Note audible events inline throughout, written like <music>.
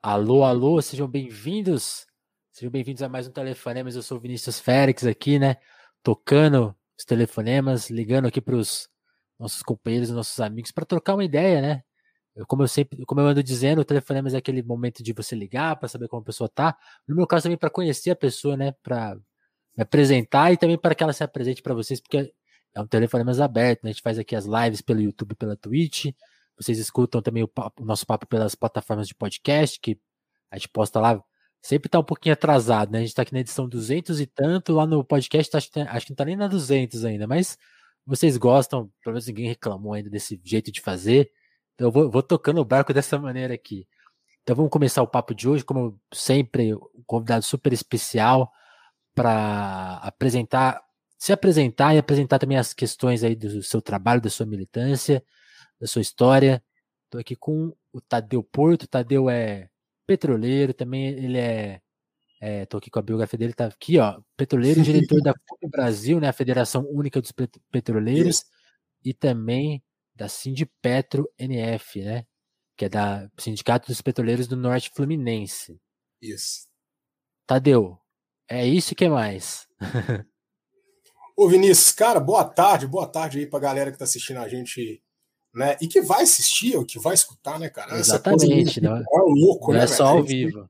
Alô, alô, sejam bem-vindos. Sejam bem-vindos a mais um Telefonemas. Eu sou Vinícius Félix aqui, né? Tocando os telefonemas, ligando aqui para os nossos companheiros, nossos amigos, para trocar uma ideia, né? Eu, como eu sempre, como eu ando dizendo, o telefonema é aquele momento de você ligar para saber como a pessoa tá. No meu caso também para conhecer a pessoa, né? Para me apresentar e também para que ela se apresente para vocês, porque é um telefonemas aberto, né? A gente faz aqui as lives pelo YouTube, pela Twitch. Vocês escutam também o, papo, o nosso papo pelas plataformas de podcast, que a gente posta lá. Sempre tá um pouquinho atrasado, né? A gente tá aqui na edição 200 e tanto, lá no podcast acho que, acho que não tá nem na 200 ainda, mas vocês gostam, pelo menos ninguém reclamou ainda desse jeito de fazer. Então eu vou, vou tocando o barco dessa maneira aqui. Então vamos começar o papo de hoje, como sempre, um convidado super especial para apresentar, se apresentar e apresentar também as questões aí do seu trabalho, da sua militância, da sua história. Estou aqui com o Tadeu Porto. O Tadeu é petroleiro, também ele é. Estou é, aqui com a biografia dele, está aqui, ó. Petroleiro e diretor da FUP Brasil, né, a Federação Única dos Petroleiros, e também da Sindipetro NF, né? Que é da Sindicato dos Petroleiros do Norte Fluminense. Isso. Tadeu, é isso que mais? <laughs> Ô Vinícius, cara, boa tarde, boa tarde aí pra galera que tá assistindo a gente né? E que vai assistir, ou que vai escutar, né, cara? Exatamente, não é, é louco, não né? É só ao vivo.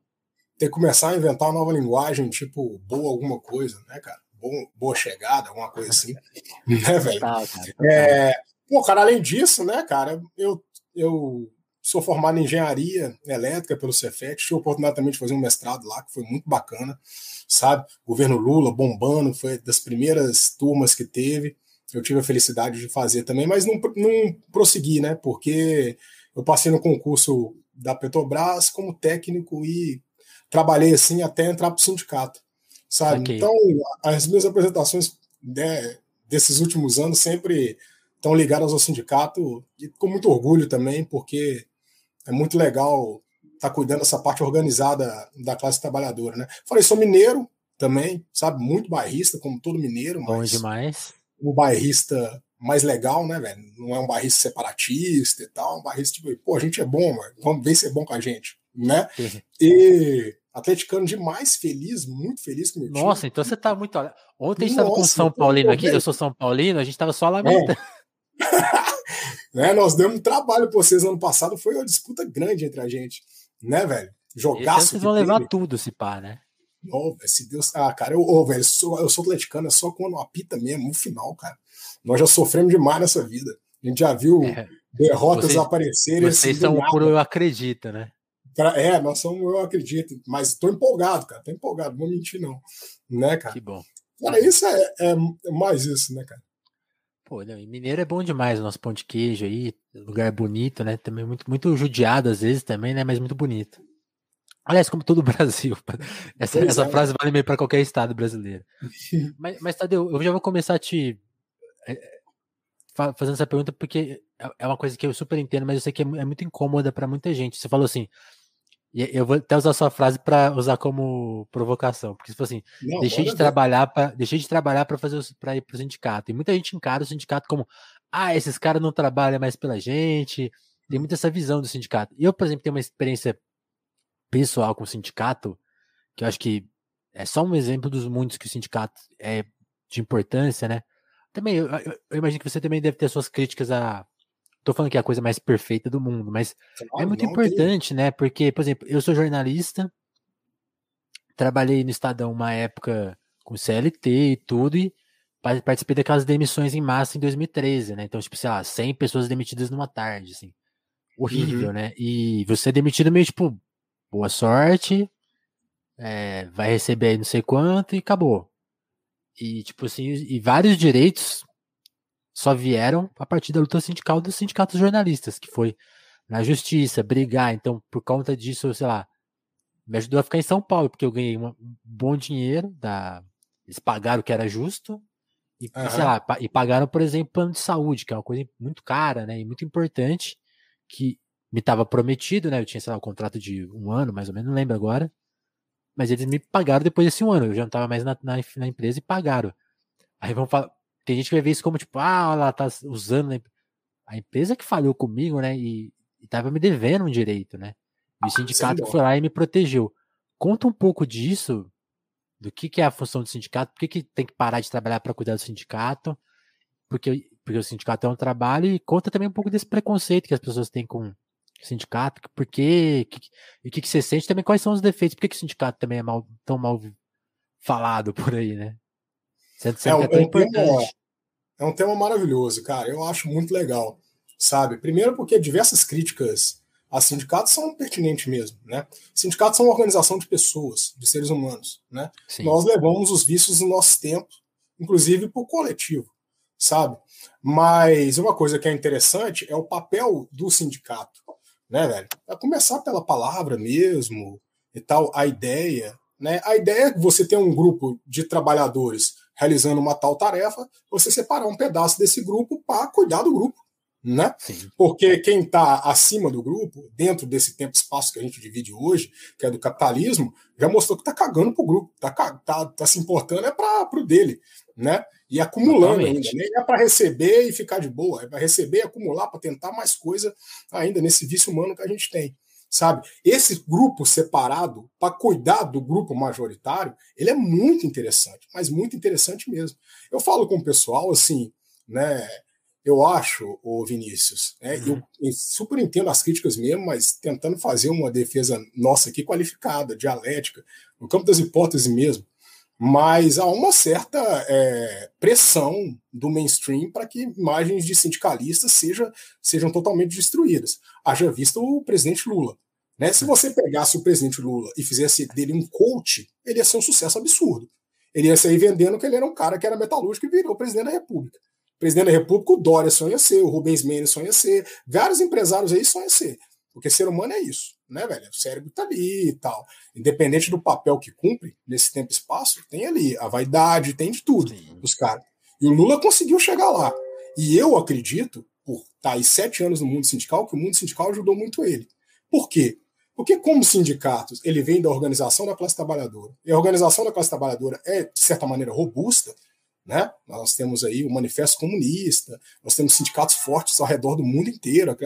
Ter que começar a inventar uma nova linguagem, tipo, boa alguma coisa, né, cara? Boa, boa chegada, alguma coisa assim. <laughs> né, velho? Tá, cara, tá, é, pô, cara, além disso, né, cara, eu, eu sou formado em engenharia elétrica pelo Cefet, tive a oportunidade também de fazer um mestrado lá, que foi muito bacana, sabe? Governo Lula bombando, foi das primeiras turmas que teve eu tive a felicidade de fazer também, mas não, não prossegui, né? Porque eu passei no concurso da Petrobras como técnico e trabalhei assim até entrar para o sindicato, sabe? Okay. Então, as minhas apresentações né, desses últimos anos sempre estão ligadas ao sindicato e com muito orgulho também, porque é muito legal estar tá cuidando dessa parte organizada da classe trabalhadora, né? Falei, sou mineiro também, sabe? Muito bairrista, como todo mineiro, mas... Bom demais um bairrista mais legal, né, velho? Não é um bairrista separatista e tal, um bairrista tipo, pô, a gente é bom, mano, vamos ver se é bom com a gente, né? Uhum. E atleticano demais, feliz, muito feliz com o meu Nossa, time. então você tá muito. Ontem a gente Nossa, tava com São Paulino aqui, eu sou São Paulino, a gente tava só lamentando. É. <laughs> <laughs> né, nós demos trabalho pra vocês ano passado, foi uma disputa grande entre a gente, né, velho? Jogaço. Vocês vão levar tudo, se pá, né? Oh, se Deus. Ah, cara, eu, oh, velho, sou, eu sou atleticano, é só quando apita mesmo, no final, cara. Nós já sofremos demais nessa vida. A gente já viu é, derrotas vocês, aparecerem. Vocês assim, são por eu acredito, né? É, nós somos eu acredito. Mas tô empolgado, cara. Tô empolgado, não vou mentir, não. Né, cara? Que bom. Cara, isso é, é, é mais isso, né, cara? Pô, não, Mineiro é bom demais, o nosso pão de queijo aí, lugar bonito, né? Também muito, muito judiado às vezes também, né? Mas muito bonito. Aliás, como todo o <laughs> Brasil. Essa, essa é. frase vale meio para qualquer estado brasileiro. <laughs> mas, mas, Tadeu, eu já vou começar a te. É, fazendo essa pergunta porque é, é uma coisa que eu super entendo, mas eu sei que é, muito incômoda para muita gente. Você falou assim. E eu vou até usar a sua frase para usar como provocação, porque se for assim, não, deixei de trabalhar para deixei de trabalhar para fazer para ir para o sindicato. E muita gente encara o sindicato como ah, esses caras não trabalham mais pela gente. Tem muita essa visão do sindicato. Eu, por exemplo, tenho uma experiência pessoal com o sindicato, que eu acho que é só um exemplo dos muitos que o sindicato é de importância, né? Também, eu, eu, eu imagino que você também deve ter suas críticas a. Tô falando que é a coisa mais perfeita do mundo, mas é muito importante, tem. né? Porque, por exemplo, eu sou jornalista, trabalhei no Estadão uma época com CLT e tudo, e participei daquelas demissões em massa em 2013, né? Então, tipo, sei lá, 100 pessoas demitidas numa tarde, assim. Horrível, uhum. né? E você é demitido meio, tipo, boa sorte, é, vai receber aí não sei quanto e acabou. E, tipo assim, e vários direitos só vieram a partir da luta sindical dos sindicatos jornalistas, que foi na justiça, brigar. Então, por conta disso, sei lá, me ajudou a ficar em São Paulo, porque eu ganhei um bom dinheiro, da... eles pagaram o que era justo, e, uhum. sei lá, e pagaram, por exemplo, plano de saúde, que é uma coisa muito cara, né, e muito importante, que me estava prometido, né? Eu tinha, sei lá, um contrato de um ano, mais ou menos, não lembro agora. Mas eles me pagaram depois desse um ano. Eu já não estava mais na, na, na, empresa e pagaram. Aí vão falar. Tem gente que vai ver isso como, tipo, ah, ela tá usando. A empresa que falhou comigo, né? E, e tava me devendo um direito, né? E o sindicato foi lá e me protegeu. Conta um pouco disso, do que, que é a função do sindicato, por que, que tem que parar de trabalhar para cuidar do sindicato, porque, porque o sindicato é um trabalho, e conta também um pouco desse preconceito que as pessoas têm com sindicato, por quê, que, e o que, que você sente também, quais são os defeitos, por que, que o sindicato também é mal, tão mal falado por aí, né? Sendo é, um, é, tão é, um tema, é um tema maravilhoso, cara, eu acho muito legal, sabe? Primeiro porque diversas críticas a sindicatos são pertinentes mesmo, né? Sindicatos são uma organização de pessoas, de seres humanos, né? Sim. Nós levamos os vícios do nosso tempo, inclusive para o coletivo, sabe? Mas uma coisa que é interessante é o papel do sindicato, né, velho? A começar pela palavra mesmo e tal, a ideia, né? A ideia é que você tem um grupo de trabalhadores realizando uma tal tarefa, você separar um pedaço desse grupo para cuidar do grupo, né? Sim. Porque quem está acima do grupo, dentro desse tempo-espaço que a gente divide hoje, que é do capitalismo, já mostrou que está cagando pro grupo, está tá, tá se importando é para o dele, né? E acumulando Totalmente. ainda, nem é para receber e ficar de boa, é para receber e acumular para tentar mais coisa ainda nesse vício humano que a gente tem, sabe? Esse grupo separado para cuidar do grupo majoritário, ele é muito interessante, mas muito interessante mesmo. Eu falo com o pessoal assim, né? eu acho, o Vinícius, né, uhum. eu, super entendo as críticas mesmo, mas tentando fazer uma defesa nossa aqui qualificada, dialética, no campo das hipóteses mesmo. Mas há uma certa é, pressão do mainstream para que imagens de sindicalistas seja, sejam totalmente destruídas. Haja visto o presidente Lula. Né? Se você pegasse o presidente Lula e fizesse dele um coach, ele ia ser um sucesso absurdo. Ele ia sair vendendo que ele era um cara que era metalúrgico e virou presidente da República presidente da República, o Dória sonha ser, o Rubens Mendes sonha ser, vários empresários aí sonham ser. Porque ser humano é isso, né, velho? O cérebro tá ali e tal. Independente do papel que cumpre nesse tempo e espaço, tem ali a vaidade, tem de tudo, Sim. os caras. E o Lula conseguiu chegar lá. E eu acredito, por estar tá aí sete anos no mundo sindical, que o mundo sindical ajudou muito ele. Por quê? Porque, como sindicatos, ele vem da organização da classe trabalhadora. E a organização da classe trabalhadora é, de certa maneira, robusta, né? Nós temos aí o Manifesto Comunista, nós temos sindicatos fortes ao redor do mundo inteiro.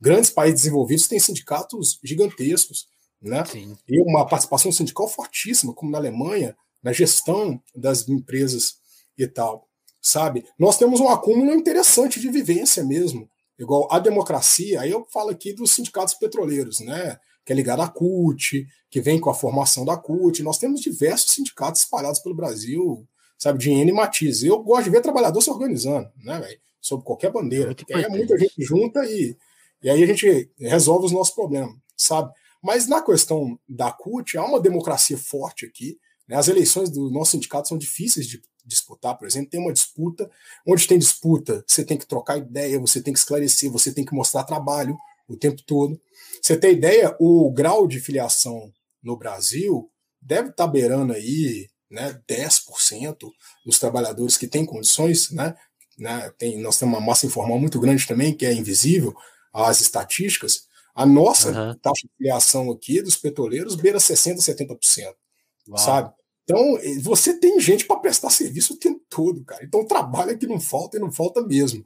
Grandes países desenvolvidos têm sindicatos gigantescos, né? Sim. E uma participação sindical fortíssima, como na Alemanha, na gestão das empresas e tal, sabe? Nós temos um acúmulo interessante de vivência mesmo, igual a democracia. Aí eu falo aqui dos sindicatos petroleiros, né? Que é ligado à CUT, que vem com a formação da CUT. Nós temos diversos sindicatos espalhados pelo Brasil, sabe, de N matiz. Eu gosto de ver trabalhador se organizando, né, velho? Sob qualquer bandeira. É muita gente junta e, e aí a gente resolve os nossos problemas, sabe? Mas na questão da CUT, há uma democracia forte aqui. Né? As eleições do nosso sindicato são difíceis de disputar, por exemplo. Tem uma disputa, onde tem disputa, você tem que trocar ideia, você tem que esclarecer, você tem que mostrar trabalho o tempo todo. Você tem ideia, o grau de filiação no Brasil deve estar beirando aí né, 10% dos trabalhadores que têm condições, né, né, tem, nós temos uma massa informal muito grande também, que é invisível às estatísticas, a nossa uhum. taxa de filiação aqui dos petroleiros beira 60%, 70%, Uau. sabe? Então, você tem gente para prestar serviço o tempo todo, cara. Então, trabalho é que não falta e não falta mesmo.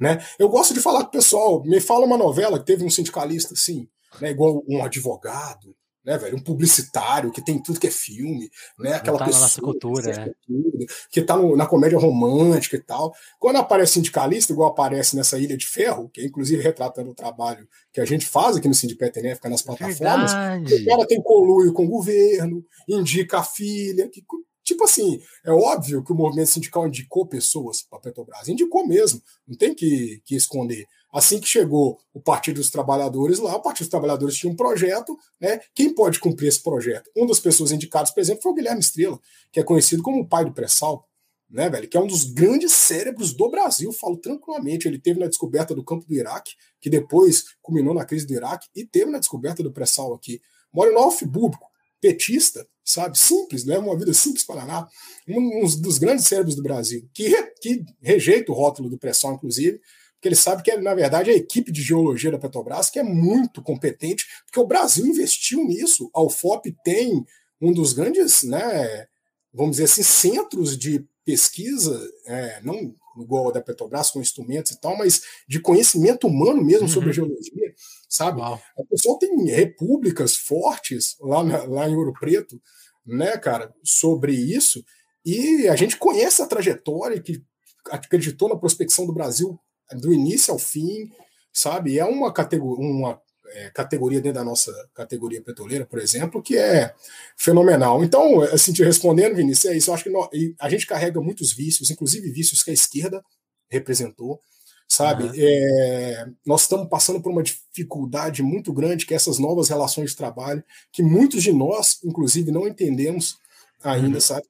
Né? Eu gosto de falar com o pessoal, me fala uma novela que teve um sindicalista assim, né, igual um advogado, né, velho? Um publicitário que tem tudo que é filme, né? Aquela tá pessoa nossa cultura, que, é. tudo, que tá no, na comédia romântica e tal. Quando aparece sindicalista, igual aparece nessa Ilha de Ferro, que é inclusive retratando o trabalho que a gente faz aqui no Sindipet né, fica nas plataformas, o cara tem conluio com o governo, indica a filha, que Tipo assim, é óbvio que o movimento sindical indicou pessoas para a Petrobras, indicou mesmo, não tem que, que esconder. Assim que chegou o Partido dos Trabalhadores lá, o Partido dos Trabalhadores tinha um projeto, né? Quem pode cumprir esse projeto? Uma das pessoas indicadas, por exemplo, foi o Guilherme Estrela, que é conhecido como o pai do pré-sal, né, velho? Que é um dos grandes cérebros do Brasil, falo tranquilamente. Ele teve na descoberta do campo do Iraque, que depois culminou na crise do Iraque, e teve na descoberta do pré-sal aqui. Mora no Alf Búbico, petista, sabe? Simples, leva uma vida simples para lá. Um, um dos grandes cérebros do Brasil, que, que rejeita o rótulo do pré-sal, inclusive, porque ele sabe que, na verdade, a equipe de geologia da Petrobras que é muito competente, porque o Brasil investiu nisso. A UFOP tem um dos grandes, né, vamos dizer assim, centros de pesquisa, é, não igual a da Petrobras, com instrumentos e tal, mas de conhecimento humano mesmo uhum. sobre a geologia. sabe? Uau. O pessoal tem repúblicas fortes lá, na, lá em Ouro Preto, né, cara, sobre isso, e a gente conhece a trajetória que acreditou na prospecção do Brasil do início ao fim, sabe? É uma categoria, uma é, categoria dentro da nossa categoria petroleira, por exemplo, que é fenomenal. Então, assim, te respondendo, Vinícius, é isso. Eu acho que nós, a gente carrega muitos vícios, inclusive vícios que a esquerda representou, sabe? Uhum. É, nós estamos passando por uma dificuldade muito grande, que é essas novas relações de trabalho, que muitos de nós, inclusive, não entendemos ainda, uhum. sabe?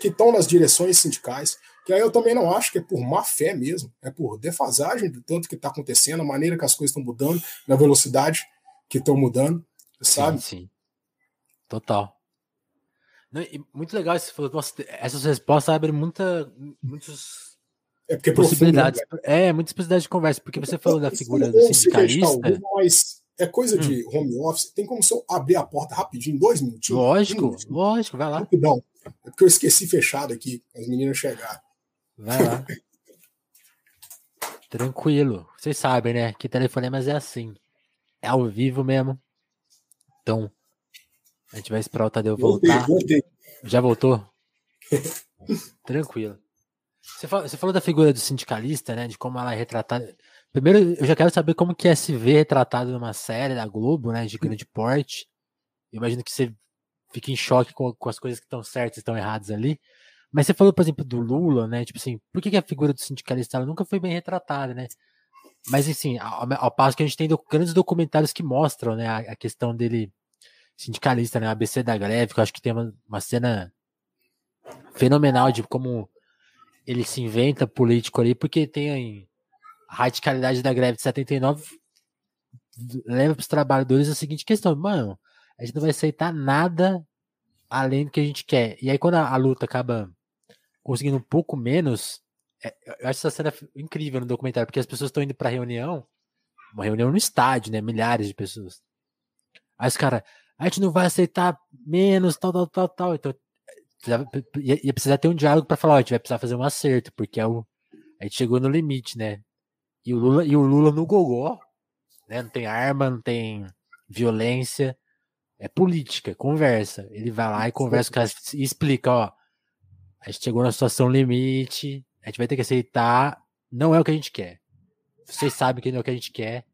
Que estão nas direções sindicais, que aí eu também não acho que é por má fé mesmo, é por defasagem do tanto que está acontecendo, a maneira que as coisas estão mudando, na velocidade que estão mudando, sabe? Sim, sim. Total. Não, muito legal você falou, nossa, essas respostas abrem muita, muitos é porque é possibilidades. Profundo, né? É, muitas possibilidades de conversa, porque você falou da figura do sindicalista. Mas é coisa hum. de home office, tem como se eu abrir a porta rapidinho, dois minutinhos? Lógico, minutos, lógico, vai lá. Rapidão. É porque eu esqueci fechado aqui, as meninas chegaram. Vai lá. Tranquilo. Vocês sabem, né? Que telefonemas é assim. É ao vivo mesmo. Então, a gente vai esperar o Tadeu voltar. Voltei, voltei. Já voltou? <laughs> Tranquilo. Você falou, você falou, da figura do sindicalista, né? De como ela é retratada. Primeiro, eu já quero saber como que é se ver retratado numa série da Globo, né? De grande porte. Eu imagino que você fica em choque com, com as coisas que estão certas e estão erradas ali. Mas você falou, por exemplo, do Lula, né? Tipo assim, por que, a figura do sindicalista nunca foi bem retratada, né? Mas, assim, ao, ao, passo que a gente tem do, grandes documentários que mostram, né, a, a, questão dele sindicalista, né? ABC da greve, que eu acho que tem uma, uma cena fenomenal de como ele se inventa político ali, porque tem a radicalidade da greve de 79 leva para os trabalhadores a seguinte questão, mano, a gente não vai aceitar nada além do que a gente quer. E aí quando a, a luta acaba conseguindo um pouco menos. É, eu acho essa cena incrível no documentário, porque as pessoas estão indo pra reunião, uma reunião no estádio, né? Milhares de pessoas. Aí os caras, a gente não vai aceitar menos, tal, tal, tal, tal. Então, ia, ia precisar ter um diálogo para falar, ó, a gente vai precisar fazer um acerto, porque é o, a gente chegou no limite, né? E o Lula, e o Lula no gogó, né? Não tem arma, não tem violência, é política, conversa. Ele vai lá e conversa com as, e explica, ó, a gente chegou na situação limite, a gente vai ter que aceitar, não é o que a gente quer. Vocês sabem que não é o que a gente quer,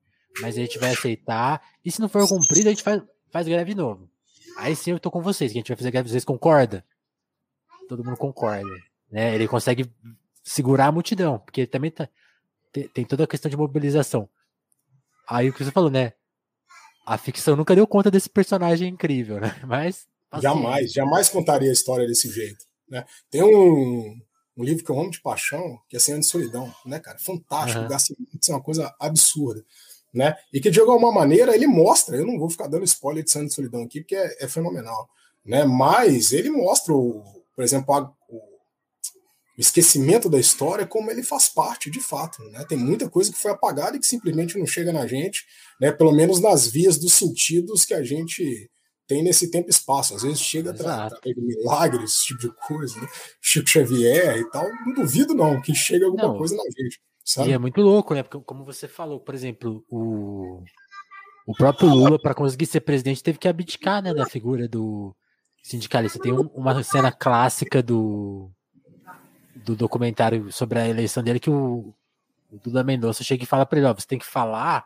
mas a gente vai aceitar, e se não for cumprido, a gente faz, faz greve de novo. Aí sim eu tô com vocês, que a gente vai fazer greve, vocês concordam? Todo mundo concorda. Né? Ele consegue segurar a multidão, porque também tá, tem, tem toda a questão de mobilização. Aí o que você falou, né? A ficção nunca deu conta desse personagem incrível, né? <laughs> Mas. Jamais, jamais contaria a história desse jeito. Né? Tem um, um livro que eu amo de paixão, que é Senhor de Solidão, né, cara? Fantástico, uhum. isso é uma coisa absurda. Né? E que de alguma maneira ele mostra, eu não vou ficar dando spoiler de Senhor de Solidão aqui, porque é, é fenomenal. Né? Mas ele mostra, o, por exemplo, a, o esquecimento da história como ele faz parte de fato. Né? Tem muita coisa que foi apagada e que simplesmente não chega na gente, né? pelo menos nas vias dos sentidos que a gente tem nesse tempo e espaço. Às vezes chega de milagres, esse tipo de coisa, né? Chico Xavier e tal. Não duvido, não, que chega alguma não. coisa na gente. Sabe? E é muito louco, né? Porque, como você falou, por exemplo, o, o próprio Lula, para conseguir ser presidente, teve que abdicar né, da figura do sindicalista. Tem um, uma cena clássica do, do documentário sobre a eleição dele que o, o Duda Mendonça chega e fala para ele: ó, você tem que falar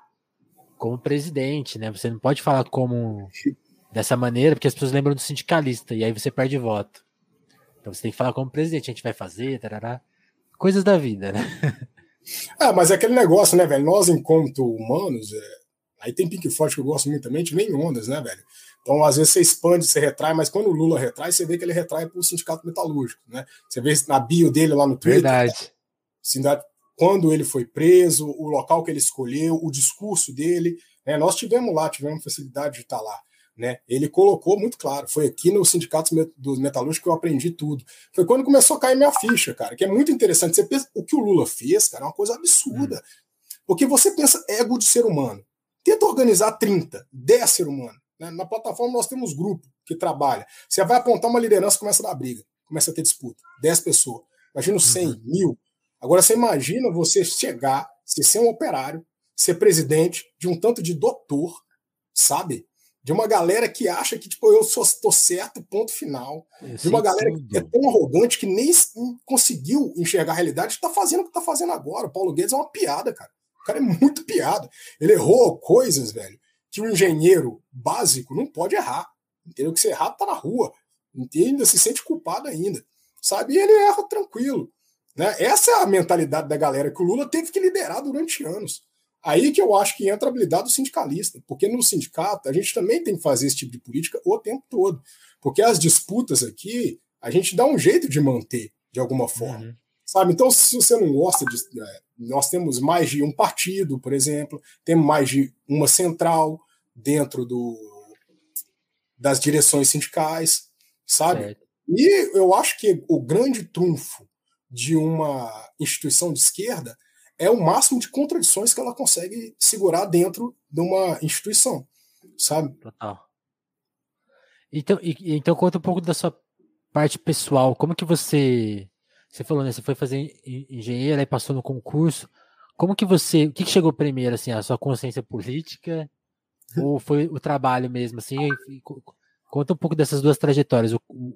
como presidente, né? Você não pode falar como dessa maneira, porque as pessoas lembram do sindicalista, e aí você perde voto. Então você tem que falar como presidente, a gente vai fazer, tarará. Coisas da vida, né? <laughs> Ah, mas é aquele negócio, né, velho? Nós, enquanto humanos, é... aí tem Pink Forte que eu gosto muito também, nem ondas, né, velho? Então, às vezes você expande, você retrai, mas quando o Lula retrai, você vê que ele retrai para o sindicato metalúrgico, né? Você vê na bio dele lá no Twitter. Verdade. Quando ele foi preso, o local que ele escolheu, o discurso dele. Né? Nós tivemos lá, tivemos facilidade de estar lá. Né? Ele colocou muito claro, foi aqui no Sindicato dos Metalúrgicos que eu aprendi tudo. Foi quando começou a cair minha ficha, cara, que é muito interessante. Você pensa, o que o Lula fez, cara, é uma coisa absurda. Hum. Porque você pensa ego de ser humano. Tenta organizar 30, 10 ser humano. Né? Na plataforma nós temos grupo que trabalha. Você vai apontar uma liderança, começa a dar briga, começa a ter disputa. 10 pessoas. Imagina 100, uhum. mil. Agora você imagina você chegar, você ser um operário, ser presidente de um tanto de doutor, sabe? De uma galera que acha que, tipo, eu sou, tô certo, ponto final. Eu de uma galera tudo. que é tão arrogante que nem conseguiu enxergar a realidade, está fazendo o que está fazendo agora. O Paulo Guedes é uma piada, cara. O cara é muito piada. Ele errou coisas, velho, que um engenheiro básico não pode errar. Entendeu? Que se errar, tá na rua. Entende? Ainda se sente culpado ainda. Sabe? E ele erra tranquilo. Né? Essa é a mentalidade da galera que o Lula teve que liderar durante anos. Aí que eu acho que entra a habilidade do sindicalista, porque no sindicato a gente também tem que fazer esse tipo de política o tempo todo. Porque as disputas aqui, a gente dá um jeito de manter de alguma forma. Uhum. Sabe? Então, se você não gosta de. Né, nós temos mais de um partido, por exemplo, temos mais de uma central dentro do, das direções sindicais, sabe? Certo. E eu acho que o grande trunfo de uma instituição de esquerda é o máximo de contradições que ela consegue segurar dentro de uma instituição, sabe? Total. Então, e, então conta um pouco da sua parte pessoal. Como que você, você falou, né? Você foi fazer engenheiro, aí passou no concurso. Como que você, o que chegou primeiro, assim, a sua consciência política <laughs> ou foi o trabalho mesmo, assim? E, conta um pouco dessas duas trajetórias. O, o,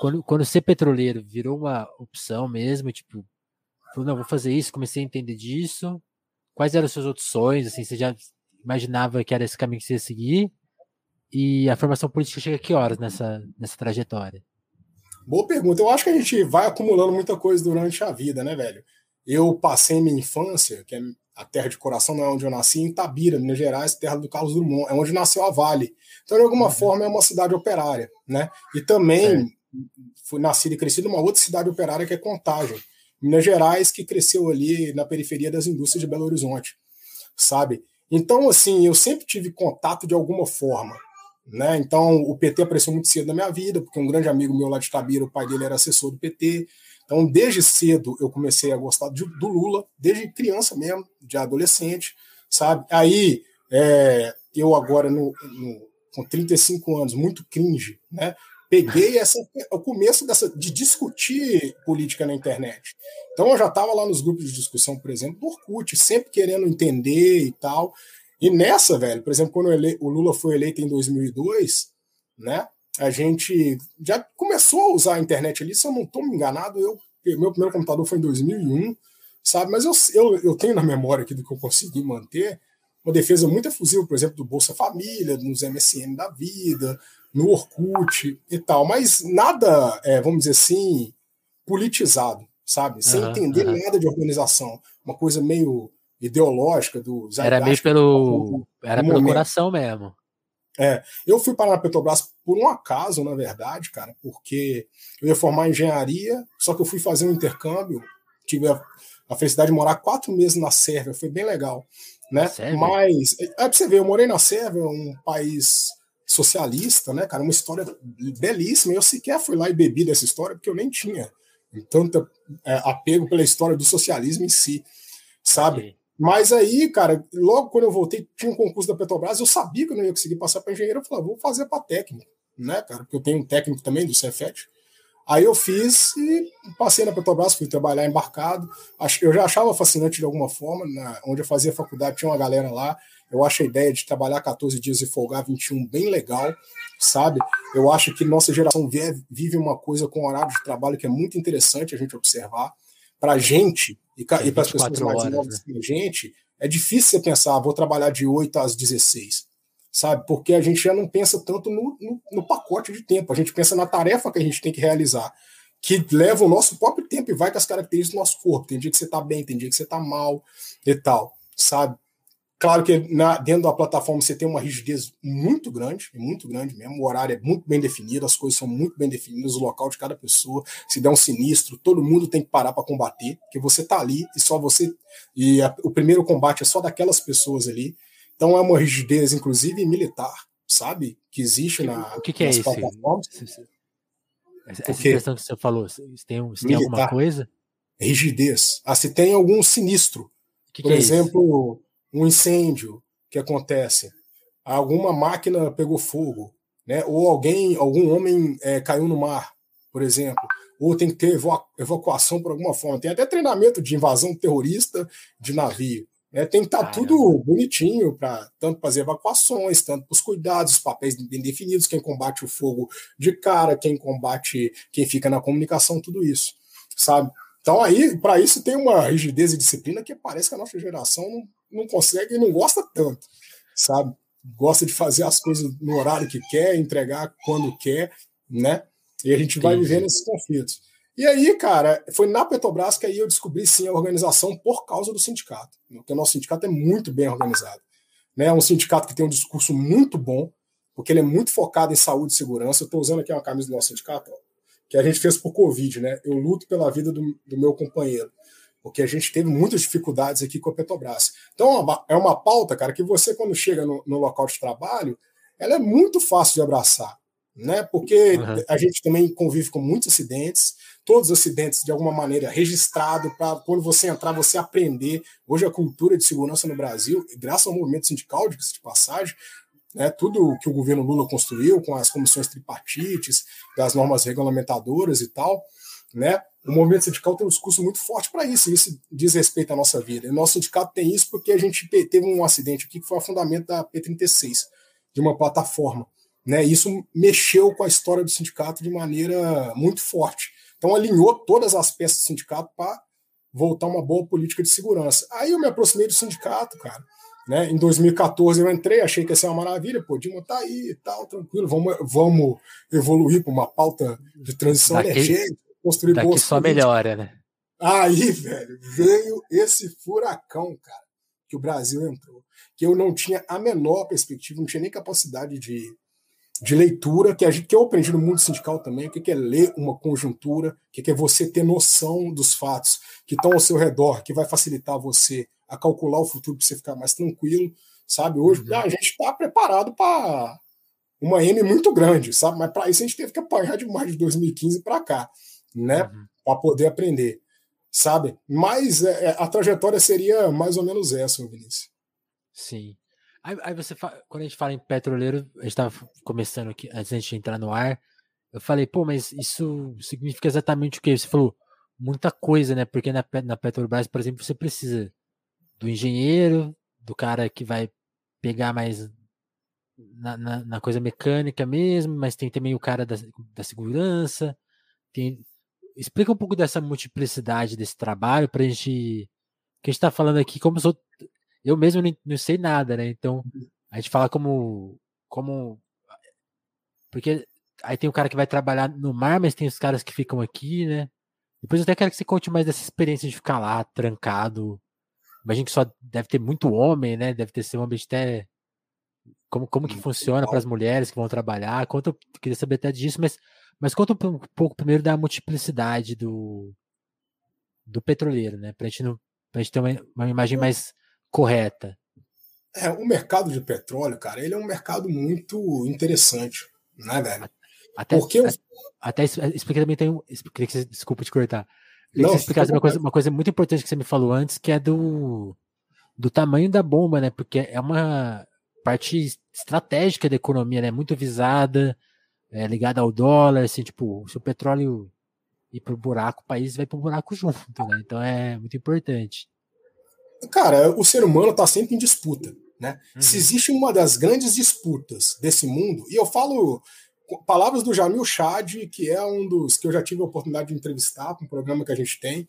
quando, quando ser petroleiro virou uma opção mesmo, tipo, Falou, não, vou fazer isso, comecei a entender disso. Quais eram os seus outros sonhos? Assim, você já imaginava que era esse caminho que você ia seguir? E a formação política chega a que horas nessa, nessa trajetória? Boa pergunta. Eu acho que a gente vai acumulando muita coisa durante a vida, né, velho? Eu passei minha infância, que é a terra de coração, não é onde eu nasci, em Tabira, Minas Gerais, terra do Carlos Drummond, é onde nasceu a Vale. Então, de alguma uhum. forma, é uma cidade operária, né? E também é. fui nascido e crescido numa outra cidade operária que é Contagem. Minas Gerais, que cresceu ali na periferia das indústrias de Belo Horizonte, sabe? Então, assim, eu sempre tive contato de alguma forma, né? Então, o PT apareceu muito cedo na minha vida, porque um grande amigo meu lá de Tabira, o pai dele era assessor do PT. Então, desde cedo eu comecei a gostar de, do Lula, desde criança mesmo, de adolescente, sabe? Aí, é, eu agora, no, no, com 35 anos, muito cringe, né? Peguei essa, o começo dessa, de discutir política na internet. Então eu já estava lá nos grupos de discussão, por exemplo, do Orkut, sempre querendo entender e tal. E nessa, velho, por exemplo, quando ele, o Lula foi eleito em 2002, né, a gente já começou a usar a internet ali, se eu não estou me enganado, eu, meu primeiro computador foi em 2001, sabe? Mas eu, eu, eu tenho na memória aqui do que eu consegui manter uma defesa muito efusiva, por exemplo, do Bolsa Família, nos MSN da vida, no Orkut e tal, mas nada, é, vamos dizer assim, politizado, sabe? Sem uhum, entender uhum. nada de organização. Uma coisa meio ideológica do Era meio pelo. Era pelo momento. coração mesmo. É, eu fui parar na Petrobras por um acaso, na verdade, cara, porque eu ia formar engenharia, só que eu fui fazer um intercâmbio, tive a, a felicidade de morar quatro meses na Sérvia, foi bem legal, né? Mas, é pra você ver, eu morei na Sérvia, um país socialista, né, cara? Uma história belíssima. Eu sequer fui lá e bebi dessa história porque eu nem tinha tanto é, apego pela história do socialismo em si, sabe? Mas aí, cara, logo quando eu voltei, tinha um concurso da Petrobras, eu sabia que eu não ia conseguir passar para engenheiro, eu falei, ah, vou fazer para técnico, né, cara? Porque eu tenho um técnico também do Cefet. Aí eu fiz e passei na Petrobras, fui trabalhar embarcado. Eu já achava fascinante de alguma forma, na, onde eu fazia faculdade tinha uma galera lá eu acho a ideia de trabalhar 14 dias e folgar 21 bem legal, sabe? Eu acho que nossa geração vive uma coisa com horário de trabalho que é muito interessante a gente observar. Para a gente e, é e para as pessoas mais horas, novas né? que a gente, é difícil você pensar, ah, vou trabalhar de 8 às 16, sabe? Porque a gente já não pensa tanto no, no, no pacote de tempo, a gente pensa na tarefa que a gente tem que realizar que leva o nosso próprio tempo e vai com as características do nosso corpo. Tem dia que você está bem, tem dia que você está mal e tal, sabe? Claro que na, dentro da plataforma você tem uma rigidez muito grande, muito grande mesmo. O horário é muito bem definido, as coisas são muito bem definidas, o local de cada pessoa. Se der um sinistro, todo mundo tem que parar para combater, porque você tá ali e só você. E a, o primeiro combate é só daquelas pessoas ali. Então é uma rigidez, inclusive militar, sabe? Que existe na. O que, que é isso? Essa questão que você falou, se tem, se tem alguma coisa? Rigidez. Ah, se tem algum sinistro. Que Por que é exemplo. É um incêndio que acontece, alguma máquina pegou fogo, né? ou alguém, algum homem é, caiu no mar, por exemplo, ou tem que ter evacuação por alguma forma. Tem até treinamento de invasão terrorista de navio, É, tem que estar tá tudo bonitinho, para tanto para as evacuações, tanto para os cuidados, os papéis bem definidos, quem combate o fogo de cara, quem combate, quem fica na comunicação, tudo isso, sabe? Então aí, para isso tem uma rigidez e disciplina que parece que a nossa geração não, não consegue e não gosta tanto, sabe? Gosta de fazer as coisas no horário que quer, entregar quando quer, né? E a gente vai vivendo esses conflitos. E aí, cara, foi na Petrobras que aí eu descobri sim a organização por causa do sindicato. Porque o nosso sindicato é muito bem organizado. Né? É um sindicato que tem um discurso muito bom, porque ele é muito focado em saúde e segurança. Eu estou usando aqui uma camisa do nosso sindicato, ó, que a gente fez por Covid, né? Eu luto pela vida do, do meu companheiro porque a gente teve muitas dificuldades aqui com a Petrobras. Então, é uma é pauta, cara, que você, quando chega no, no local de trabalho, ela é muito fácil de abraçar, né? Porque uhum. a gente também convive com muitos acidentes, todos os acidentes de alguma maneira registrado para quando você entrar você aprender. Hoje a cultura de segurança no Brasil, graças ao movimento sindical de passagem, né, tudo que o governo Lula construiu com as comissões tripartites, das normas regulamentadoras e tal, né, o movimento sindical tem um discurso muito forte para isso, e isso diz respeito à nossa vida. E o nosso sindicato tem isso porque a gente teve um acidente aqui que foi o fundamento da P36, de uma plataforma. Né, isso mexeu com a história do sindicato de maneira muito forte. Então alinhou todas as peças do sindicato para voltar uma boa política de segurança. Aí eu me aproximei do sindicato, cara. Né? Em 2014 eu entrei, achei que ia ser uma maravilha, pô, Dilma tá aí e tal, tranquilo, vamos, vamos evoluir para uma pauta de transição daqui, energética, construir daqui só melhora, né? Aí, velho, veio esse furacão, cara, que o Brasil entrou, que eu não tinha a menor perspectiva, não tinha nem capacidade de, de leitura, que, a gente, que eu aprendi no mundo sindical também, o que é ler uma conjuntura, o que é você ter noção dos fatos que estão ao seu redor, que vai facilitar você a calcular o futuro para você ficar mais tranquilo, sabe? Hoje uhum. a gente está preparado para uma M muito grande, sabe? Mas para isso a gente teve que apanhar de mais de 2015 para cá, né? Uhum. Para poder aprender, sabe? Mas é, é, a trajetória seria mais ou menos essa, Vinícius. Sim. Aí, aí você fala, quando a gente fala em petroleiro, a gente estava começando aqui, antes de entrar no ar, eu falei, pô, mas isso significa exatamente o que? Você falou muita coisa, né? Porque na, na Petrobras, por exemplo, você precisa do engenheiro, do cara que vai pegar mais na, na, na coisa mecânica mesmo, mas tem também o cara da, da segurança. Tem, explica um pouco dessa multiplicidade desse trabalho para a gente. Que a gente está falando aqui, como sou, eu mesmo não, não sei nada, né? Então, a gente fala como. como porque aí tem o cara que vai trabalhar no mar, mas tem os caras que ficam aqui, né? Depois eu até quero que você conte mais dessa experiência de ficar lá, trancado. Imagino que só deve ter muito homem, né? Deve ter sido um ambiente até. Como, como que funciona para as mulheres que vão trabalhar? Conta, queria saber até disso, mas, mas conta um pouco primeiro da multiplicidade do, do petroleiro, né? Para gente, não, a gente ter uma, uma imagem mais correta? É, o mercado de petróleo, cara, ele é um mercado muito interessante, né, velho? Até, Porque eu... até explica também tem um. Desculpa te cortar. Queria Não, que você explicasse uma coisa, uma coisa muito importante que você me falou antes, que é do, do tamanho da bomba, né? Porque é uma parte estratégica da economia, né? Muito visada, é, ligada ao dólar, assim, tipo, se o petróleo ir pro buraco, o país vai pro buraco junto, né? Então é muito importante. Cara, o ser humano está sempre em disputa. Né? Uhum. Se existe uma das grandes disputas desse mundo, e eu falo palavras do Jamil Chad, que é um dos que eu já tive a oportunidade de entrevistar com um programa que a gente tem,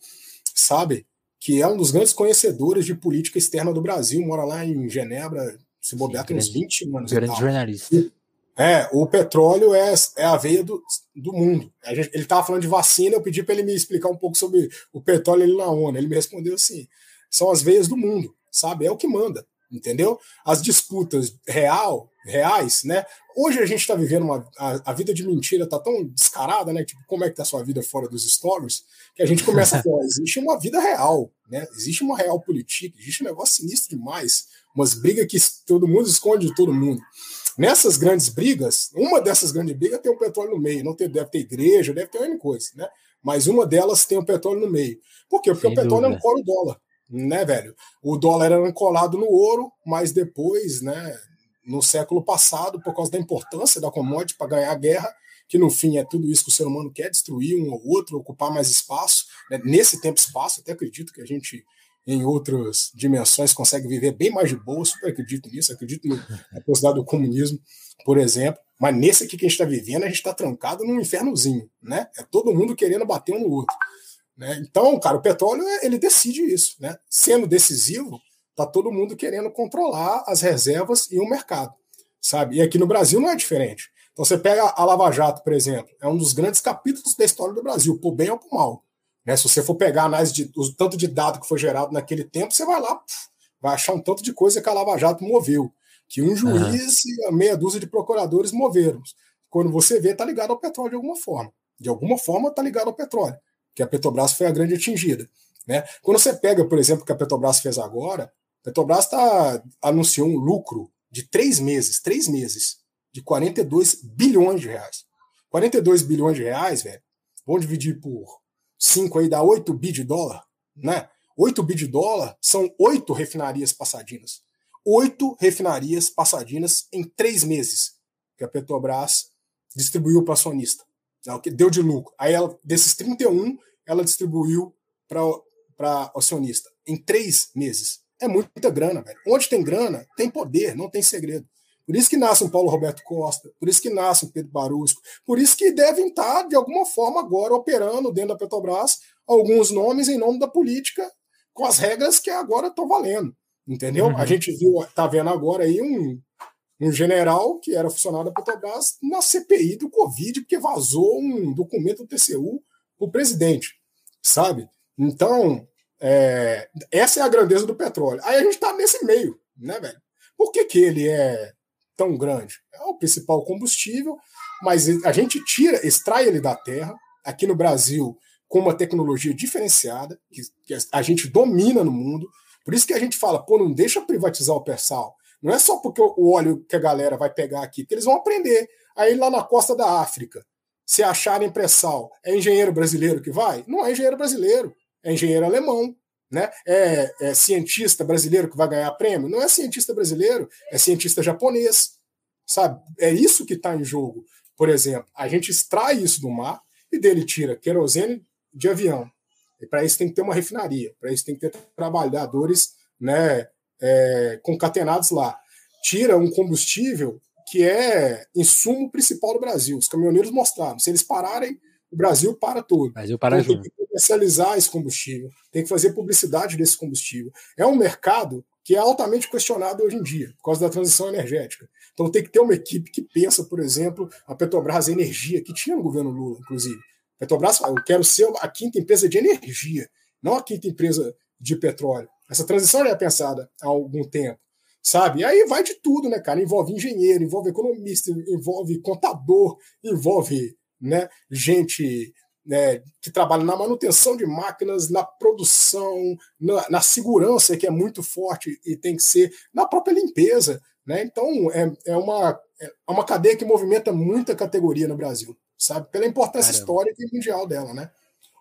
sabe? Que é um dos grandes conhecedores de política externa do Brasil, mora lá em Genebra, se bobear, tem uns 20 anos. Grande jornalista. É, o petróleo é, é a veia do, do mundo. Gente, ele estava falando de vacina, eu pedi para ele me explicar um pouco sobre o petróleo ali na ONU. Ele me respondeu assim: são as veias do mundo, sabe? É o que manda, entendeu? As disputas real, reais, né? Hoje a gente está vivendo uma. A, a, vida de mentira tá tão descarada, né? Tipo, como é que tá a sua vida fora dos stories? Que a gente começa a falar, <laughs> existe uma vida real, né? Existe uma real política, existe um negócio sinistro demais, umas brigas que todo mundo esconde de todo mundo. Nessas grandes brigas, uma dessas grandes brigas tem o petróleo no meio, não tem, deve ter igreja, deve ter uma coisa, né? Mas uma delas tem o petróleo no meio. Por quê? Porque Sem o petróleo dúvida. um o dólar né, velho? O dólar era ancorado no ouro, mas depois, né, no século passado, por causa da importância da commodity para ganhar a guerra, que no fim é tudo isso que o ser humano quer, destruir um ou outro, ocupar mais espaço, né, nesse tempo espaço, até acredito que a gente em outras dimensões consegue viver bem mais de boa, super acredito nisso, acredito na possibilidade do comunismo, por exemplo, mas nesse aqui que a gente está vivendo, a gente está trancado num infernozinho, né? É todo mundo querendo bater um no outro. Né? Então, cara, o petróleo, ele decide isso, né? Sendo decisivo, tá todo mundo querendo controlar as reservas e o mercado, sabe? E aqui no Brasil não é diferente. Então você pega a Lava Jato, por exemplo, é um dos grandes capítulos da história do Brasil, por bem ou por mal. Né? Se você for pegar a análise de o tanto de dado que foi gerado naquele tempo, você vai lá, vai achar um tanto de coisa que a Lava Jato moveu, que um juiz uhum. e meia dúzia de procuradores moveram. Quando você vê, tá ligado ao petróleo de alguma forma. De alguma forma tá ligado ao petróleo, que a Petrobras foi a grande atingida. Né? Quando você pega, por exemplo, o que a Petrobras fez agora, a Petrobras tá, anunciou um lucro de três meses, três meses, de 42 bilhões de reais. 42 bilhões de reais, velho, vamos dividir por 5 aí, dá 8 bi de dólar, né? 8 bi de dólar são oito refinarias passadinas. Oito refinarias passadinas em três meses que a Petrobras distribuiu para acionista. É o que deu de lucro. Aí, ela, desses 31, ela distribuiu para acionista em três meses. É muita grana, velho. Onde tem grana, tem poder, não tem segredo. Por isso que nasce um Paulo Roberto Costa, por isso que nasce um Pedro Barusco, por isso que devem estar, de alguma forma, agora operando dentro da Petrobras alguns nomes em nome da política, com as regras que agora estão valendo. Entendeu? Uhum. A gente viu, tá vendo agora aí um, um general que era funcionário da Petrobras na CPI do Covid, porque vazou um documento do TCU para o presidente, sabe? Então, é, essa é a grandeza do petróleo. Aí a gente está nesse meio, né, velho? Por que, que ele é tão grande. É o principal combustível, mas a gente tira, extrai ele da terra, aqui no Brasil, com uma tecnologia diferenciada, que, que a gente domina no mundo. Por isso que a gente fala, pô, não deixa privatizar o pré-sal. Não é só porque o óleo que a galera vai pegar aqui, que eles vão aprender. Aí lá na costa da África, se acharem pré-sal, é engenheiro brasileiro que vai? Não é engenheiro brasileiro, é engenheiro alemão. Né? É, é, cientista brasileiro que vai ganhar prêmio? Não é cientista brasileiro, é cientista japonês. Sabe? É isso que está em jogo. Por exemplo, a gente extrai isso do mar e dele tira querosene de avião. E para isso tem que ter uma refinaria, para isso tem que ter trabalhadores né, é, concatenados lá. Tira um combustível que é insumo principal do Brasil. Os caminhoneiros mostraram. Se eles pararem, o Brasil para tudo. O Brasil para então, junto. Comercializar esse combustível, tem que fazer publicidade desse combustível. É um mercado que é altamente questionado hoje em dia, por causa da transição energética. Então tem que ter uma equipe que pensa, por exemplo, a Petrobras Energia, que tinha no governo Lula, inclusive. Petrobras fala, eu quero ser a quinta empresa de energia, não a quinta empresa de petróleo. Essa transição já é pensada há algum tempo, sabe? E aí vai de tudo, né, cara? Envolve engenheiro, envolve economista, envolve contador, envolve né, gente né, que trabalha na manutenção de máquinas, na produção, na, na, segurança, que é muito forte e tem que ser, na própria limpeza. Né? Então, é, é, uma, é uma cadeia que movimenta muita categoria no Brasil, sabe? Pela importância Caramba. histórica e mundial dela, né?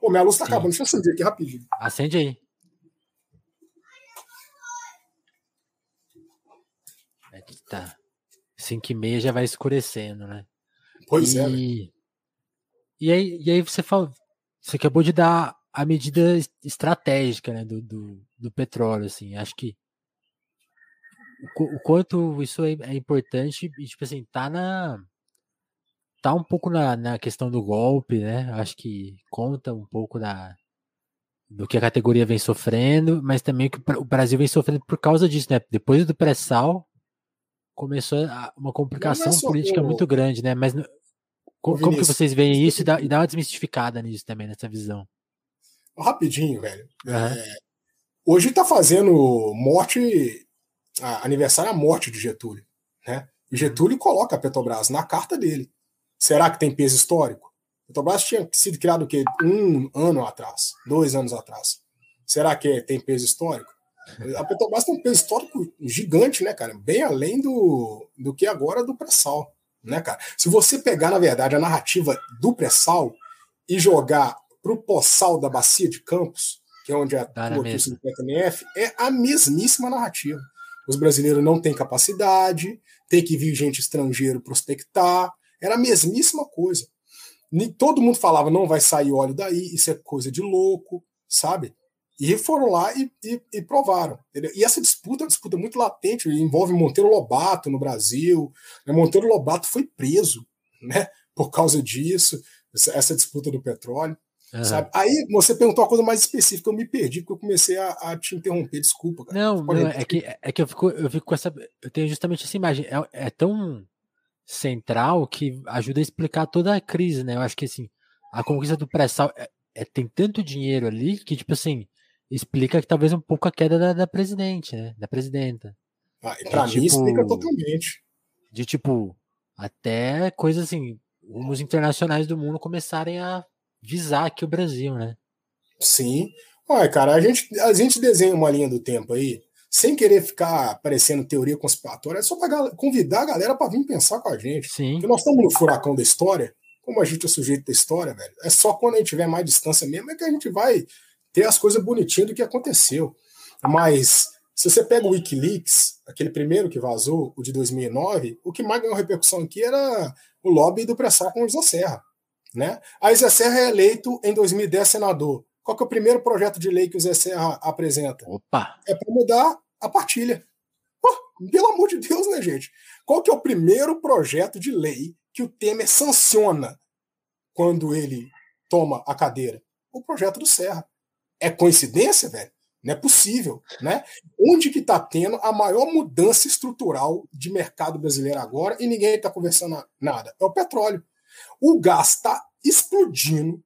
Ô, minha luz está acabando, deixa eu acender aqui rapidinho. Acende aí. É que tá. 5 e meia já vai escurecendo, né? Pois é, e... é. E aí, e aí você fala, você acabou de dar a medida estratégica né, do, do, do petróleo, assim, acho que o, o quanto isso é, é, importante e, tipo assim, tá na tá um pouco na, na questão do golpe, né, acho que conta um pouco da do que a categoria vem sofrendo, mas também que o Brasil vem sofrendo por causa disso, né, depois do pré-sal começou uma complicação é política muito grande, né, mas como, como que vocês veem isso e dá, e dá uma desmistificada nisso também, nessa visão? Rapidinho, velho. Uhum. É, hoje está fazendo morte, aniversário a morte de Getúlio. Né? E Getúlio coloca a Petrobras na carta dele. Será que tem peso histórico? A Petrobras tinha sido criado o quê? Um ano atrás, dois anos atrás. Será que tem peso histórico? A Petrobras tem um peso histórico gigante, né, cara? Bem além do, do que agora do pré-sal né, cara? Se você pegar, na verdade, a narrativa do pré-sal e jogar para o pós-sal da bacia de Campos, que é onde é a o 50 MF, é a mesmíssima narrativa. Os brasileiros não têm capacidade, tem que vir gente estrangeiro prospectar, era a mesmíssima coisa. Todo mundo falava, não vai sair óleo daí, isso é coisa de louco, sabe? E foram lá e, e, e provaram. Entendeu? E essa disputa é uma disputa muito latente, envolve Monteiro Lobato no Brasil. Né? Monteiro Lobato foi preso né, por causa disso, essa disputa do petróleo. Uhum. Aí você perguntou uma coisa mais específica, eu me perdi, porque eu comecei a, a te interromper, desculpa. Cara. Não, não é, que, é que eu fico, eu fico com essa. Eu tenho justamente essa imagem. É, é tão central que ajuda a explicar toda a crise, né? Eu acho que assim, a conquista do pré-sal é, é, tem tanto dinheiro ali que, tipo assim, explica que talvez um pouco a queda da, da presidente, né? Da presidenta. Ah, pra mim tipo, explica totalmente. De tipo, até coisas assim, rumos internacionais do mundo começarem a visar aqui o Brasil, né? Sim. Olha, cara, a gente, a gente desenha uma linha do tempo aí sem querer ficar parecendo teoria conspiratória, é só para convidar a galera para vir pensar com a gente. Sim. Porque nós estamos no furacão da história, como a gente é sujeito da história, velho. É só quando a gente tiver mais distância mesmo é que a gente vai ter as coisas bonitinhas do que aconteceu. Mas se você pega o Wikileaks, aquele primeiro que vazou, o de 2009, o que mais ganhou repercussão aqui era o lobby do pré-sal com o José Serra. Né? Aí Zé Serra é eleito em 2010 senador. Qual que é o primeiro projeto de lei que o Zé Serra apresenta? Opa! É para mudar a partilha. Pelo amor de Deus, né, gente? Qual que é o primeiro projeto de lei que o Temer sanciona quando ele toma a cadeira? O projeto do Serra. É coincidência, velho? Não é possível, né? Onde que está tendo a maior mudança estrutural de mercado brasileiro agora e ninguém está conversando nada? É o petróleo. O gás está explodindo,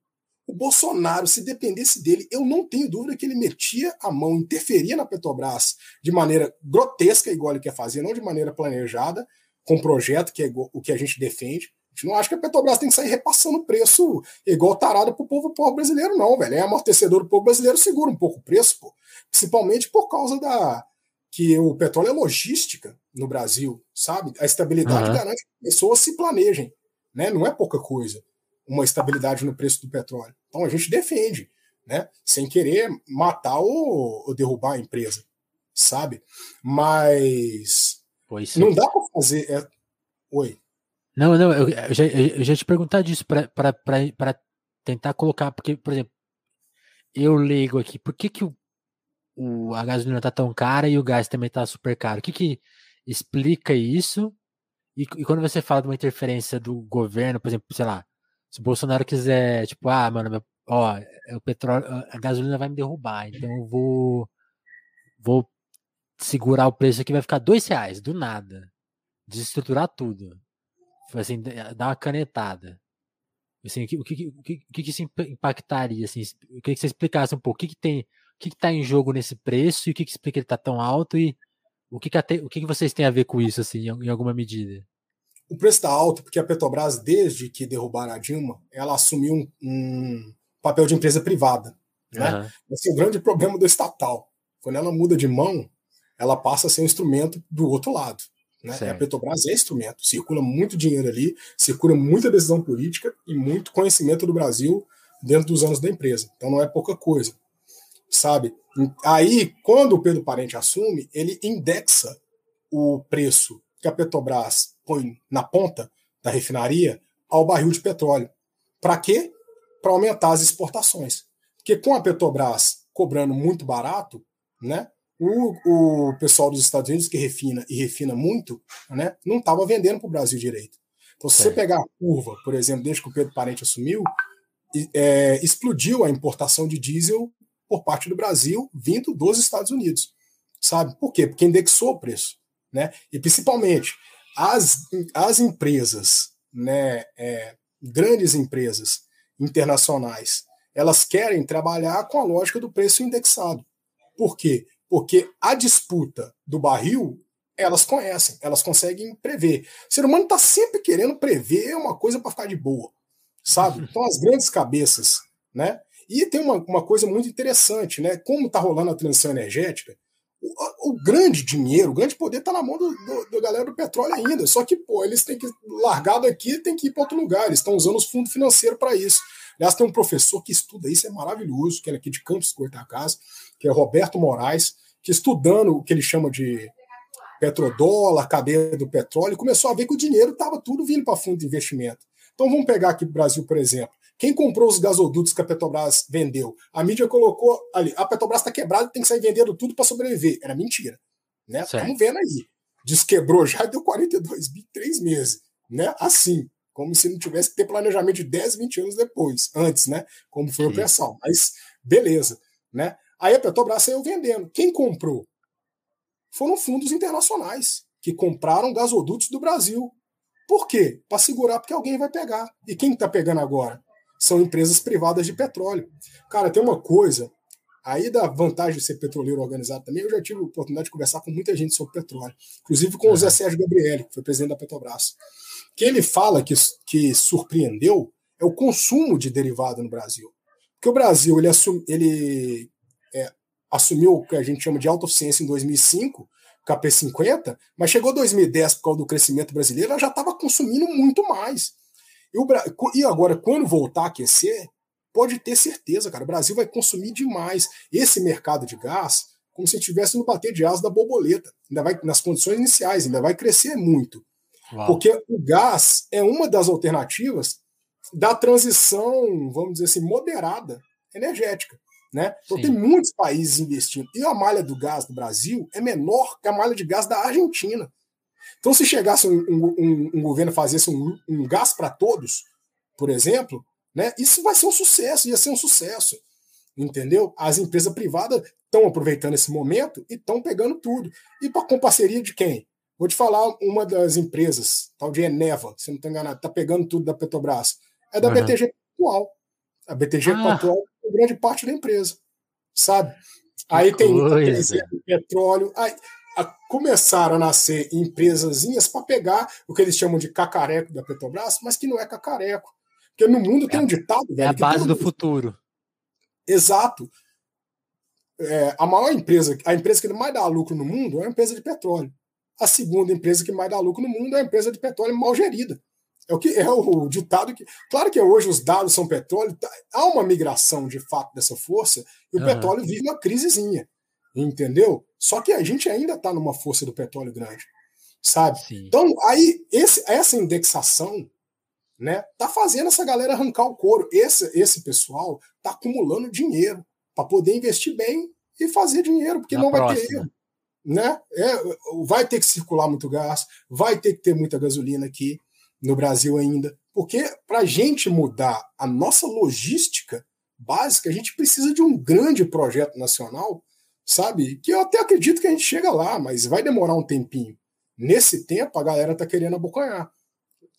o Bolsonaro, se dependesse dele, eu não tenho dúvida que ele metia a mão, interferia na Petrobras de maneira grotesca, igual ele quer fazer, não de maneira planejada, com projeto, que é o que a gente defende. A gente não acha que a Petrobras tem que sair repassando preço igual tarado pro povo, povo brasileiro, não, velho. É amortecedor do povo brasileiro, segura um pouco o preço, pô. Principalmente por causa da. que o petróleo é logística no Brasil, sabe? A estabilidade uhum. garante que pessoas se planejem, né? Não é pouca coisa uma estabilidade no preço do petróleo. Então a gente defende, né? Sem querer matar ou, ou derrubar a empresa, sabe? Mas não dá para fazer. É... Oi. Não, não, eu, eu, já, eu já te perguntar disso para tentar colocar, porque, por exemplo, eu ligo aqui, por que, que o, o, a gasolina tá tão cara e o gás também tá super caro? O que, que explica isso? E, e quando você fala de uma interferência do governo, por exemplo, sei lá, se o Bolsonaro quiser, tipo, ah, mano, ó, o petróleo, a gasolina vai me derrubar, então eu vou, vou segurar o preço aqui, vai ficar dois reais, do nada. Desestruturar tudo. Assim, dar uma canetada. Assim, o que, o que, o que, isso impactaria? Assim, eu queria que você explicasse um pouco o que, que tem, o que está em jogo nesse preço e o que, que explica ele tá tão alto e o que, que, o que, que vocês têm a ver com isso, assim, em alguma medida? O preço está alto porque a Petrobras, desde que derrubaram a Dilma, ela assumiu um, um papel de empresa privada. Né? Uhum. Esse é o grande problema do estatal. Quando ela muda de mão, ela passa a ser um instrumento do outro lado. Né? A Petrobras é instrumento, circula muito dinheiro ali, circula muita decisão política e muito conhecimento do Brasil dentro dos anos da empresa. Então não é pouca coisa, sabe? Aí, quando o Pedro Parente assume, ele indexa o preço que a Petrobras põe na ponta da refinaria ao barril de petróleo. Para quê? Para aumentar as exportações. Porque com a Petrobras cobrando muito barato, né, o, o pessoal dos Estados Unidos que refina e refina muito, né, não estava vendendo para o Brasil direito. Então, se é. você pegar a curva, por exemplo, desde que o Pedro Parente assumiu, é, explodiu a importação de diesel por parte do Brasil vindo dos Estados Unidos. Sabe? Por quê? Porque indexou o preço. Né? E principalmente, as, as empresas, né, é, grandes empresas internacionais, elas querem trabalhar com a lógica do preço indexado. Por quê? Porque a disputa do barril, elas conhecem, elas conseguem prever. O ser humano está sempre querendo prever uma coisa para ficar de boa, sabe? <laughs> Então, as grandes cabeças, né? E tem uma, uma coisa muito interessante, né? Como está rolando a transição energética, o, o, grande dinheiro, o grande poder está na mão do, do, do, galera do petróleo ainda. Só que, pô, eles têm que largar daqui tem que ir para outro lugar. Eles estão usando os fundos financeiros para isso. Aliás, tem um professor que estuda isso, é maravilhoso, que é aqui de Campos Goitacás, que é Roberto Moraes, que estudando o que ele chama de petrodólar, cadeia do petróleo, começou a ver que o dinheiro estava tudo vindo para fundo de investimento. Então vamos pegar aqui o Brasil, por exemplo. Quem comprou os gasodutos que a Petrobras vendeu? A mídia colocou ali, a Petrobras está quebrada, tem que sair vendendo tudo para sobreviver. Era mentira. Né? Estamos vendo aí. Desquebrou já deu 42 bi três meses. Né? Assim, como se não tivesse que ter planejamento de 10, 20 anos depois, antes, né? Como foi Sim. o pessoal. Mas beleza. Né? Aí a Petrobras saiu vendendo. Quem comprou? Foram fundos internacionais que compraram gasodutos do Brasil. Por quê? Para segurar porque alguém vai pegar. E quem está pegando agora? São empresas privadas de petróleo. Cara, tem uma coisa, aí da vantagem de ser petroleiro organizado também, eu já tive a oportunidade de conversar com muita gente sobre petróleo, inclusive com o Zé Sérgio Gabrielli, que foi presidente da Petrobras. que ele fala que, que surpreendeu é o consumo de derivado no Brasil. Porque o Brasil ele, assum, ele assumiu o que a gente chama de autossuficiência em 2005, KP50, mas chegou 2010 por causa do crescimento brasileiro, ela já estava consumindo muito mais. E, o, e agora, quando voltar a aquecer, pode ter certeza, cara, o Brasil vai consumir demais. Esse mercado de gás, como se estivesse no bater de asas da borboleta, ainda vai nas condições iniciais, ainda vai crescer muito. Uau. Porque o gás é uma das alternativas da transição, vamos dizer assim, moderada energética. Né? Então Sim. tem muitos países investindo. E a malha do gás do Brasil é menor que a malha de gás da Argentina. Então, se chegasse um, um, um governo fazesse um, um gás para todos, por exemplo, né, isso vai ser um sucesso, ia ser um sucesso. Entendeu? As empresas privadas estão aproveitando esse momento e estão pegando tudo. E com parceria de quem? Vou te falar uma das empresas, tal de Eneva, se não estou enganado, está pegando tudo da Petrobras. É da uhum. BTG Pactual. A BTG ah. Pactual grande parte da empresa, sabe? Aí tem, tem petróleo. Aí, a, começaram a nascer empresazinhas para pegar o que eles chamam de cacareco da Petrobras, mas que não é cacareco. Porque no mundo é, tem um ditado. É velho, a base do futuro. Exato. É, a maior empresa, a empresa que mais dá lucro no mundo é a empresa de petróleo. A segunda empresa que mais dá lucro no mundo é a empresa de petróleo mal gerida. É o que é o ditado que. Claro que hoje os dados são petróleo, tá, há uma migração de fato dessa força, e o uhum. petróleo vive uma crisezinha. Entendeu? Só que a gente ainda está numa força do petróleo grande. Sabe? Sim. Então, aí, esse, essa indexação né, tá fazendo essa galera arrancar o couro. Esse, esse pessoal tá acumulando dinheiro para poder investir bem e fazer dinheiro, porque Na não próxima. vai ter erro. Né? É, vai ter que circular muito gás, vai ter que ter muita gasolina aqui no Brasil ainda. Porque para a gente mudar a nossa logística básica, a gente precisa de um grande projeto nacional, sabe? Que eu até acredito que a gente chega lá, mas vai demorar um tempinho. Nesse tempo, a galera tá querendo abocanhar.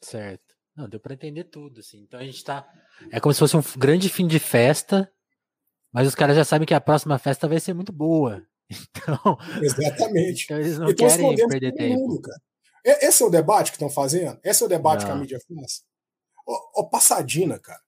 Certo. Não, deu para entender tudo, assim. Então a gente tá. É como se fosse um grande fim de festa, mas os caras já sabem que a próxima festa vai ser muito boa. <laughs> Então. Exatamente. Então eles não querem perder tempo. Mundo, cara. Esse é o debate que estão fazendo? Esse é o debate Não. que a mídia faz? O, o Passadina, cara.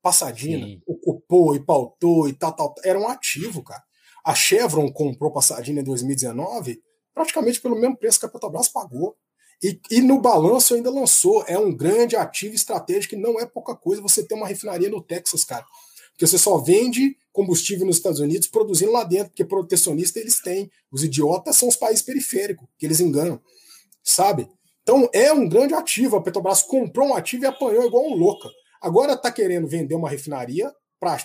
Passadina Sim. ocupou e pautou e tal, tal. Era um ativo, cara. A Chevron comprou Passadina em 2019 praticamente pelo mesmo preço que a Petrobras pagou. E, e, no balanço ainda lançou. É um grande ativo estratégico e não é pouca coisa você ter uma refinaria no Texas, cara. Porque você só vende combustível nos Estados Unidos produzindo lá dentro, porque protecionista eles têm. Os idiotas são os países periféricos, que eles enganam sabe? Então é um grande ativo. A Petrobras comprou um ativo e apanhou igual um louca. Agora está querendo vender uma refinaria para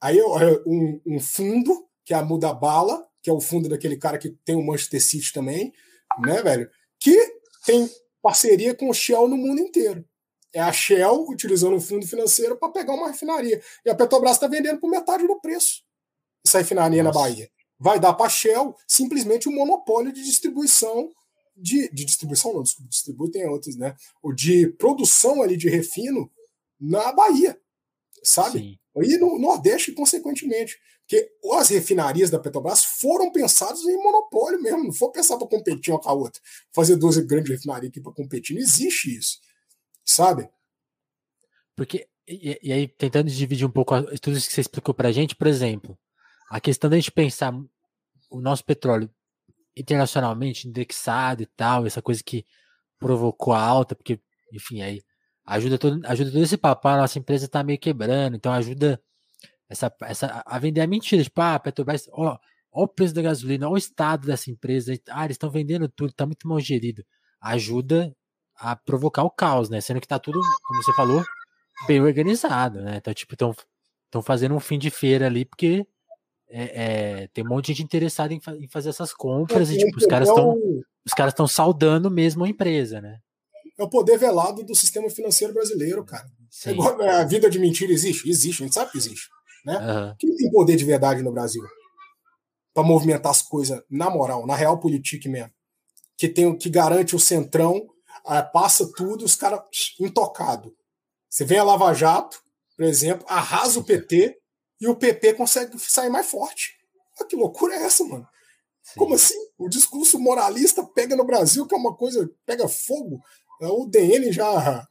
aí um, um, fundo que é a Muda Bala, que é o fundo daquele cara que tem o Manchester City também, né, velho? Que tem parceria com o Shell no mundo inteiro. É a Shell utilizando um fundo financeiro para pegar uma refinaria. E a Petrobras está vendendo por metade do preço essa refinaria Nossa. na Bahia. Vai dar para a Shell simplesmente um monopólio de distribuição de, de distribuição, não, desculpa, distribui tem outros, né? O de produção ali de refino na Bahia, sabe? Sim. E no Nordeste, consequentemente. Porque as refinarias da Petrobras foram pensadas em monopólio mesmo, não foi pensar para competir uma com a outra. Fazer 12 grandes refinarias aqui para competir, não existe isso, sabe? Porque, e, e, aí, tentando dividir um pouco tudo isso que você explicou para a gente, por exemplo, a questão da gente pensar o nosso petróleo internacionalmente indexado e tal, essa coisa que provocou a alta, porque, enfim, aí ajuda todo, ajuda todo esse papo, a nossa empresa tá meio quebrando, então ajuda essa, essa, a vender a mentira, tipo, ah, Petrobras, ó, ó o preço da gasolina, ó o estado dessa empresa, ah, eles estão vendendo tudo, tá muito mal gerido. Ajuda a provocar o caos, né? Sendo que tá tudo, como você falou, bem organizado, né? Então, tipo, estão fazendo um fim de feira ali, porque é, é, tem um monte de gente interessada em, fa em fazer essas compras é, e, tipo, os caras estão os caras estão saudando mesmo a empresa, né? É o poder velado do sistema financeiro brasileiro, cara. É igual, né, a vida de mentira existe? Existe, a gente sabe que existe. Né? Uhum. Quem tem poder de verdade no Brasil? Para movimentar as coisas na moral, na real política mesmo. Que, tem, que garante o centrão, passa tudo, os caras intocado. Você vem a Lava Jato, por exemplo, arrasa o PT e o PP consegue sair mais forte. Ah, que loucura é essa, mano? Sim. Como assim? O discurso moralista pega no Brasil, que é uma coisa, pega fogo. O DN já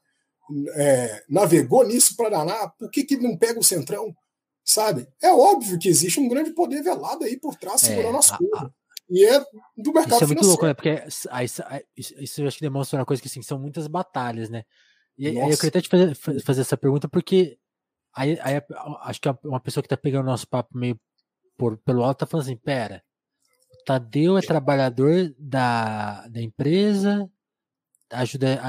é, navegou nisso para danar. Por que, que não pega o centrão? Sabe? É óbvio que existe um grande poder velado aí por trás, segurando é, as coisas. E é do mercado Isso é muito financeiro. louco, né? Porque isso, isso eu acho que demonstra uma coisa que assim, são muitas batalhas, né? E aí eu queria até te fazer, fazer essa pergunta, porque aí, aí, acho que uma pessoa que tá pegando o nosso papo meio por, pelo alto tá falando assim: pera, o Tadeu é trabalhador da, da empresa, ajuda,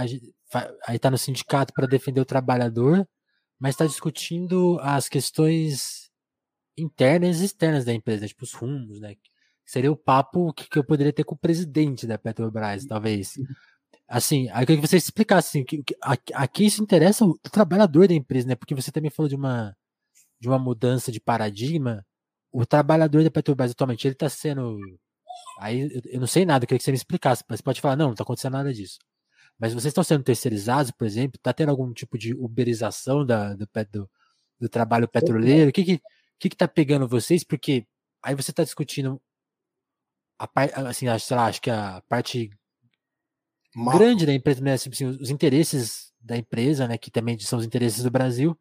aí tá no sindicato para defender o trabalhador, mas está discutindo as questões internas e externas da empresa, tipo os rumos, né? Seria o papo que, que eu poderia ter com o presidente da Petrobras, talvez. Assim, eu queria que você explicasse assim, que, que, aqui isso interessa o trabalhador da empresa, né? Porque você também falou de uma, de uma mudança de paradigma. O trabalhador da Petrobras atualmente, ele está sendo. Aí eu não sei nada, eu queria que você me explicasse, mas pode falar, não, não está acontecendo nada disso. Mas vocês estão sendo terceirizados, por exemplo? Está tendo algum tipo de uberização da, do, do, do trabalho petroleiro? O que que, que que tá pegando vocês? Porque aí você está discutindo a parte, assim, sei lá, acho que a parte grande da empresa, né? Assim, os interesses da empresa, né? Que também são os interesses do Brasil.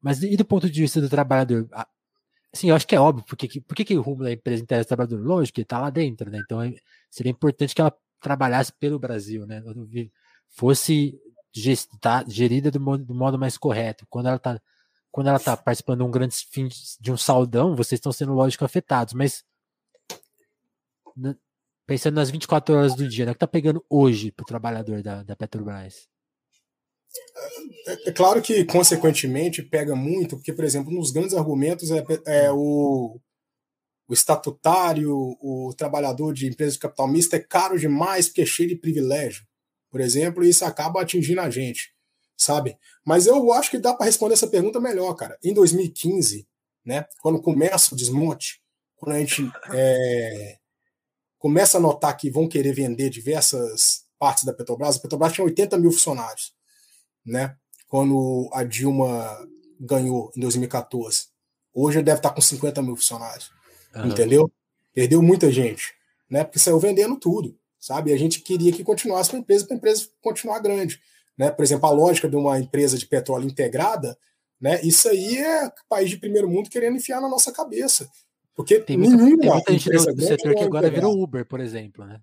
Mas e do ponto de vista do trabalhador? Assim, eu acho que é óbvio, porque, por que o rumo da empresa interessa o trabalhador? Lógico que está lá dentro, né? Então é, seria importante que ela trabalhasse pelo Brasil, né? Fosse tá, gerida do modo, do modo mais correto. Quando ela está quando ela tá participando de um grande fim de um saldão, vocês estão sendo lógico afetados, mas pensando nas 24 horas do dia, né? O que tá pegando hoje pro trabalhador da, da Petrobras? É, é, claro que, consequentemente, pega muito, porque, por exemplo, nos grandes argumentos é, é o, o estatutário, o trabalhador de empresa de capital misto é caro demais porque é cheio de privilégio, por exemplo, e isso acaba atingindo a gente, sabe? Mas eu acho que dá para responder essa pergunta melhor, cara. Em 2015, né, quando começa o desmonte, quando a gente é, começa a notar que vão querer vender diversas partes da Petrobras. A Petrobras tinha 80 mil funcionários, né? Quando a Dilma ganhou em 2014. Hoje deve estar com 50 mil funcionários. Uhum. Entendeu? Perdeu muita gente, né? Porque saiu vendendo tudo, sabe? E a gente queria que continuasse com a empresa para a empresa continuar grande. Né? Por exemplo, a lógica de uma empresa de petróleo integrada, né? Isso aí é país de primeiro mundo querendo enfiar na nossa cabeça. Porque tem muita, nenhuma tem muita gente do, setor que agora virou Uber, por exemplo, né?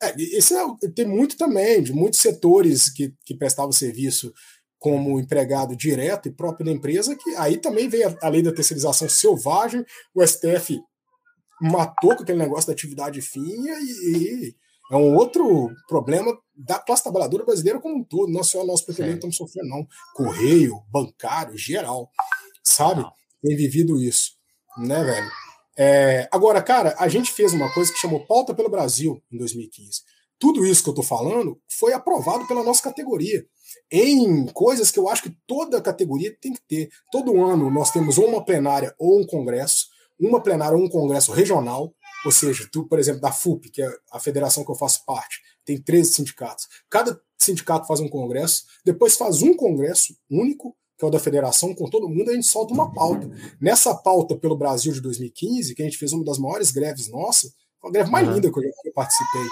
É, esse é, tem muito também, de muitos setores que, que prestavam serviço como empregado direto e próprio da empresa, que aí também veio a, a lei da terceirização selvagem, o STF matou com aquele negócio da atividade fim e, e, é um outro problema da classe trabalhadora brasileira como um todo, não só nós petroleiros estamos sofrendo, não. Correio, bancário, geral, sabe? Tem vivido isso né, velho? É, agora, cara, a gente fez uma coisa que chamou Pauta pelo Brasil em 2015. Tudo isso que eu tô falando foi aprovado pela nossa categoria. Em coisas que eu acho que toda categoria tem que ter. Todo ano nós temos uma plenária ou um congresso, uma plenária ou um congresso regional, ou seja, tu, por exemplo, da FUP, que é a federação que eu faço parte, tem 13 sindicatos. Cada sindicato faz um congresso, depois faz um congresso único que é o da federação, com todo mundo, a gente solta uma pauta. Nessa pauta pelo Brasil de 2015, que a gente fez uma das maiores greves nossas, foi a greve mais uhum. linda que eu já participei,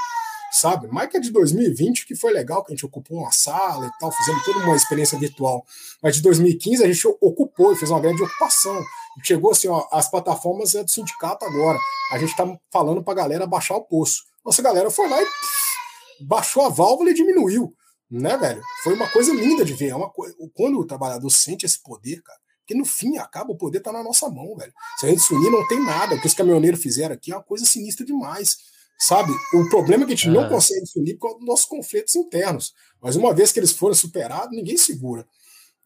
sabe? Mais que a de 2020, que foi legal, que a gente ocupou uma sala e tal, fizemos toda uma experiência virtual. Mas de 2015 a gente ocupou e fez uma greve de ocupação. E chegou assim, ó, as plataformas é do sindicato agora. A gente tá falando pra galera baixar o poço. Nossa galera foi lá e pff, baixou a válvula e diminuiu né, velho? Foi uma coisa linda de ver. É uma coisa, quando o trabalhador sente esse poder, cara, porque no fim acaba o poder tá na nossa mão, velho. Se a gente se unir, não tem nada. O que os caminhoneiros fizeram aqui é uma coisa sinistra demais. Sabe? O problema é que a gente não consegue se unir por causa dos nossos conflitos internos. Mas uma vez que eles foram superados, ninguém segura.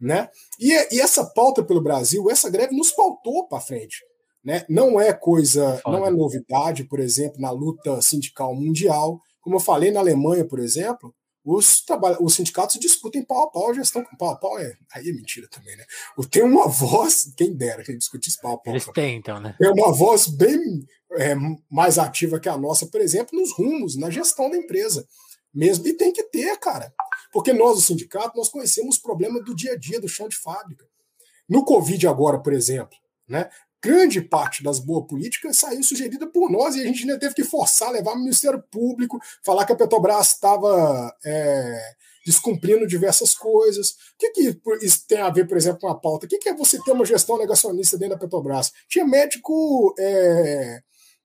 né? E, e essa pauta pelo Brasil, essa greve nos pautou para frente. Né? Não é coisa, Foda. não é novidade, por exemplo, na luta sindical mundial. Como eu falei, na Alemanha, por exemplo, os, os sindicatos discutem pau a pau a gestão. Pau a pau é. Aí é mentira também, né? Tem uma voz, quem dera que discutisse pau a pau. Eles têm, então, né? É uma voz bem é, mais ativa que a nossa, por exemplo, nos rumos, na gestão da empresa. Mesmo, e tem que ter, cara. Porque nós, o sindicato, nós conhecemos o problema do dia a dia, do chão de fábrica. No Covid agora, por exemplo, né? Grande parte das boas políticas saiu sugerida por nós e a gente ainda teve que forçar, levar o Ministério Público, falar que a Petrobras estava é, descumprindo diversas coisas. O que, que isso tem a ver, por exemplo, com a pauta? O que, que é você ter uma gestão negacionista dentro da Petrobras? Tinha médico é,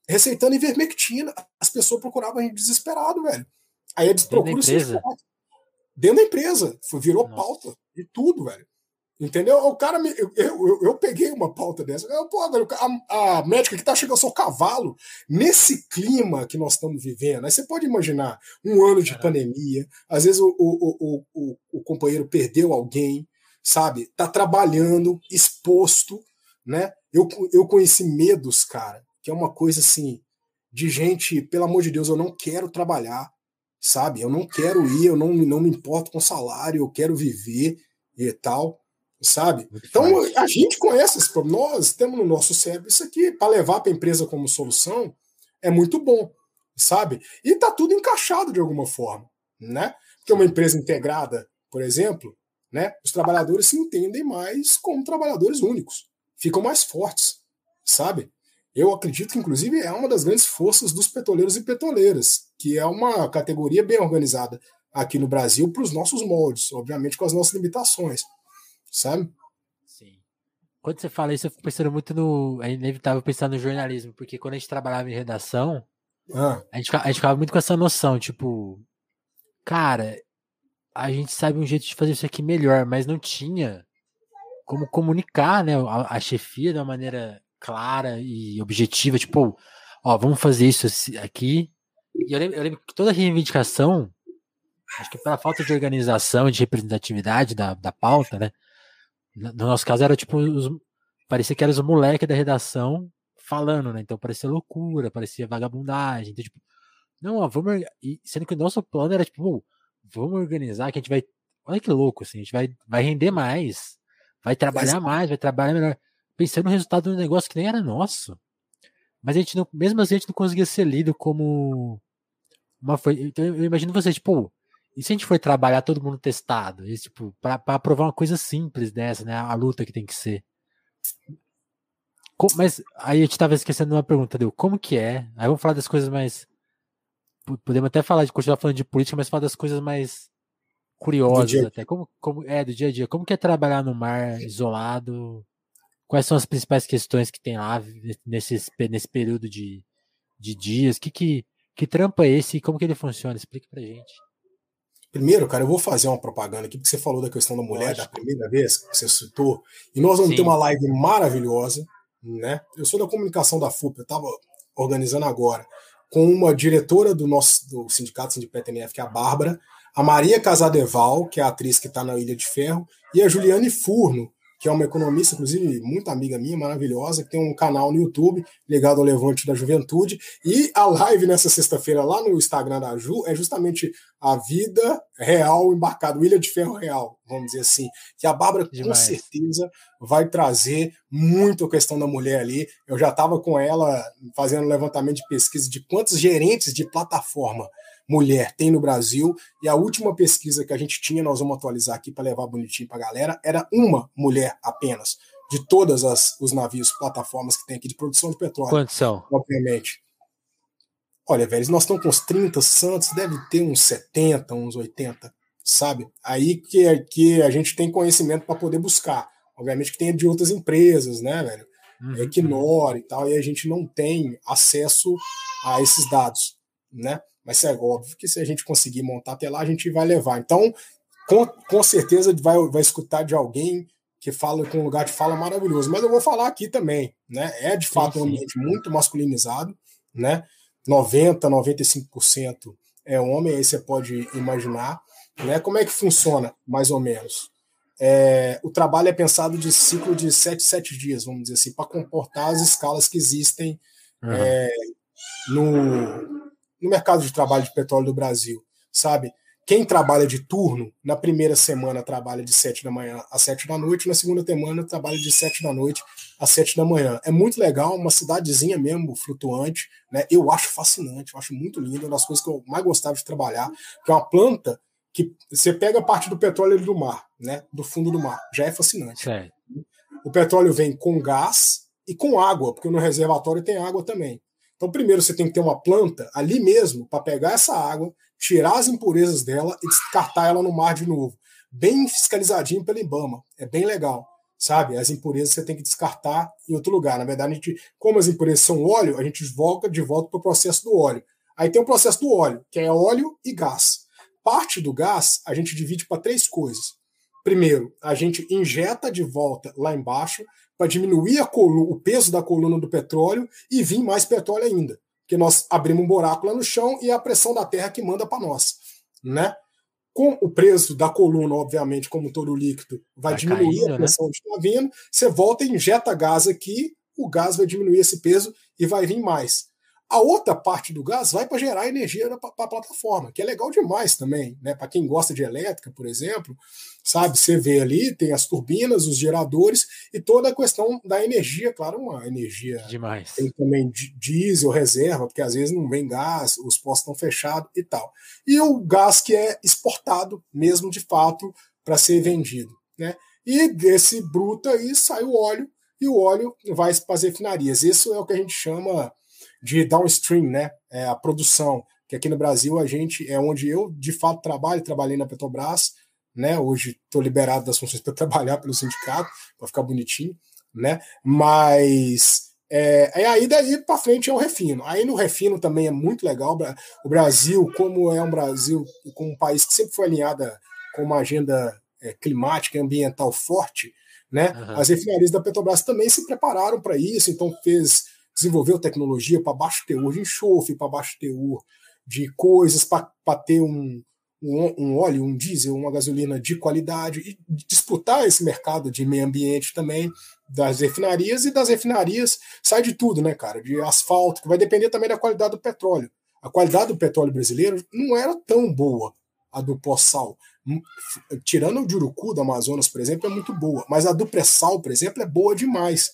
receitando ivermectina, as pessoas procuravam a gente desesperado, velho. Aí eles procuram dentro da empresa. Virou Nossa. pauta de tudo, velho. Entendeu? O cara me. Eu, eu, eu peguei uma pauta dessa. Eu, pô, a, a médica que tá chegando ao seu cavalo, nesse clima que nós estamos vivendo, aí você pode imaginar um ano de pandemia, às vezes o, o, o, o, companheiro perdeu alguém, sabe? Tá trabalhando, exposto, né? Eu, eu conheci medos, cara, que é uma coisa assim, de gente, pelo amor de Deus, eu não quero trabalhar, sabe? Eu não quero ir, eu não, não me importo com salário, eu quero viver e tal sabe? Então a gente conhece esse problema. Nós temos no nosso cérebro isso aqui para levar para a empresa como solução é muito bom, sabe? E tá tudo encaixado de alguma forma, né? Porque uma empresa integrada, por exemplo, né? Os trabalhadores se entendem mais como trabalhadores únicos, ficam mais fortes, sabe? Eu acredito que, inclusive, é uma das grandes forças dos petroleiros e petroleiras, que é uma categoria bem organizada aqui no Brasil para os nossos moldes, obviamente com as nossas limitações sabe? Sim. Quando você fala isso, eu fico pensando muito no. É inevitável pensar no jornalismo, porque quando a gente trabalhava em redação, ah. a, gente, a gente ficava muito com essa noção, tipo, cara, a gente sabe um jeito de fazer isso aqui melhor, mas não tinha como comunicar, né, a, a chefia de uma maneira clara e objetiva, tipo, ó, vamos fazer isso aqui. E eu lembro, eu lembro que toda reivindicação, acho que pela falta de organização, de representatividade da, da pauta, né, no nosso caso era tipo os, parecia que eram os moleques da redação falando, né? Então parecia loucura, parecia vagabundagem. Então, tipo, não, ó, vamos. E sendo que o nosso plano era tipo, vamos organizar que a gente vai. Olha que louco, assim, a gente vai, vai render mais, vai trabalhar mais, vai trabalhar melhor. Pensando no resultado do negócio que nem era nosso. Mas a gente não, mesmo assim, a gente não conseguia ser lido como uma foi. Então eu imagino você, tipo, e se a gente for trabalhar todo mundo testado? E, tipo, pra, pra provar uma coisa simples dessa, né? A luta que tem que ser. Mas aí a gente tava esquecendo uma pergunta, deu como que é? Aí vamos falar das coisas mais. Podemos até falar de continuar falando de política, mas falar das coisas mais curiosas até. Como, como é do dia a dia? Como que é trabalhar no mar isolado? Quais são as principais questões que tem lá nesse, nesse período de, de dias? Que, que, que trampo é esse e como que ele funciona? Explique pra gente. Primeiro, cara, eu vou fazer uma propaganda aqui, porque você falou da questão da mulher Lógico. da primeira vez que você citou, e nós vamos Sim. ter uma live maravilhosa, né? Eu sou da comunicação da FUP, eu estava organizando agora, com uma diretora do nosso do Sindicato Sindicato NF, que é a Bárbara, a Maria Casadeval, que é a atriz que está na Ilha de Ferro, e a Juliane Furno, que é uma economista, inclusive, muito amiga minha, maravilhosa, que tem um canal no YouTube ligado ao Levante da Juventude. E a live nessa sexta-feira lá no Instagram da Ju é justamente a vida real embarcada, Ilha de Ferro Real, vamos dizer assim. Que a Bárbara, Demais. com certeza, vai trazer muito a questão da mulher ali. Eu já estava com ela fazendo um levantamento de pesquisa de quantos gerentes de plataforma mulher tem no Brasil. E a última pesquisa que a gente tinha, nós vamos atualizar aqui para levar bonitinho para a galera, era uma mulher apenas, de todas as, os navios, plataformas que tem aqui de produção de petróleo. Quantos são? Obviamente. Olha, velho, nós estamos com uns 30 Santos, deve ter uns 70, uns 80, sabe? Aí que, que a gente tem conhecimento para poder buscar. Obviamente que tem de outras empresas, né, velho? Uhum. Equinor e tal, e a gente não tem acesso a esses dados, né? Mas é óbvio que se a gente conseguir montar até lá, a gente vai levar. Então, com, com certeza vai, vai escutar de alguém que fala com um lugar de fala maravilhoso. Mas eu vou falar aqui também, né? É de fato um ambiente muito masculinizado, né? 90, 95% é homem, aí você pode imaginar, né? Como é que funciona, mais ou menos? é, o trabalho é pensado de ciclo de 7, 7 dias, vamos dizer assim, para comportar as escalas que existem uhum. é, no, no mercado de trabalho de petróleo do Brasil, sabe? Quem trabalha de turno, na primeira semana trabalha de 7 da manhã às 7 da noite, na segunda semana trabalha de 7 da noite às 7 da manhã. É muito legal, uma cidadezinha mesmo, flutuante, né? Eu acho fascinante, eu acho muito lindo, uma das coisas que eu mais gostava de trabalhar, que é uma planta que você pega parte do petróleo do mar, né? Do fundo do mar. Já é fascinante. O petróleo vem com gás e com água, porque no reservatório tem água também. Então, primeiro você tem que ter uma planta ali mesmo para pegar essa água, tirar as impurezas dela e descartar ela no mar de novo. Bem fiscalizadinho pelo IBAMA. É bem legal. Sabe? As impurezas você tem que descartar em outro lugar. Na verdade, a gente, como as impurezas são óleo, a gente volta de volta para o processo do óleo. Aí tem o processo do óleo, que é óleo e gás. Parte do gás a gente divide para três coisas. Primeiro, a gente injeta de volta lá embaixo para diminuir o peso da coluna do petróleo e vir mais petróleo ainda que nós abrimos um buraco lá no chão e é a pressão da terra que manda para nós, né? Com o preço da coluna, obviamente, como todo líquido, vai, vai diminuir caindo, a né? pressão né? que está vindo, você volta e injeta gás aqui, o gás vai diminuir esse peso e vai vir mais. A outra parte do gás vai para gerar energia para a plataforma, que é legal demais também, né? Para quem gosta de elétrica, por exemplo, sabe? Você vê ali, tem as turbinas, os geradores e toda a questão da energia, claro, uma energia. Demais. Tem também diesel, reserva, porque às vezes não vem gás, os postos estão fechados e tal. E o gás que é exportado mesmo de fato para ser vendido, né? E desse bruto aí sai o óleo e o óleo vai para as refinarias. Isso é o que a gente chama de downstream, né? É a produção, que aqui no Brasil a gente é onde eu de fato trabalho, trabalhei na Petrobras, né? Hoje estou liberado das funções <laughs> para trabalhar pelo sindicato, para ficar bonitinho, né? Mas é, é aí daí para frente é o refino. Aí no refino também é muito legal. O Brasil, como é um Brasil, como um país que sempre foi alinhada com uma agenda é, climática e ambiental forte, né? Uhum. As refinarias da Petrobras também se prepararam para isso, então fez desenvolveu tecnologia para baixo teor de enxofre, para baixo teor de coisas, para ter um, um, um, óleo, um diesel, uma gasolina de qualidade e disputar esse mercado de meio ambiente também das refinarias e das refinarias sai de tudo, né, cara? De asfalto, que vai depender também da qualidade do petróleo. A qualidade do petróleo brasileiro não era tão boa, a do pós-sal. Hum, tirando o de Urucu, do Amazonas, por exemplo, é muito boa. Mas a do pré-sal, por exemplo, é boa demais,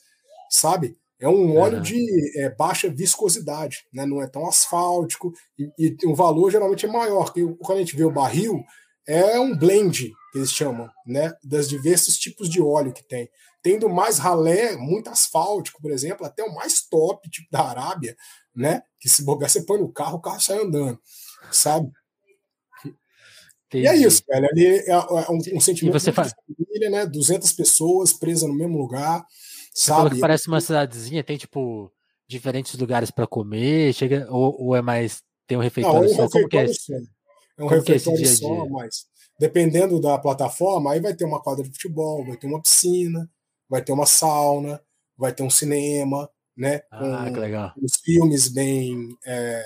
sabe? É um óleo de é, baixa viscosidade, né? não é tão asfáltico e, e o valor geralmente é maior. Que quando a gente vê o barril, é um blend, que eles chamam, né? das diversos tipos de óleo que tem. Tendo mais ralé, muito asfáltico, por exemplo, até o mais top, tipo da Arábia, né? que se bobear, você põe no carro, o carro sai andando, sabe? Entendi. E é isso, velho. Ali é, é um, um sentimento de faz... família, né? 200 pessoas presas no mesmo lugar. Você falou que parece uma cidadezinha, tem tipo diferentes lugares para comer, chega ou, ou, é mais tem um refeitório Não, só? Um como que é? Só. É um como refeitório é só, mas dependendo da plataforma, aí vai ter uma quadra de futebol, vai ter uma piscina, vai ter uma sauna, vai ter um cinema, né? Ah, que legal. Os filmes bem é,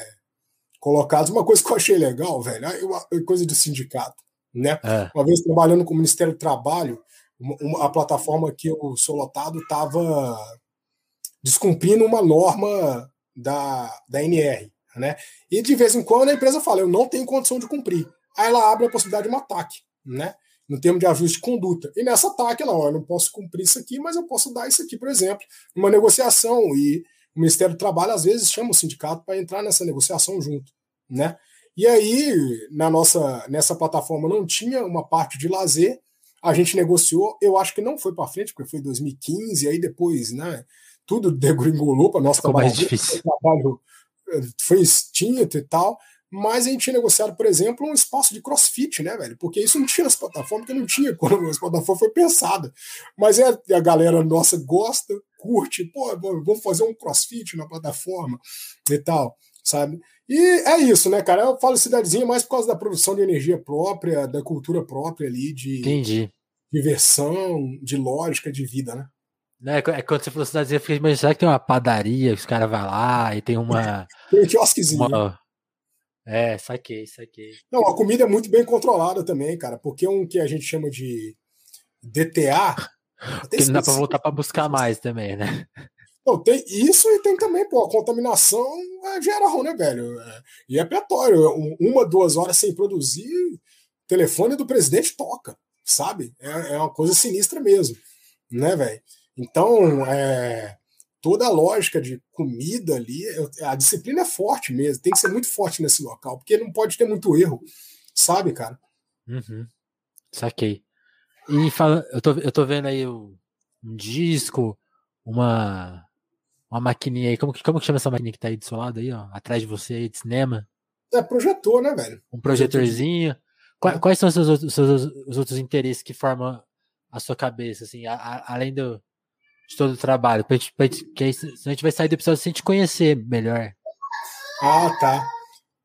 colocados. Uma coisa que eu achei legal, velho, é coisa de sindicato, né? É. Uma vez trabalhando com o Ministério do Trabalho, uma, a plataforma que eu sou lotado estava descumprindo uma norma da, da NR. Né? E de vez em quando a empresa fala, eu não tenho condição de cumprir. Aí ela abre a possibilidade de um ataque, né? no termo de ajuste de conduta. E nessa ataque, ela, ó, eu não posso cumprir isso aqui, mas eu posso dar isso aqui, por exemplo, uma negociação. E o Ministério do Trabalho, às vezes, chama o sindicato para entrar nessa negociação junto. Né? E aí, na nossa, nessa plataforma não tinha uma parte de lazer, a gente negociou, eu acho que não foi para frente, porque foi 2015, aí depois, né, tudo <laughs> degringolou para nós trabalhar. mais difícil. Trabalho eh, foi extinto e tal, mas a gente tinha negociado, por exemplo, um espaço de crossfit, né, velho? Porque isso não tinha nas plataformas, porque não tinha <laughs> quando as plataformas foi pensada. Mas é, a galera nossa gosta, curte, pô, vamos fazer um crossfit na plataforma e tal, sabe? E é isso, né, cara? Eu falo cidadezinha mais por causa da produção de energia própria, da cultura própria ali, de Entendi. diversão, de lógica de vida, né? É, é quando você falou cidadezinha, eu fiquei imaginando, será que tem uma padaria que os caras vão lá e tem uma. <laughs> tem um quiosquezinho. Uma... É, saquei, saquei. Não, a comida é muito bem controlada também, cara, porque é um que a gente chama de, DTA. Porque <laughs> não dá para voltar para buscar mais também, né? Não, tem isso e tem também, pô, a contaminação é geral, né, velho? É, e é petório. Uma, duas horas sem produzir, telefone do presidente toca, sabe? É, é uma coisa sinistra mesmo, né, velho? Então, é, toda a lógica de comida ali, a disciplina é forte mesmo, tem que ser muito forte nesse local, porque não pode ter muito erro, sabe, cara? Uhum. Saquei. E fala, eu, tô, eu tô vendo aí um, um disco, uma uma maquininha aí. Como, como que chama essa maquininha que tá aí do seu lado aí, ó? Atrás de você aí de cinema? É projetor, né, velho? Um projetorzinho. Quais, quais são os seus, os seus os outros interesses que formam a sua cabeça, assim, a, a, além do, de todo o trabalho? Pra gente, pra gente, que aí, a gente vai sair do episódio sem te conhecer melhor. Ah, tá.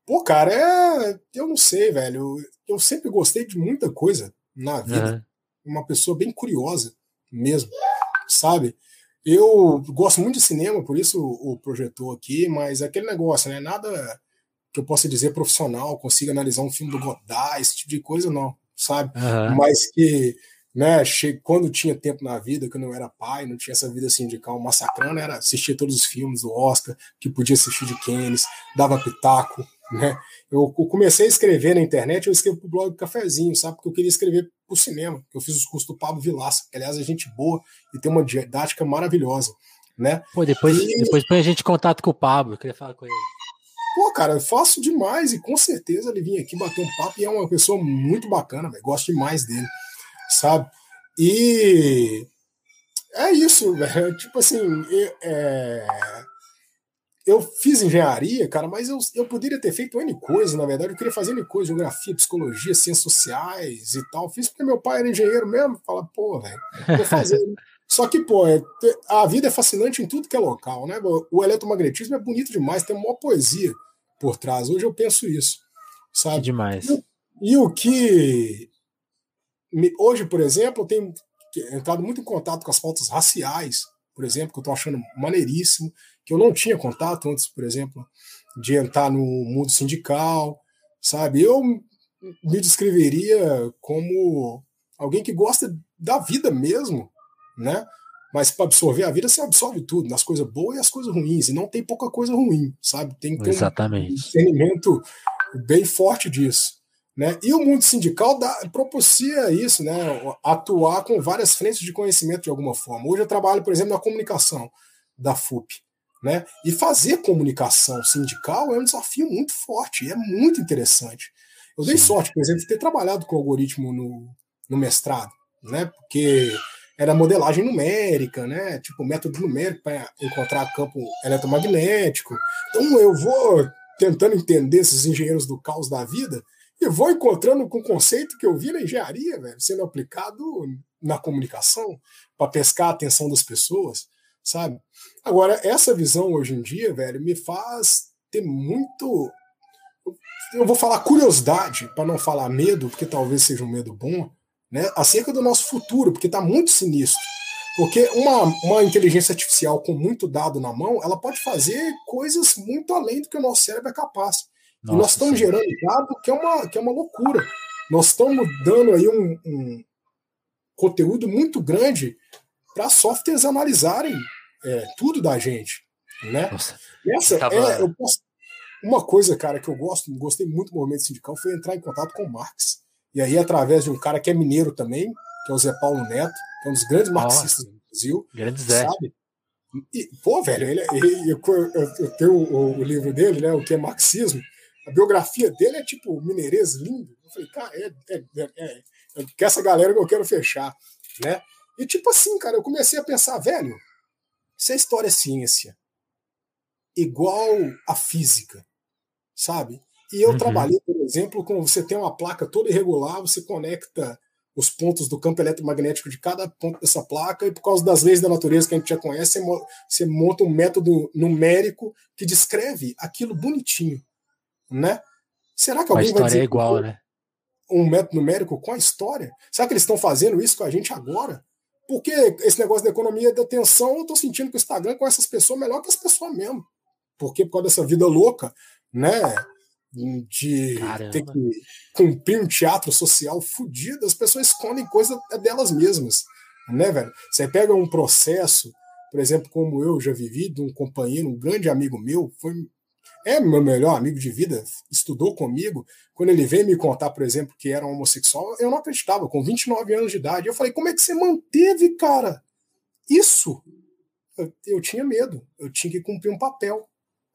Pô, cara, é. Eu não sei, velho. Eu sempre gostei de muita coisa na vida. Uhum. Uma pessoa bem curiosa mesmo, sabe? Eu gosto muito de cinema, por isso o, projetor aqui, mas é aquele negócio, né? Nada que eu possa dizer profissional, consiga analisar um filme do Godard, esse tipo de coisa, não, sabe? Uhum. Mas que, né, quando tinha tempo na vida, quando eu era pai, não tinha essa vida sindical assim massacrando, era assistir todos os filmes do Oscar, que podia assistir de Keynes, dava pitaco, né? Eu, comecei a escrever na internet, eu escrevo pro blog Cafezinho, sabe? Porque eu queria escrever pro cinema, que eu fiz os cursos do Pablo Vilaça, que aliás é gente boa e tem uma didática maravilhosa, né? Pô, depois, e... depois põe a gente em contato com o Pablo, eu queria falar com ele. Pô, cara, eu faço demais e com certeza ele vinha aqui bater um papo e é uma pessoa muito bacana, velho. Gosto demais dele, sabe? E é isso, <laughs> velho. Tipo assim, é eu fiz engenharia, cara, mas eu, eu poderia ter feito N coisas, na verdade. Eu queria fazer N coisas, geografia, psicologia, ciências sociais e tal. Fiz porque meu pai era engenheiro mesmo. Fala, pô, velho, vou fazer. <laughs> Só que, pô, é, a vida é fascinante em tudo que é local, né? O eletromagnetismo é bonito demais, tem uma poesia por trás. Hoje eu penso isso, sabe? Que demais. E, e o que. Hoje, por exemplo, eu tenho entrado muito em contato com as pautas raciais, por exemplo, que eu tô achando maneiríssimo que eu não tinha contato antes, por exemplo, de entrar no mundo sindical, sabe? Eu me descreveria como alguém que gosta da vida mesmo, né? Mas para absorver a vida, você absorve tudo, nas coisas boas e as coisas ruins, e não tem pouca coisa ruim, sabe? Tem que ter Exatamente. um discernimento bem forte disso. Né? E o mundo sindical dá, propicia isso, né? atuar com várias frentes de conhecimento de alguma forma. Hoje eu trabalho, por exemplo, na comunicação da FUP. Né? E fazer comunicação sindical é um desafio muito forte e é muito interessante. Eu dei sorte, por exemplo, de ter trabalhado com algoritmo no, no mestrado, né? porque era modelagem numérica, né? tipo método numérico para encontrar campo eletromagnético. Então eu vou tentando entender esses engenheiros do caos da vida e vou encontrando com o conceito que eu vi na engenharia, velho, sendo aplicado na comunicação para pescar a atenção das pessoas sabe? Agora, essa visão hoje em dia, velho, me faz ter muito. Eu vou falar curiosidade, para não falar medo, porque talvez seja um medo bom, né? Acerca do nosso futuro, porque está muito sinistro. Porque uma, uma inteligência artificial com muito dado na mão, ela pode fazer coisas muito além do que o nosso cérebro é capaz. Nossa, e nós estamos gerando dado que é, uma, que é uma loucura. Nós estamos dando aí um, um conteúdo muito grande para softwares analisarem é, tudo da gente, né? Nossa, Essa tava... é, posso, uma coisa, cara, que eu gosto, gostei muito do movimento sindical foi entrar em contato com o Marx. E aí, através de um cara que é mineiro também, que é o Zé Paulo Neto, que é um dos grandes marxistas do Brasil. Grande Zé. Sabe? E, pô, velho, ele, ele eu, eu, eu, tenho o, o, livro dele, né? O que é marxismo. A biografia dele é tipo mineirês lindo. Eu falei, cara, é, é, é, é, é que essa galera que eu quero fechar, né? E tipo assim, cara, eu comecei a pensar, velho, se a história é ciência, igual a física, sabe? E eu uhum. trabalhei, por exemplo, com você tem uma placa toda irregular, você conecta os pontos do campo eletromagnético de cada ponto dessa placa, e por causa das leis da natureza que a gente já conhece, você monta um método numérico que descreve aquilo bonitinho, né? Será que alguém a história vai dizer é igual, né? um método numérico com a história? Será que eles estão fazendo isso com a gente agora? Porque esse negócio da economia da atenção, eu tô sentindo que o Instagram com essas pessoas melhor que as pessoas mesmo. Porque por causa dessa vida louca, né? de Caramba. ter que cumprir um teatro social fudido, as pessoas escondem coisa delas mesmas, né, velho? Você pega um processo, por exemplo, como eu já vivi, de um companheiro, um grande amigo meu, foi é meu melhor amigo de vida, estudou comigo. Quando ele veio me contar, por exemplo, que era homossexual, eu não acreditava, com 29 anos de idade. Eu falei, como é que você manteve, cara? Isso? Eu, eu tinha medo, eu tinha que cumprir um papel.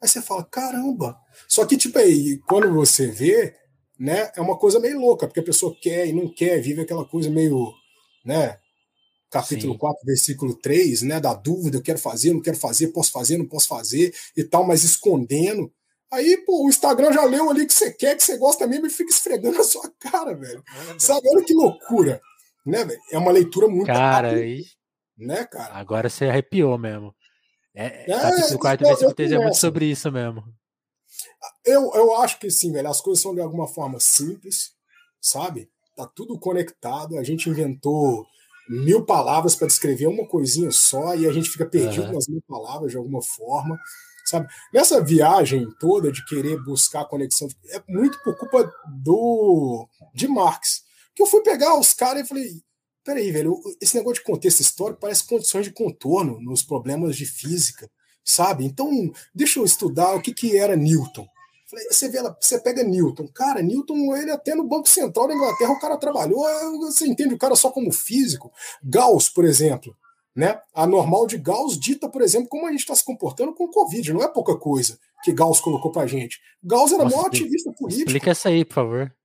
Aí você fala, caramba. Só que, tipo, aí, quando você vê, né, é uma coisa meio louca, porque a pessoa quer e não quer, vive aquela coisa meio, né, capítulo Sim. 4, versículo 3, né, da dúvida, eu quero fazer, não quero fazer, posso fazer, não posso fazer e tal, mas escondendo. Aí, pô, o Instagram já leu ali que você quer, que você gosta mesmo e fica esfregando <laughs> a sua cara, velho. Sabe, olha que loucura, né, velho? É uma leitura muito Cara, aí... Né, cara? Agora você arrepiou mesmo. É, é capítulo 4 versículo 3 é muito sobre isso mesmo. Eu, eu acho que sim, velho. As coisas são de alguma forma simples, sabe? Tá tudo conectado. A gente inventou mil palavras para descrever uma coisinha só e a gente fica perdido uhum. nas mil palavras de alguma forma, sabe? Nessa viagem toda de querer buscar conexão, é muito por culpa do de Marx. Que eu fui pegar os caras e falei, peraí, velho, esse negócio de contexto histórico parece condições de contorno nos problemas de física, sabe? Então, deixa eu estudar o que, que era Newton. Você, vê, você pega Newton, cara, Newton, ele até no Banco Central da Inglaterra, o cara trabalhou, você entende o cara só como físico. Gauss, por exemplo, né? A normal de Gauss dita, por exemplo, como a gente está se comportando com o Covid, não é pouca coisa que Gauss colocou pra gente. Gauss era Nossa, maior ativista político. Explica essa aí, por favor.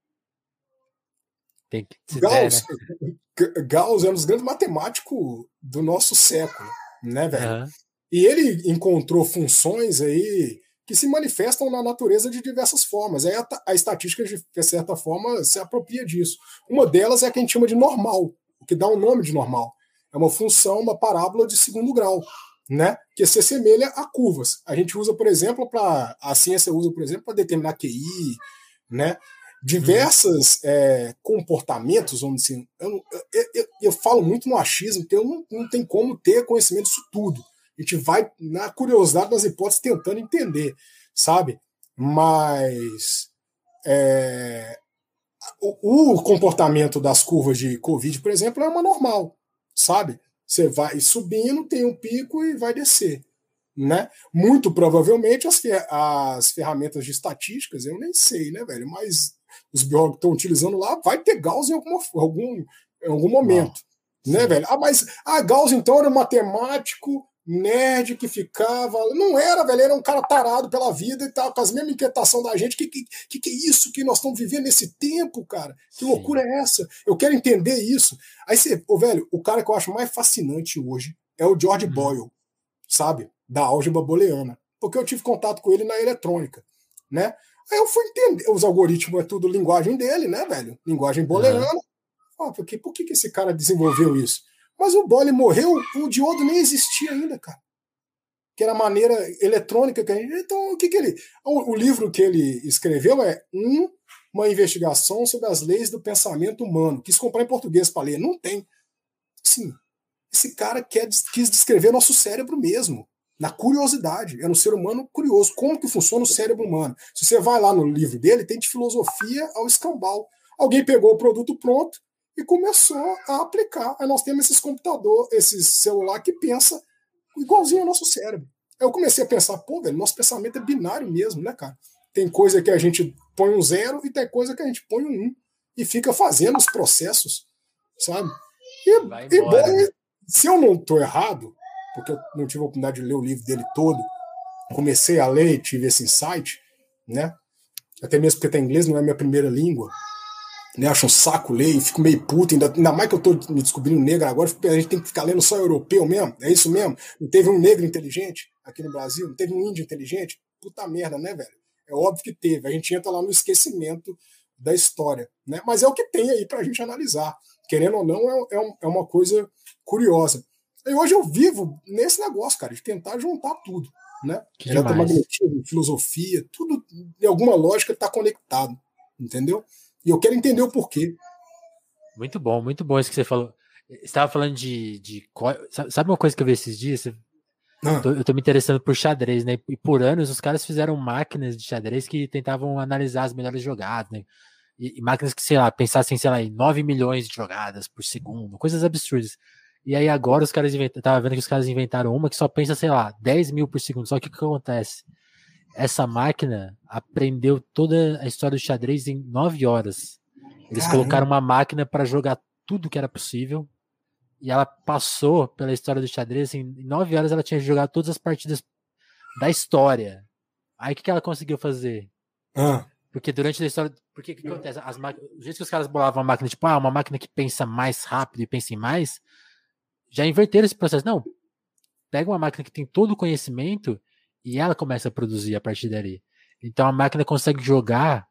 Tem que Gauss, der, <laughs> né? Gauss é um dos grandes matemáticos do nosso século, né, velho? Uhum. E ele encontrou funções aí que se manifestam na natureza de diversas formas. Aí a, a estatística, de certa forma, se apropria disso. Uma delas é a que a gente chama de normal, o que dá o um nome de normal. É uma função, uma parábola de segundo grau, né? Que se assemelha a curvas. A gente usa, por exemplo, para a ciência usa, por exemplo, para determinar QI, né? diversas uhum. é, comportamentos, vamos dizer. Eu, eu, eu, eu, falo muito no achismo, porque eu não, não tem como ter conhecimento disso tudo. A gente vai, na curiosidade das hipóteses, tentando entender, sabe? Mas é, o, o, comportamento das curvas de Covid, por exemplo, é uma normal, sabe? Você vai subindo, tem um pico e vai descer. Né? Muito provavelmente as, as ferramentas de estatísticas, eu nem sei, né, velho? Mas os biólogos estão utilizando lá, vai ter Gauss em alguma, algum, em algum momento. Não. Né, velho? Ah, mas ah, Gauss então era um matemático nerd que ficava. Não era, velho, era um cara tarado pela vida e tal, com as mesmas inquietações da gente. Que, que, que, que é isso que nós estamos vivendo nesse tempo, cara? Que loucura é essa? Eu quero entender isso. Aí você, ô, velho, o cara que eu acho mais fascinante hoje é o George hum. Boyle, sabe? Da álgebra booleana. Porque eu tive contato com ele na eletrônica, né? Aí eu fui entender. Os algoritmos é tudo linguagem dele, né, velho? Linguagem booleana. Uhum. Ah, porque, por que, que esse cara desenvolveu isso? Mas o Boyle morreu, o diodo nem existia ainda, cara. Que era a maneira eletrônica que a gente. Então, o que, que ele. O, o livro que ele escreveu é um, uma investigação sobre as leis do pensamento humano. Quis comprar em português para ler. Não tem. Sim. Esse cara quer, quis descrever nosso cérebro mesmo na curiosidade. É um ser humano curioso. Como que funciona o cérebro humano? Se você vai lá no livro dele, tem de filosofia ao escambau. Alguém pegou o produto pronto e começou a aplicar. Aí nós temos esses computador, esse celular que pensa igualzinho ao nosso cérebro. Aí eu comecei a pensar, pô, velho, nosso pensamento é binário mesmo, né, cara? Tem coisa que a gente põe um zero e tem coisa que a gente põe um um e fica fazendo os processos, sabe? E, e bom, se eu não estou errado, porque eu não tive a oportunidade de ler o livro dele todo. Comecei a ler, tive esse insight, né? Até mesmo porque está em inglês, não é minha primeira língua. Né? Acho um saco ler e fico meio puto, ainda, ainda mais que eu estou me descobrindo negro agora, a gente tem que ficar lendo só europeu mesmo, é isso mesmo? Não teve um negro inteligente aqui no Brasil? Não teve um índio inteligente? Puta merda, né, velho? É óbvio que teve. A gente entra lá no esquecimento da história, né? Mas é o que tem aí para a gente analisar. Querendo ou não, é, é, é uma coisa curiosa. E hoje eu vivo nesse negócio, cara, de tentar juntar tudo, né? Eletromagnetismo, filosofia, tudo, de alguma lógica, está conectado, entendeu? E eu quero entender o porquê. Muito bom, muito bom isso que você falou. Você estava falando de, de. Sabe uma coisa que eu vi esses dias? Ah. Eu, tô me interessando por xadrez, né? E por anos os caras fizeram máquinas de xadrez que tentavam analisar as melhores jogadas, né? E, e máquinas que, sei lá, pensassem, sei lá, em 9 milhões de jogadas por segundo, coisas absurdas. E aí agora os caras inventaram, tava vendo que os caras inventaram uma que só pensa, sei lá, 10 mil por segundo. Só que o que acontece? Essa máquina aprendeu toda a história do xadrez em 9 horas. Eles Caramba. colocaram uma máquina para jogar tudo que era possível. E ela passou pela história do xadrez. Em 9 horas ela tinha jogado todas as partidas da história. Aí o que, que ela conseguiu fazer? Ah. Porque durante a história. Porque o que acontece? As máquinas, o jeito que os caras bolavam uma máquina, tipo, ah, uma máquina que pensa mais rápido e pensa em mais, já inverteram esse processo. Não, pega uma máquina que tem todo o conhecimento e ela começa a produzir a partir dali. Então a máquina consegue jogar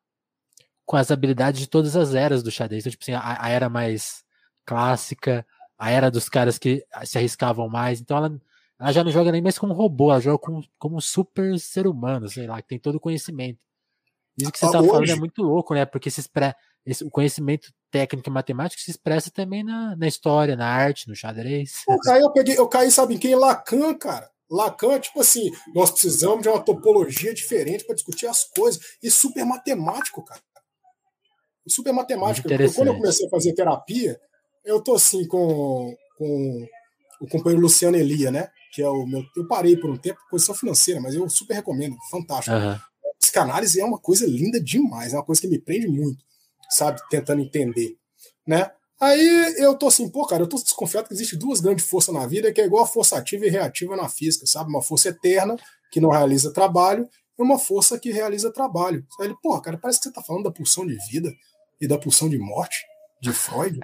com as habilidades de todas as eras do xadrez. Então, tipo assim, a, a era mais clássica, a era dos caras que se arriscavam mais. Então ela, ela já não joga nem mais como robô, ela joga como, como um super ser humano, sei lá, que tem todo o conhecimento. Isso que você está falando é muito louco, né? Porque se expressa, esse, o conhecimento técnico e matemático se expressa também na, na história, na arte, no xadrez. Pô, cara, eu, peguei, eu caí, sabe em quem? Lacan, cara. Lacan, tipo assim, nós precisamos de uma topologia diferente para discutir as coisas. E super matemático, cara. E super matemático. Porque quando eu comecei a fazer terapia, eu tô assim com, com o companheiro Luciano Elia, né? Que é o meu. Eu parei por um tempo, posição financeira, mas eu super recomendo, fantástico. Uhum. Psicanálise é uma coisa linda demais, é uma coisa que me prende muito sabe? Tentando entender, né? Aí eu tô assim, pô, cara, eu tô desconfiado que existe duas grandes forças na vida, que é igual a força ativa e reativa na física, sabe? Uma força eterna, que não realiza trabalho, e uma força que realiza trabalho. Aí ele, pô, cara, parece que você tá falando da pulsão de vida e da pulsão de morte de Freud.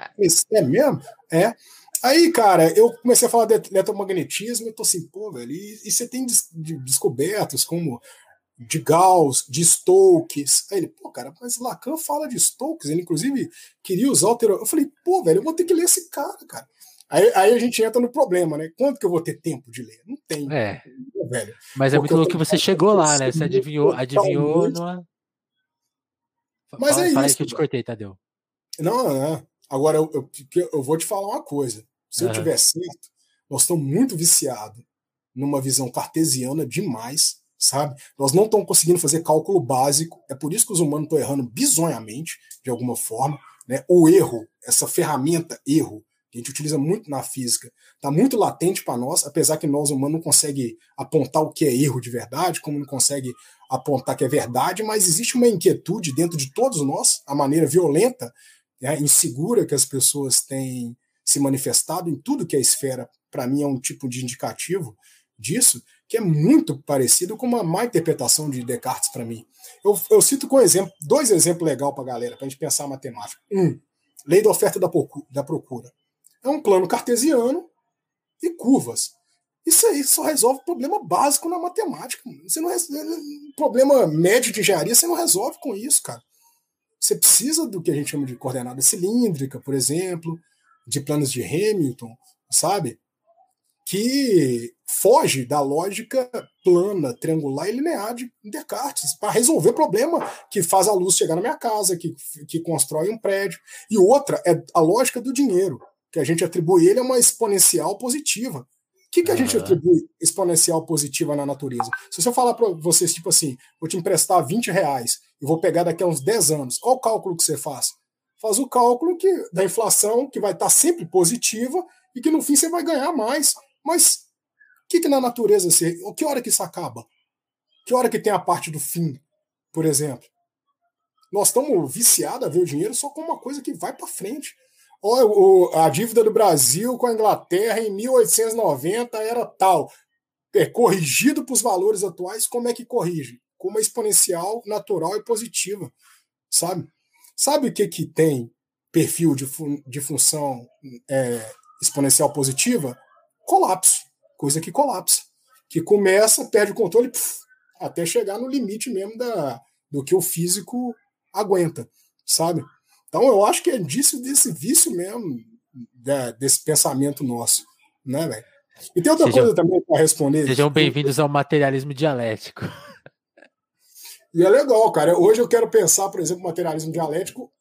É mesmo? É. Aí, cara, eu comecei a falar de eletromagnetismo, eu tô assim, pô, velho, e, e você tem des descobertas como de Gauss, de Stokes. Aí ele, pô, cara, mas Lacan fala de Stokes, ele inclusive queria usar o teror. Eu falei, pô, velho, eu vou ter que ler esse cara, cara. Aí, aí a gente entra no problema, né? Quanto que eu vou ter tempo de ler? Não tem. É. velho. Mas é muito louco que você chegou lá, né? Você adivinhou, adivinhou numa... Mas fala, é fala isso. que eu te cortei, Tadeu. Não, não. Agora eu, eu, eu vou te falar uma coisa. Se uhum. eu tiver certo, nós estamos muito viciados numa visão cartesiana demais sabe? Nós não estamos conseguindo fazer cálculo básico, é por isso que os humanos estão errando bizonhamente, de alguma forma. Né? O erro, essa ferramenta erro, que a gente utiliza muito na física, está muito latente para nós, apesar que nós humanos não conseguem apontar o que é erro de verdade, como não consegue apontar que é verdade, mas existe uma inquietude dentro de todos nós, a maneira violenta, né, insegura que as pessoas têm se manifestado em tudo que é esfera, para mim é um tipo de indicativo disso, que é muito parecido com uma má interpretação de Descartes para mim. Eu, eu, cito com exemplo, dois exemplos legais para a galera, para a gente pensar a matemática. Um, lei da oferta da procura. É um plano cartesiano e curvas. Isso aí só resolve problema básico na matemática. Você não problema médio de engenharia você não resolve com isso, cara. Você precisa do que a gente chama de coordenada cilíndrica, por exemplo, de planos de Hamilton, sabe? Que foge da lógica plana, triangular e linear de Descartes para resolver problema que faz a luz chegar na minha casa, que, que constrói um prédio. E outra é a lógica do dinheiro, que a gente atribui ele a uma exponencial positiva. O que, que a gente atribui exponencial positiva na natureza? Se eu falar para vocês, tipo assim, vou te emprestar 20 reais e vou pegar daqui a uns 10 anos, qual o cálculo que você faz? Faz o cálculo que, da inflação, que vai estar sempre positiva e que no fim você vai ganhar mais. Mas que, que na natureza se. Que hora que isso acaba? Que hora que tem a parte do fim, por exemplo? Nós estamos viciados a ver o dinheiro só como uma coisa que vai para frente. a dívida do Brasil com a Inglaterra em 1890 era tal. É corrigido para os valores atuais, como é que corrige? Com uma exponencial natural e positiva. Sabe? Sabe o que, que tem perfil de, fun de função é, exponencial positiva? Colapso coisa que colapsa, que começa, perde o controle, puf, até chegar no limite mesmo da, do que o físico aguenta, sabe? Então eu acho que é disso, desse vício mesmo, da, desse pensamento nosso, né, velho? E tem outra sejam, coisa também para responder. Sejam bem-vindos ao materialismo dialético. E é legal, cara. Hoje eu quero pensar, por exemplo, materialismo dialético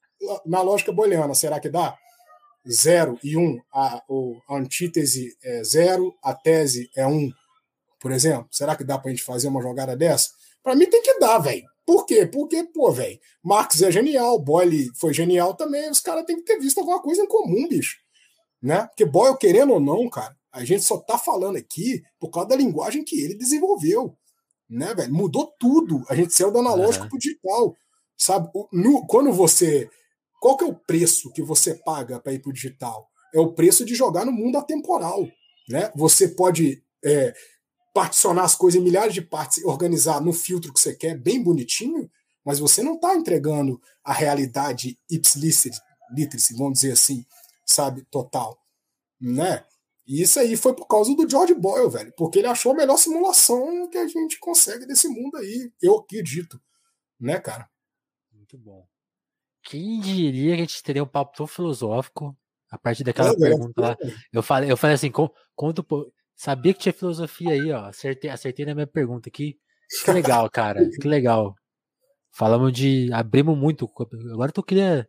na lógica booleana. Será que dá? 0 e 1, um, a, a antítese é 0, a tese é 1. Um. por exemplo? Será que dá pra gente fazer uma jogada dessa? Para mim tem que dar, velho. Por quê? Porque, pô, velho, Marx é genial, Boyle foi genial também, os caras têm que ter visto alguma coisa em comum, bicho. Né? Porque Boyle, querendo ou não, cara, a gente só tá falando aqui por causa da linguagem que ele desenvolveu. Né, velho? Mudou tudo. A gente saiu do analógico uhum. pro digital. Sabe? No, quando você. Qual que é o preço que você paga para ir pro digital? É o preço de jogar no mundo atemporal. Né? Você pode é, particionar as coisas em milhares de partes, organizar no filtro que você quer, bem bonitinho, mas você não está entregando a realidade ipsilícita, vamos dizer assim, sabe, total, né? E isso aí foi por causa do George Boyle, velho, porque ele achou a melhor simulação que a gente consegue desse mundo aí, eu acredito, né, cara? Muito bom. Quem diria que a gente teria um papo tão filosófico a partir daquela é, pergunta é, lá? Eu falei, eu falei assim, conta, Sabia que tinha filosofia aí, ó. Acertei, acertei na minha pergunta aqui. Que legal, cara. que legal. Falamos de. Abrimos muito. Agora tu queria.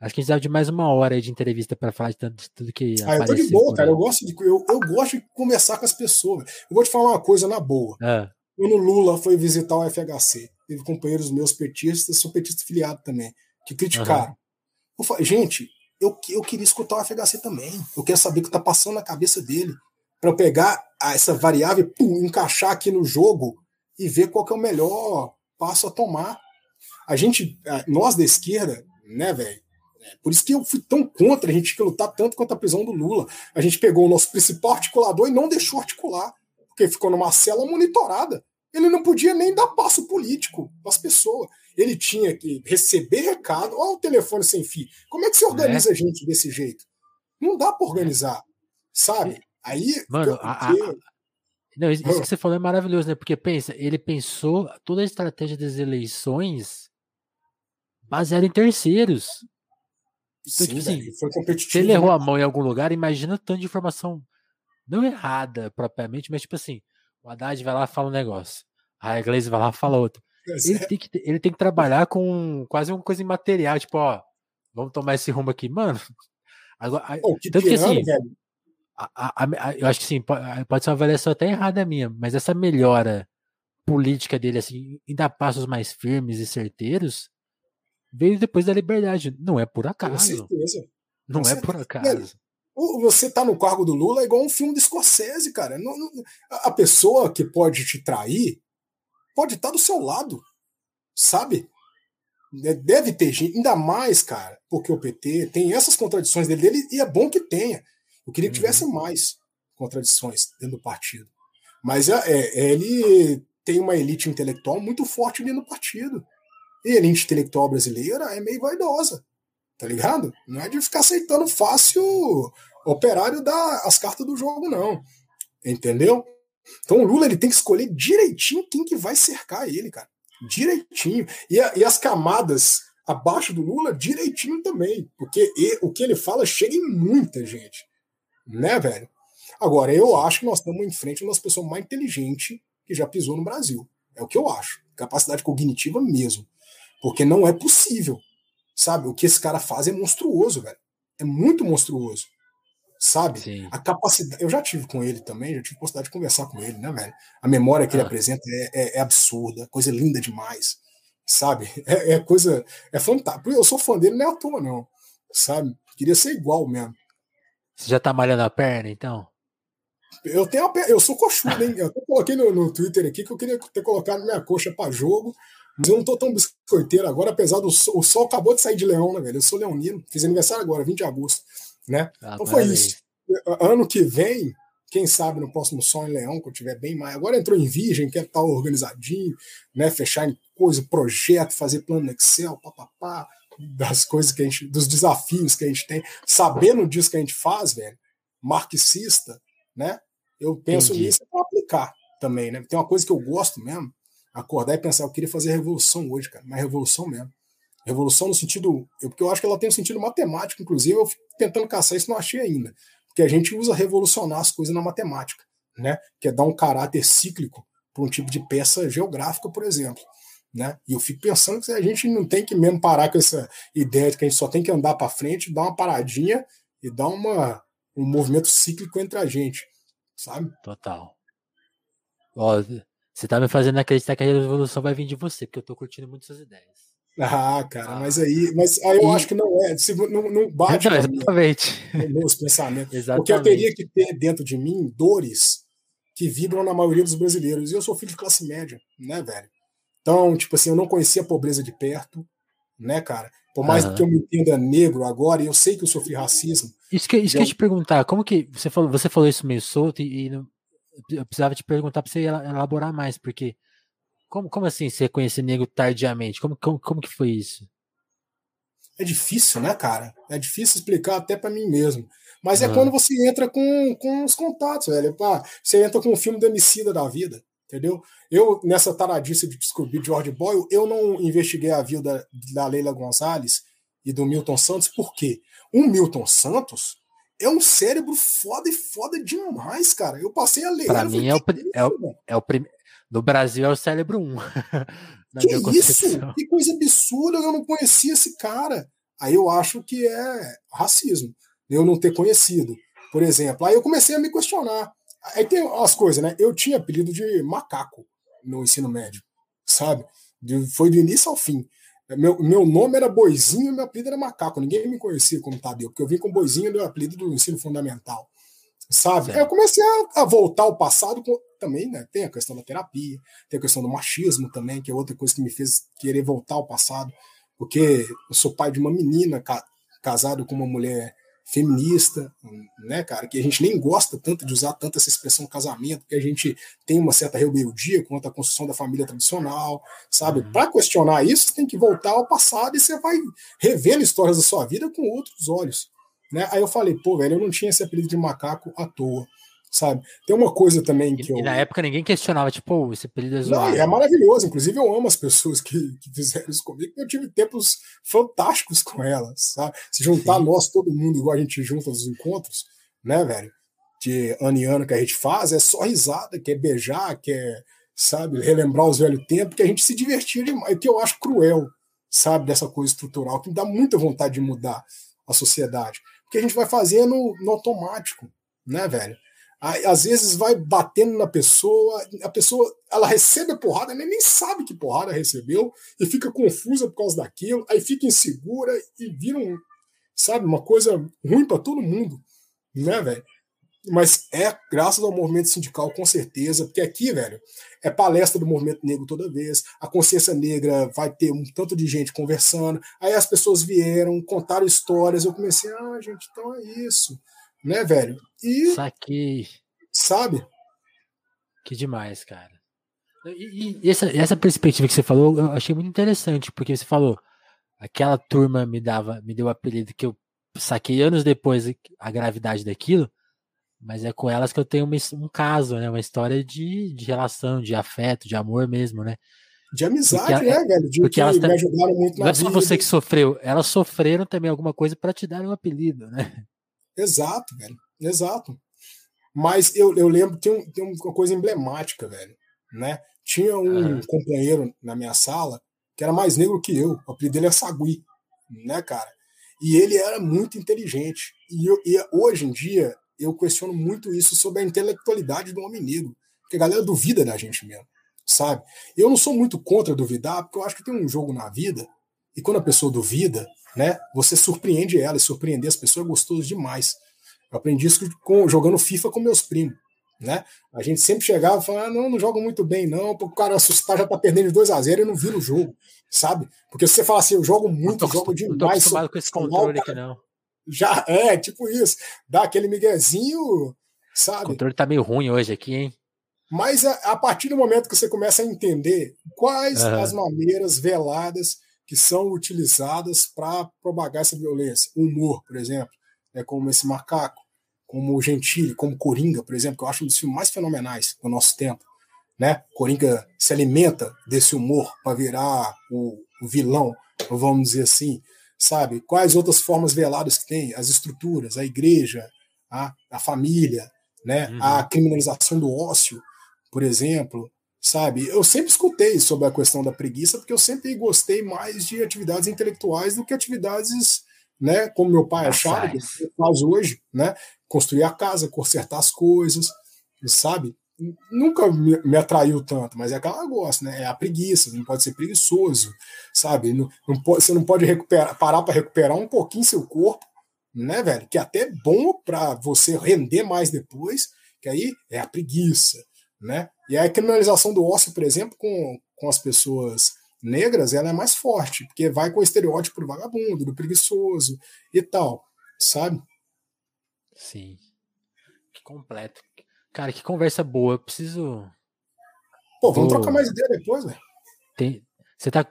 Acho que a gente precisava de mais uma hora aí de entrevista para falar de, tanto, de tudo que. Ah, eu tô de boa, cara. Eu gosto, de, eu, eu gosto de conversar com as pessoas. Eu vou te falar uma coisa na boa. Ah. Quando Lula foi visitar o FHC, teve companheiros meus petistas, sou petista filiado também, que criticaram. Uhum. Eu falei, gente, eu, eu queria escutar o FHC também. Eu quero saber o que tá passando na cabeça dele para eu pegar essa variável, pum, encaixar aqui no jogo e ver qual é o melhor passo a tomar. A gente, nós da esquerda, né, velho? É, por isso que eu fui tão contra a gente que lutar tanto contra a prisão do Lula. A gente pegou o nosso principal articulador e não deixou articular, porque ficou numa cela monitorada. Ele não podia nem dar passo político para as pessoas. Ele tinha que receber recado. Olha o telefone sem fio. Como é que se organiza é. a gente desse jeito? Não dá para organizar, sabe? Aí. Mano, a, a, não, isso que você falou é maravilhoso, né? Porque pensa, ele pensou toda a estratégia das eleições baseada em terceiros. Então, Sim, tipo assim, foi competitivo. Se ele errou a mão em algum lugar, imagina o tanto de informação não errada propriamente, mas tipo assim, o Haddad vai lá e fala um negócio, a Iglesias vai lá e fala outro. Ele tem, que, ele tem que trabalhar com quase uma coisa imaterial, tipo, ó, vamos tomar esse rumo aqui, mano. <laughs> Agora, Pô, que tanto que assim, a, a, a, eu acho que sim, pode, pode ser uma avaliação até errada minha, mas essa melhora política dele, assim, ainda passos mais firmes e certeiros, veio depois da liberdade. Não é por acaso. Com certeza. Não Com é certeza. por acaso. Você tá no cargo do Lula é igual um filme de Scorsese, cara. Não, não, a pessoa que pode te trair pode estar tá do seu lado, sabe? Deve ter gente, ainda mais, cara, porque o PT tem essas contradições dele, dele e é bom que tenha. Eu queria que tivesse uhum. mais contradições dentro do partido. Mas é, é, ele tem uma elite intelectual muito forte dentro do partido. E a elite intelectual brasileira é meio vaidosa, tá ligado? Não é de ficar aceitando fácil operário dar as cartas do jogo, não. Entendeu? Então o Lula ele tem que escolher direitinho quem que vai cercar ele, cara. Direitinho. E, a, e as camadas abaixo do Lula, direitinho também. Porque o que ele fala chega em muita gente. Né, velho? Agora, eu acho que nós estamos em frente a uma das pessoas mais inteligentes que já pisou no Brasil. É o que eu acho. Capacidade cognitiva mesmo. Porque não é possível. Sabe? O que esse cara faz é monstruoso, velho. É muito monstruoso. Sabe? Sim. A capacidade. Eu já tive com ele também, já tive possibilidade de conversar com ele, né, velho? A memória que ah. ele apresenta é, é, é, absurda, coisa linda demais. Sabe? <laughs> É, é coisa. É fantástico. Eu sou fã dele, não é à toa, não. Sabe? Queria ser igual mesmo. Você já tá malhando a perna, então? Eu tenho perna, eu sou coxudo, hein? Eu até coloquei no, no Twitter aqui que eu queria ter colocado minha coxa para jogo, mas eu não tô tão biscoiteiro agora, apesar do sol, o sol acabou de sair de leão, né, velho? Eu sou leonino, fiz aniversário agora, 20 de agosto, né? Ah, então foi isso. Ano que vem, quem sabe no próximo Sol em Leão, que eu tiver bem mais. Agora entrou em Virgem, quer estar organizadinho, né? Fechar em coisa, projeto, fazer plano no Excel, papapá das coisas que a gente, dos desafios que a gente tem, sabendo disso que a gente faz, velho, marxista, né? Eu penso Entendi. nisso para aplicar também, né? Tem uma coisa que eu gosto mesmo, acordar e pensar, eu queria fazer revolução hoje, cara, mas revolução mesmo. Revolução no sentido, eu, porque eu acho que ela tem um sentido matemático, inclusive eu fico tentando caçar isso, não achei ainda. Porque a gente usa revolucionar as coisas na matemática, né? Que é dar um caráter cíclico para um tipo de peça geográfica, por exemplo. Né? E eu fico pensando que a gente não tem que mesmo parar com essa ideia de que a gente só tem que andar para frente, dar uma paradinha e dar uma, um movimento cíclico entre a gente, sabe? Total. Ó, você tá me fazendo acreditar que a revolução vai vir de você, porque eu tô curtindo muito suas ideias. Ah, cara, ah. mas aí, mas aí eu e... acho que não é, se, não, não bate não, exatamente. meus pensamentos. exatamente. Porque eu teria que ter dentro de mim dores que vibram na maioria dos brasileiros. E eu sou filho de classe média, né, velho? Então, tipo assim, eu não conhecia a pobreza de perto, né, cara? Por mais uhum. que eu me entenda negro agora, eu sei que eu sofri racismo. Isso que, isso eu... que eu te perguntar, como que você falou, você falou isso meio solto e, e não, eu precisava te perguntar para você elaborar mais, porque como, como assim você conhecer negro tardiamente? Como, como, como que foi isso? É difícil, né, cara? É difícil explicar até para mim mesmo. Mas é quando você entra com, com os contatos, velho. Pá, você entra com o filme do Emicida da vida, entendeu? Eu, nessa taradice de descobrir George Boyle, eu não investiguei a vida da Leila Gonzalez e do Milton Santos, por quê? O Milton Santos é um cérebro foda e foda demais, cara. Eu passei a ler. Pra mim é o, é, o, é o primeiro. No Brasil é o cérebro <laughs> 1. que isso? Que coisa absurda, eu não conhecia esse cara. Aí eu acho que é racismo, eu não ter conhecido. Por exemplo, aí eu comecei a me questionar. Aí tem as coisas, né? Eu tinha apelido de macaco no ensino médio, sabe? Foi do início ao fim. Meu, meu nome era Boizinho e meu apelido era Macaco. Ninguém me conhecia como Tadeu, porque eu vim com Boizinho do apelido do ensino fundamental sabe? Aí eu comecei a, a, voltar ao passado com, também, né? Tem a questão da terapia, tem a questão do machismo também, que é outra coisa que me fez querer voltar ao passado, porque eu sou pai de uma menina ca, casado com uma mulher feminista, né, cara, que a gente nem gosta tanto de usar tanto essa expressão casamento, porque a gente tem uma certa rebeldia quanto à construção da família tradicional, sabe? Uhum. Para questionar isso, você tem que voltar ao passado e você vai revendo histórias da sua vida com outros olhos. Né? Aí eu falei, pô, velho, eu não tinha esse apelido de macaco à toa. Sabe? Tem uma coisa também que e, eu. E na época ninguém questionava, tipo, esse apelido é zoado. Não, é maravilhoso. Inclusive, eu amo as pessoas que, que fizeram isso comigo. Eu tive tempos fantásticos com elas, sabe? Se juntar Sim. nós, todo mundo, igual a gente junta nos encontros, né, velho? De ano em ano que a gente faz, é só risada, quer beijar, quer, sabe, relembrar os velhos tempos, que a gente se divertia demais. Que eu acho cruel, sabe, dessa coisa estrutural, que me dá muita vontade de mudar a sociedade que a gente vai fazendo no automático, né, velho? Às vezes vai batendo na pessoa, a pessoa ela recebe a porrada, nem, nem sabe que porrada recebeu e fica confusa por causa daquilo, aí fica insegura e vira um, sabe, uma coisa ruim para todo mundo, né, velho? Mas é graças ao movimento sindical, com certeza, porque aqui, velho, é palestra do movimento negro toda vez, a consciência negra vai ter um tanto de gente conversando, aí as pessoas vieram, contaram histórias, eu comecei, ah, gente, então é isso, né, velho? E. Saquei. Sabe? Que demais, cara. E, e essa, essa perspectiva que você falou, eu achei muito interessante, porque você falou, aquela turma me dava, me deu o apelido que eu saquei anos depois a gravidade daquilo. Mas é com elas que eu tenho um caso, né? Uma história de, de relação, de afeto, de amor mesmo, né? De amizade, porque, né, velho? De porque elas me ajudaram muito Não é só você que sofreu, elas sofreram também alguma coisa para te dar um apelido, né? Exato, velho. Exato. Mas eu, eu lembro, tem, um, tem uma coisa emblemática, velho, né? Tinha um uhum. companheiro na minha sala que era mais negro que eu. O apelido dele é Sagui, né, cara? E ele era muito inteligente. E, eu, e hoje em dia eu questiono muito isso sobre a intelectualidade do homem negro, porque a galera duvida da gente mesmo, sabe? Eu não sou muito contra duvidar, porque eu acho que tem um jogo na vida, e quando a pessoa duvida, né, você surpreende ela, e surpreender as pessoas é gostoso demais. Eu aprendi isso com, jogando FIFA com meus primos. Né? A gente sempre chegava e falava, ah, não, não joga muito bem, não, porque o cara assustar já tá perdendo de 2 a 0 e não vira o jogo, sabe? Porque se você fala assim, eu jogo muito, eu jogo demais. Não tô acostumado com esse controle aqui, não. <laughs> Já é, tipo isso. Dá aquele miguezinho, sabe? O controle tá meio ruim hoje aqui, hein? Mas a, a partir do momento que você começa a entender quais uhum. as maneiras veladas que são utilizadas para propagar essa violência. O humor, por exemplo, é como esse macaco, como o Gentili, como Coringa, por exemplo, que eu acho um dos filmes mais fenomenais do nosso tempo. Né? Coringa se alimenta desse humor para virar o, o vilão, vamos dizer assim sabe? Quais outras formas veladas que tem? As estruturas, a igreja, a, a família, né? Uhum. A criminalização do ócio, por exemplo, sabe? Eu sempre escutei sobre a questão da preguiça, porque eu sempre gostei mais de atividades intelectuais do que atividades, né? Como meu pai achava, que faz hoje, né? Construir a casa, consertar as coisas, sabe? nunca me, me, atraiu tanto, mas é aquela negócio, né? É a preguiça, não pode ser preguiçoso, sabe? Não, não pode, você não pode recuperar, parar para recuperar um pouquinho seu corpo, né, velho? Que é até bom para você render mais depois, que aí é a preguiça, né? E a criminalização do ócio, por exemplo, com, com as pessoas negras, ela é mais forte, porque vai com o estereótipo do vagabundo, do preguiçoso e tal, sabe? Sim. Que completo. Cara, que conversa boa. Eu preciso. Pô, vamos Vou... trocar mais ideia depois, velho. Tem... Você tá.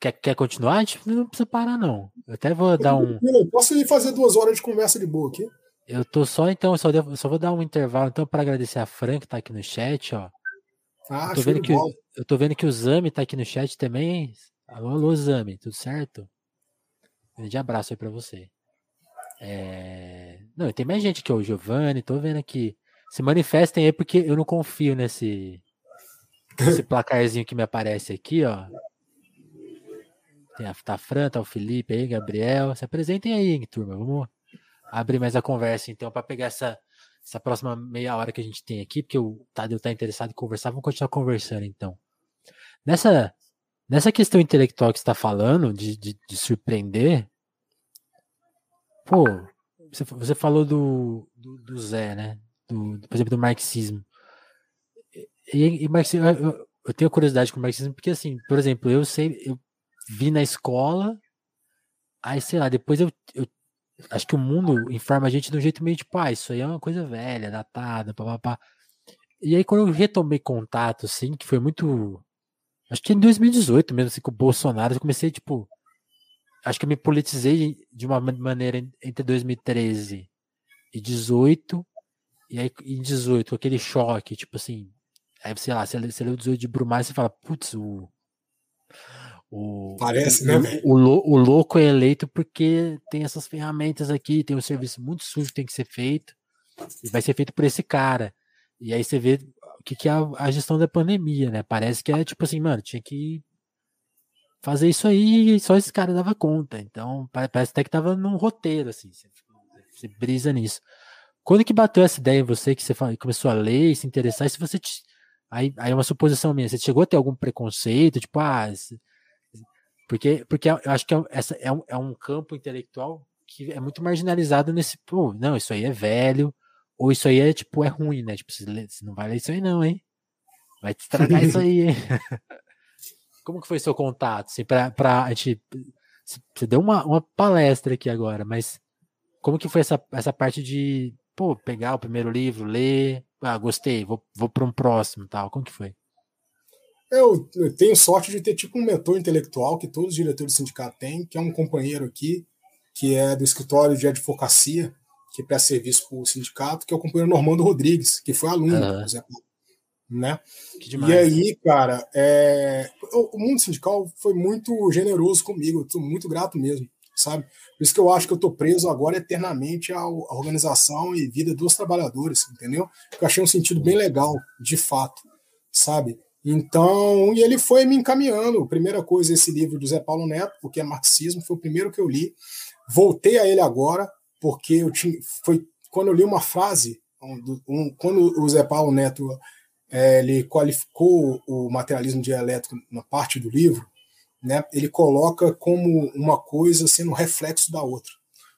Quer, quer continuar? A gente não precisa parar, não. Eu até vou eu dar um. Posso ir fazer duas horas de conversa de boa aqui? Eu tô só, então, só, devo, só vou dar um intervalo, então, para agradecer a Fran, que tá aqui no chat, ó. Ah, eu tô vendo que, eu tô vendo que o Zami tá aqui no chat também. Alô, alô, Zami, tudo certo? Um grande abraço aí pra você. É... Não, tem mais gente aqui, o Giovanni, tô vendo aqui. Se manifestem aí porque eu não confio nesse, nesse placarzinho que me aparece aqui, ó. Tem a, tá a Fran, tá o Felipe aí, Gabriel. Se apresentem aí, turma. Vamos abrir mais a conversa, então, para pegar essa, essa próxima meia hora que a gente tem aqui, porque o Tadeu tá interessado em conversar. Vamos continuar conversando, então. Nessa, nessa questão intelectual que está falando, de, de, de, surpreender, pô, você, você falou do, do, do Zé, né? do, por exemplo, do marxismo. E, e marxismo, eu, eu, tenho curiosidade com o marxismo porque, assim, por exemplo, eu sei, eu vi na escola, aí, sei lá, depois eu, eu acho que o mundo informa a gente de um jeito meio tipo, ah, isso aí é uma coisa velha, datada, papapá. E aí, quando eu retomei contato, assim, que foi muito. Acho que em 2018 mesmo, assim, com o Bolsonaro, eu comecei, tipo. Acho que eu me politizei de uma maneira entre 2013 e 18 e aí, em 18, aquele choque, tipo assim. Aí, sei lá, você, o 18 de Brumar e você fala, putz, o. O, Parece, o, né, o, o, o, louco é eleito porque tem essas ferramentas aqui, tem um serviço muito sujo que tem que ser feito, e vai ser feito por esse cara. E aí você vê o que, que é a, a gestão da pandemia, né? Parece que é tipo assim, mano, tinha que fazer isso aí e só esse cara dava conta. Então, parece até que tava num roteiro, assim, você, você brisa nisso. Quando que bateu essa ideia em você que você começou a ler e se interessar? E se você te... aí, aí é uma suposição minha, você chegou a ter algum preconceito, tipo, ah, porque porque eu acho que é, essa é um, é um campo intelectual que é muito marginalizado nesse, pô, não, isso aí é velho, ou isso aí é tipo é ruim, né? Tipo, você não vai ler isso aí não, hein? Vai te estragar isso aí, hein? <laughs> Como que foi seu contato? Assim, pra, pra a gente, você deu uma, uma palestra aqui agora, mas como que foi essa, essa parte de pô, pegar o primeiro livro, ler, ah, gostei, vou, vou para um próximo tal. Como que foi? Eu, eu, tenho sorte de ter tipo um mentor intelectual que todos os diretores do sindicato têm, que é um companheiro aqui, que é do escritório de advocacia, que presta serviço para o sindicato, que é o companheiro Normando Rodrigues, que foi aluno uhum. do Zé Paulo. Né? E aí, cara, é... o mundo sindical foi muito generoso comigo, eu estou muito grato mesmo sabe? Por isso que eu acho que eu estou preso agora eternamente à organização e vida dos trabalhadores, entendeu? Eu achei um sentido bem legal, de fato, sabe? Então, e ele foi me encaminhando. Primeira coisa, esse livro do Zé Paulo Neto, porque é marxismo, foi o primeiro que eu li. Voltei a ele agora, porque eu tinha, foi quando eu li uma frase, um, um, quando o Zé Paulo Neto é, ele qualificou o materialismo dialético na parte do livro, né, ele coloca como uma coisa sendo reflexo da outra.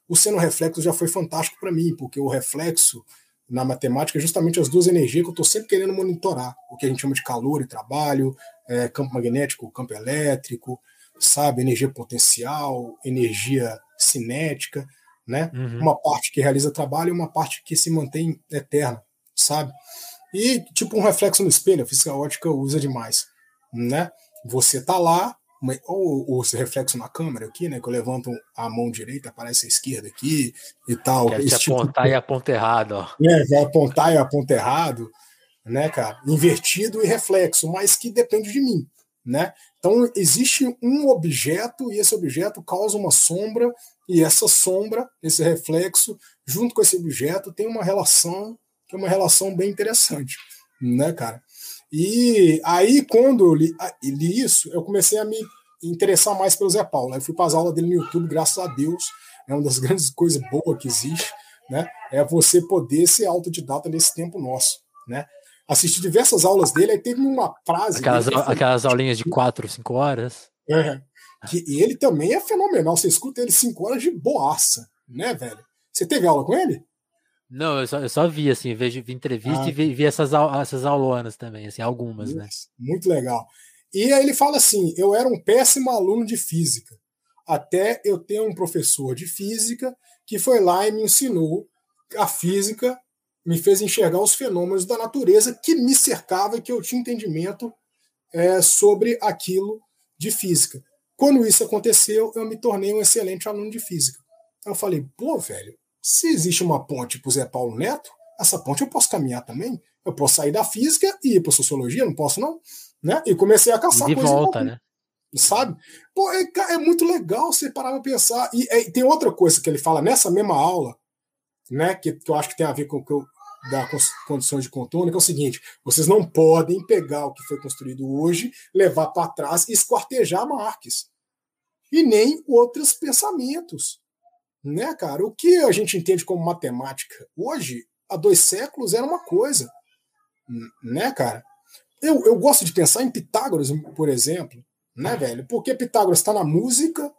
O sendo reflexo já foi fantástico para mim, porque o reflexo na matemática é justamente as duas energias que eu estou sempre querendo monitorar, o que a gente chama de calor e trabalho, é, campo magnético, campo elétrico, sabe, energia potencial, energia cinética, né? Uhum. Uma parte que realiza trabalho e uma parte que se mantém eterna, sabe? E tipo um reflexo no espelho, a física ótica usa demais, né? Você tá lá, ou o reflexo na câmera aqui, né? Que eu levanto a mão direita, aparece a esquerda aqui e tal. Quer te tipo apontar de... e aponta errado, ó. É, vai apontar e aponta errado, né, cara? Invertido e reflexo, mas que depende de mim, né? Então existe um objeto e esse objeto causa uma sombra e essa sombra, esse reflexo, junto com esse objeto, tem uma relação que é uma relação bem interessante, né, cara? E aí, quando eu li, ah, li, isso, eu comecei a me interessar mais pelo Zé Paulo. Eu fui para as aulas dele no YouTube, graças a Deus. É uma das <laughs> grandes coisas boas que existe, né? É você poder ser autodidata nesse tempo nosso, né? assisti diversas aulas dele, aí teve uma frase. Aquelas, aquelas aulinhas de quatro, cinco horas. É, que ele também é fenomenal. Você escuta ele cinco horas de boaça, né, velho? Você teve aula com ele? Não, eu só, eu só vi, assim, vejo vi entrevista ah, e vi, vi, essas, essas aulonas também, assim, algumas, né? Muito legal. E aí ele fala assim: eu era um péssimo aluno de física, até eu ter um professor de física que foi lá e me ensinou a física, me fez enxergar os fenômenos da natureza que me cercava e que eu tinha entendimento é, sobre aquilo de física. Quando isso aconteceu, eu me tornei um excelente aluno de física. Eu falei, pô, velho, se existe uma ponte para o Zé Paulo Neto, essa ponte eu posso caminhar também. Eu posso sair da física e ir para sociologia, não posso não? Né? E comecei a caçar de coisa volta, né? Sabe? Pô, é, é, muito legal você parar para pensar. E é, tem outra coisa que ele fala nessa mesma aula, né? Que, que eu acho que tem a ver com o que eu, da condições de contorno, que é o seguinte: vocês não podem pegar o que foi construído hoje, levar para trás e esquartejar Marx. E nem outros pensamentos né, cara? O que a gente entende como matemática hoje, há dois séculos, era uma coisa, né, cara? Eu, eu gosto de pensar em Pitágoras, por exemplo, né, velho? Porque Pitágoras está na música,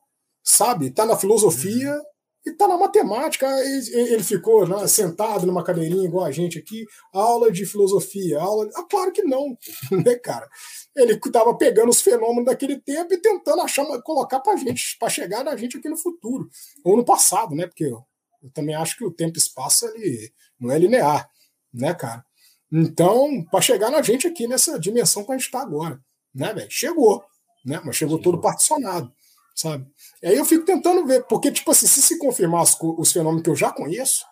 sabe? Está na filosofia, e tá na matemática. Ele ficou né, sentado numa cadeirinha igual a gente aqui, aula de filosofia, aula. Ah, claro que não, <laughs> né, cara? Ele estava pegando os fenômenos daquele tempo e tentando achar, colocar para gente, para chegar na gente aqui no futuro ou no passado, né? Porque eu, eu também acho que o tempo e espaço ele não é linear, né, cara? Então, para chegar na gente aqui nessa dimensão que a gente está agora, né, velho? Chegou, né? Mas chegou, chegou. todo particionado sabe? E aí eu fico tentando ver, porque, tipo assim, se se confirmar os, os fenômenos que eu já conheço,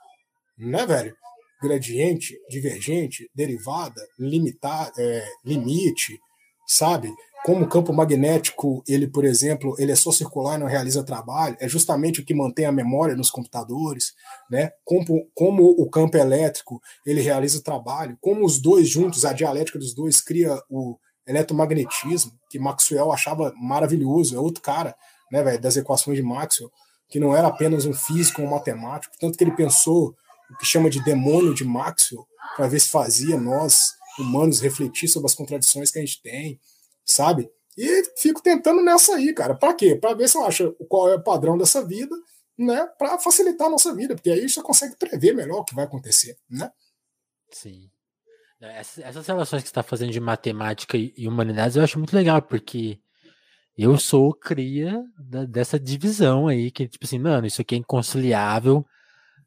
né, velho? Gradiente, divergente, derivada, limitar, é, limite, sabe? Como o campo magnético, ele, por exemplo, ele é só circular e não realiza trabalho, é justamente o que mantém a memória nos computadores, né? Como, como o campo elétrico, ele realiza trabalho, como os dois juntos, a dialética dos dois cria o eletromagnetismo, que Maxwell achava maravilhoso, é outro cara, né, velho, das equações de Maxwell, que não era apenas um físico, um matemático, tanto que ele pensou o que chama de demônio de Maxwell, para ver se fazia nós, humanos, refletir sobre as contradições que a gente tem, sabe? E fico tentando nessa aí, cara. Para quê? Para ver se eu acho qual é o padrão dessa vida, né? Para facilitar a nossa vida, porque aí você consegue prever melhor o que vai acontecer, né? Sim. Essas relações que você está fazendo de matemática e humanidades eu acho muito legal, porque eu sou cria da, dessa divisão aí, que tipo assim, mano, isso aqui é inconciliável.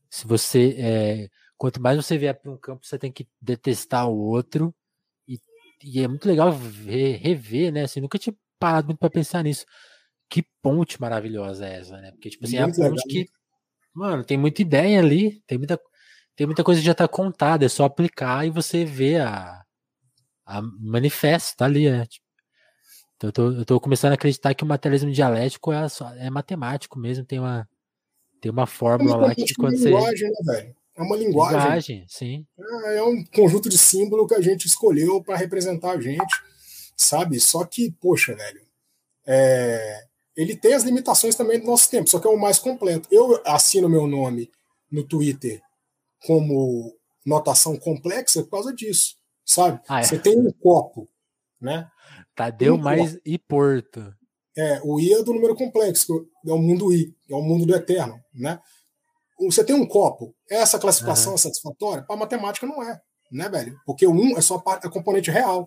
Se você. É, quanto mais você vier para um campo, você tem que detestar o outro. E, e é muito legal ver, rever, né? Assim, nunca tinha parado muito para pensar nisso. Que ponte maravilhosa é essa, né? Porque, tipo assim, é a ponte que. Mano, tem muita ideia ali, tem muita, tem muita coisa que já tá contada, é só aplicar e você vê a, a manifesto, tá ali, né? Tipo, então eu tô, eu tô começando a acreditar que o materialismo dialético é, só, é matemático mesmo, tem uma, tem uma fórmula lá que quando você. Linguagem, né, velho? É uma linguagem. linguagem sim. É, é um conjunto de símbolo que a gente escolheu para representar a gente, sabe? Só que, poxa, velho, é... ele tem as limitações também do nosso tempo, só que é o mais completo. Eu assino meu nome no Twitter como notação complexa por causa disso, sabe? Ah, é. Você tem um copo, né? Tadeu mais I Porto. É, o I é do número complexo, é o mundo I, é o mundo do eterno, né? Você tem um copo, essa classificação uhum. é satisfatória? Para matemática não é, né, velho? Porque o 1 um é só a componente real.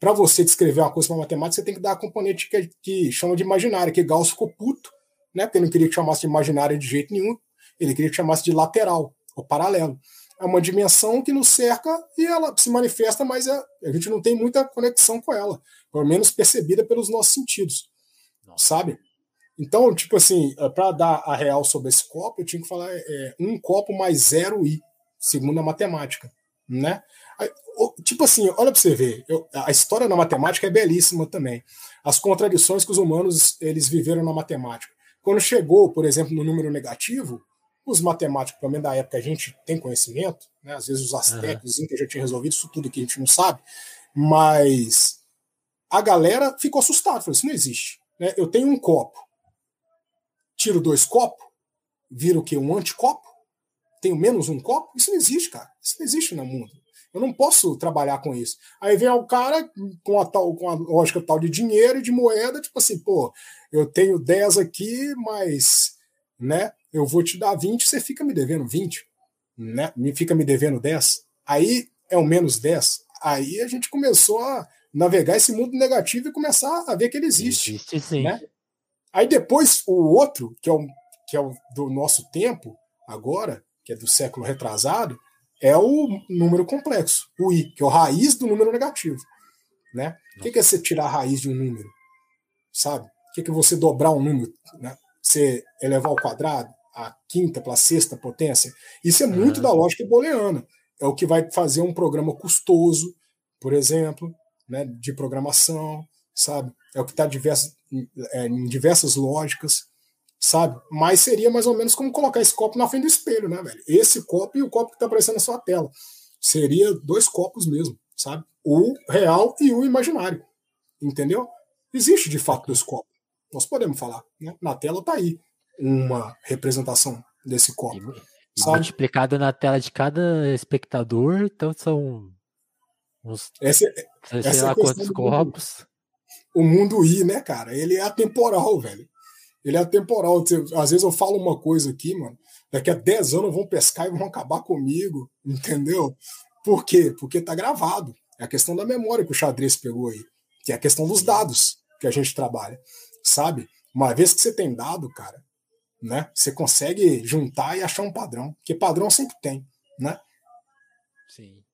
Para você descrever uma coisa para matemática, você tem que dar a componente que, que chama de imaginária, que Gauss ficou puto, né? Porque ele não queria que chamasse de imaginária de jeito nenhum, ele queria que chamasse de lateral, ou paralelo é uma dimensão que nos cerca e ela se manifesta, mas é, a gente não tem muita conexão com ela, pelo menos percebida pelos nossos sentidos, sabe? Então, tipo assim, é, para dar a real sobre esse copo, eu tinha que falar é, um copo mais zero i, segundo a matemática, né? Tipo assim, olha para você ver, eu, a história na matemática é belíssima também. As contradições que os humanos eles viveram na matemática. Quando chegou, por exemplo, no número negativo, os matemáticos, pelo menos da época, a gente tem conhecimento, né? às vezes os astecos, uhum. que já resolvido isso tudo que a gente não sabe, mas a galera ficou assustada, falou: Isso não existe. Né? Eu tenho um copo, tiro dois copos, vira o quê? Um anticopo? Tenho menos um copo? Isso não existe, cara. Isso não existe no mundo. Eu não posso trabalhar com isso. Aí vem o cara com a, tal, com a lógica tal de dinheiro e de moeda, tipo assim, pô, eu tenho 10 aqui, mas né, eu vou te dar 20, você fica me devendo 20, né? Me fica me devendo 10. Aí é o menos 10. Aí a gente começou a navegar esse mundo negativo e começar a ver que ele existe. Existe sim. Né? Aí depois o outro, que é o, que é o do nosso tempo, agora, que é do século retrasado, é o número complexo, o i, que é o raiz do número negativo. Né? O que é você tirar a raiz de um número? Sabe? O que é você dobrar um número? Né? Você elevar ao quadrado, a quinta para a sexta potência? Isso é muito uhum. da lógica booleana. É o que vai fazer um programa custoso, por exemplo, né, de programação, sabe? É o que está é, em diversas lógicas sabe? Mas seria mais ou menos como colocar esse copo na frente do espelho, né, velho? Esse copo e o copo que tá aparecendo na sua tela. Seria dois copos mesmo, sabe? O real e o imaginário. Entendeu? Existe de fato dois copos. Nós podemos falar, né? Na tela tá aí uma representação desse copo. E, e multiplicado na tela de cada espectador, então são uns essa, sei essa lá quantos copos. O mundo I, né, cara? Ele é atemporal, velho. Ele é atemporal. Às vezes eu falo uma coisa aqui, mano. Daqui a 10 anos vão pescar e vão acabar comigo, <laughs> entendeu? Por quê? Porque tá gravado. É a questão da memória que o xadrez pegou aí. Que é a questão dos dados que a gente trabalha. Sabe? Uma vez que você tem dado, cara, né? Você consegue juntar e achar um padrão. Porque padrão sempre tem, né? Sim.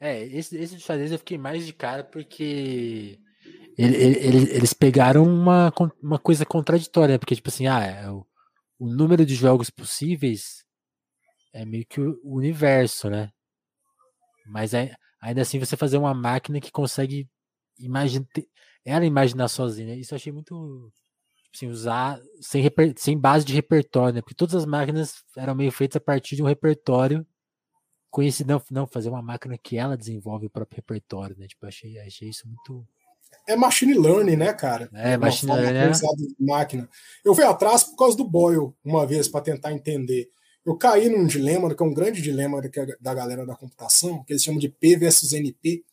É, esse, esse xadrez eu fiquei mais de cara porque ele, ele, eles pegaram uma, uma coisa contraditória, porque, tipo assim, ah, é o, o número de jogos possíveis é meio que o, universo, né? Mas ainda assim você fazer uma máquina que consegue imaginar, ela imaginar sozinha. Isso eu achei muito assim, usar sem, sem base de repertório, né? Porque todas as máquinas eram meio feitas a partir de um repertório conhecido. Não, não fazer uma máquina que ela desenvolve o próprio repertório, né? Tipo, achei, achei isso muito é machine learning, né, cara? É, machine learning. É. máquina. Eu fui atrás por causa do Boyle uma vez para tentar entender. Eu caí num dilema, que é um grande dilema da galera da computação, que eles chamam de P versus NP,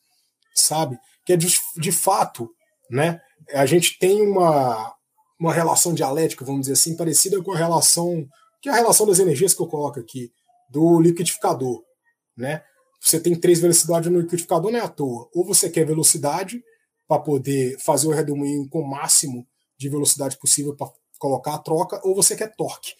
sabe? Que é de, de fato, né? A gente tem uma, uma relação dialética, vamos dizer assim, parecida com a relação que é a relação das energias que eu coloco aqui do liquidificador, né? Você tem três velocidades no liquidificador, não é à toa. Ou você quer velocidade, para poder fazer o redemoinho com o máximo de velocidade possível para colocar a troca, ou você quer torque,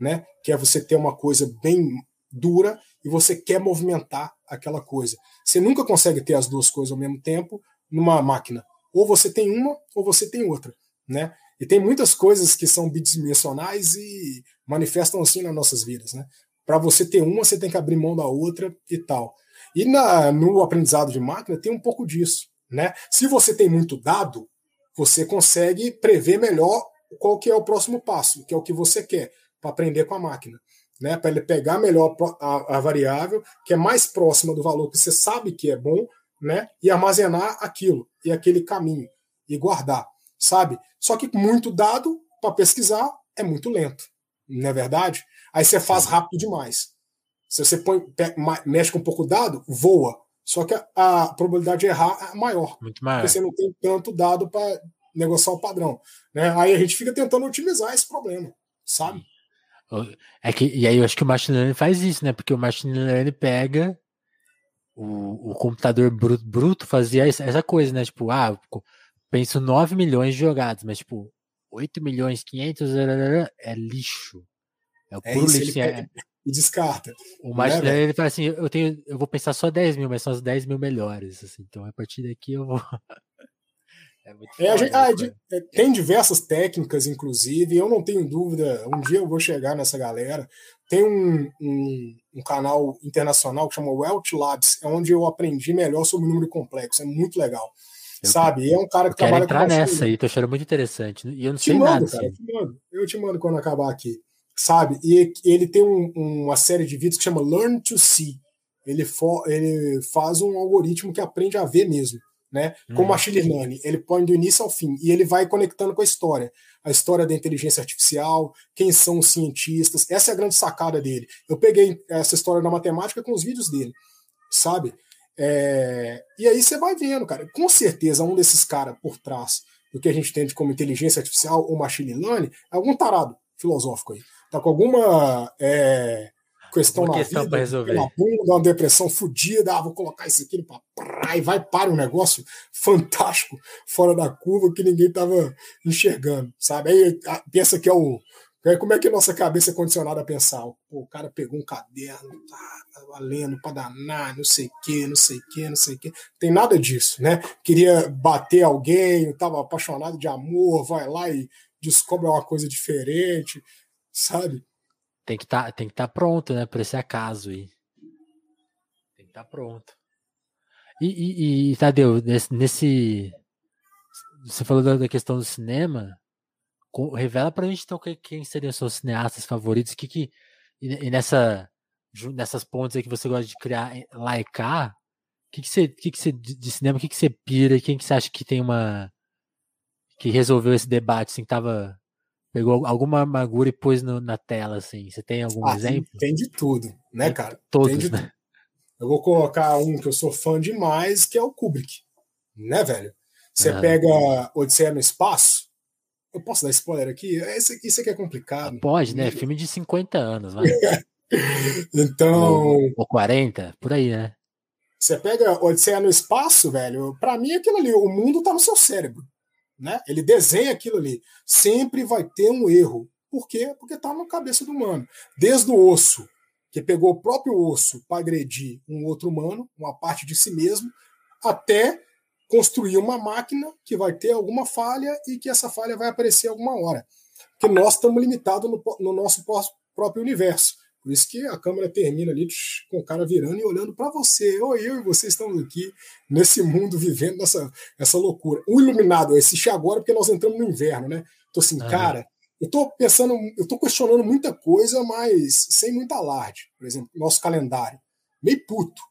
né? Que é você ter uma coisa bem dura e você quer movimentar aquela coisa. Você nunca consegue ter as duas coisas ao mesmo tempo numa máquina. Ou você tem uma ou você tem outra, né? E tem muitas coisas que são bidimensionais e manifestam assim nas nossas vidas, né? Para você ter uma, você tem que abrir mão da outra e tal. E na, no aprendizado de máquina tem um pouco disso. Né? Se você tem muito dado, você consegue prever melhor qual que é o próximo passo, que é o que você quer para aprender com a máquina. Né? Para ele pegar melhor a, a, variável que é mais próxima do valor que você sabe que é bom, né? E armazenar aquilo e aquele caminho e guardar, sabe? Só que muito dado para pesquisar é muito lento, não é verdade? Aí você faz rápido demais. Se você põe, mexe com um pouco dado, voa. Só que a, a, probabilidade de errar é maior. Muito maior. Porque você não tem tanto dado para negociar o padrão. Né? Aí a gente fica tentando otimizar esse problema, sabe? É que, e aí eu acho que o machine learning faz isso, né? Porque o machine learning pega o, o computador bruto, bruto fazia essa coisa, né? Tipo, ah, penso 9 milhões de jogados, mas tipo, 8 milhões 500 é lixo. É o é puro lixo. É, e descarta. O né, ele fala assim, eu tenho, eu vou pensar só 10 mil, mas são os 10 mil melhores, assim, então a partir daqui eu vou. <laughs> é muito é, gente, ah, é, tem diversas técnicas, inclusive, eu não tenho dúvida, um dia eu vou chegar nessa galera. Tem um, um, um canal internacional que chama Welt Labs, é onde eu aprendi melhor sobre o número complexo, é muito legal. Eu, sabe? E é um cara que trabalha entrar com nessa aí, tô achando muito interessante. E eu não te sei mando, nada. Cara, assim. eu, te mando, eu te mando quando acabar aqui sabe? E ele tem um, uma série de vídeos que chama Learn to See. Ele, for, ele faz um algoritmo que aprende a ver mesmo, né? Hum. machine learning. Ele põe do início ao fim e ele vai conectando com a história. A história da inteligência artificial, quem são os cientistas. Essa é a grande sacada dele. Eu peguei essa história da matemática com os vídeos dele, sabe? É, e aí você vai vendo, cara. Com certeza, um desses caras por trás do que a gente entende como inteligência artificial ou machine learning é algum tarado filosófico aí. Tá com alguma é, questão na questão vida, resolver. uma bunda, uma depressão fodida, ah, vou colocar isso aqui pra, e vai para um negócio fantástico fora da curva que ninguém tava enxergando, sabe? Aí pensa que é o como é que a nossa cabeça é condicionada a pensar? Pô, o cara pegou um caderno, tá, lendo pra danar, não sei o que, não sei o que, não sei o que. Tem nada disso, né? Queria bater alguém, tava apaixonado de amor, vai lá e descobre uma coisa diferente, sabe? Tem que tá, tem que estar tá pronto, né, para esse acaso aí. Tem que estar tá pronto. E, e, e, Tadeu, nesse, nesse, Você falou da questão do cinema. Revela pra gente então quem seriam seus cineastas favoritos. Que, que, e, nessa, nessas pontes aí que você gosta de criar lá e cá, que, que você, que, que você de cinema, o que, que você pira? Quem que você acha que tem uma. que resolveu esse debate, assim, que tava Pegou alguma amargura e pôs no, na tela, assim. Você tem algum ah, exemplo? Tem de tudo, né, cara? Todos, de... né? Eu vou colocar um que eu sou fã demais, que é o Kubrick, né, velho? Você ah. pega Odisseia no Espaço. Eu posso dar spoiler aqui? Esse, isso aqui é complicado. Pode, né? Filme de 50 anos, vai. <laughs> então. Ou, ou 40, por aí, né? Você pega Odisseia no Espaço, velho. Para mim, aquilo ali, o mundo tá no seu cérebro né? Ele desenha aquilo ali. Sempre vai ter um erro. Por quê? Porque está na cabeça do humano. Desde o osso, que pegou o próprio osso para agredir um outro humano, uma parte de si mesmo, até construir uma máquina que vai ter alguma falha e que essa falha vai aparecer alguma hora. Porque nós estamos limitados no, no nosso próprio universo. Por isso que a câmera termina ali com o cara virando e olhando para você. Ou eu e você estamos aqui nesse mundo vivendo essa, essa loucura. O iluminado, esse agora porque nós entramos no inverno, né? Tô assim, cara, eu tô pensando, eu tô questionando muita coisa, mas sem muita alarde. Por exemplo, nosso calendário. Meio puto,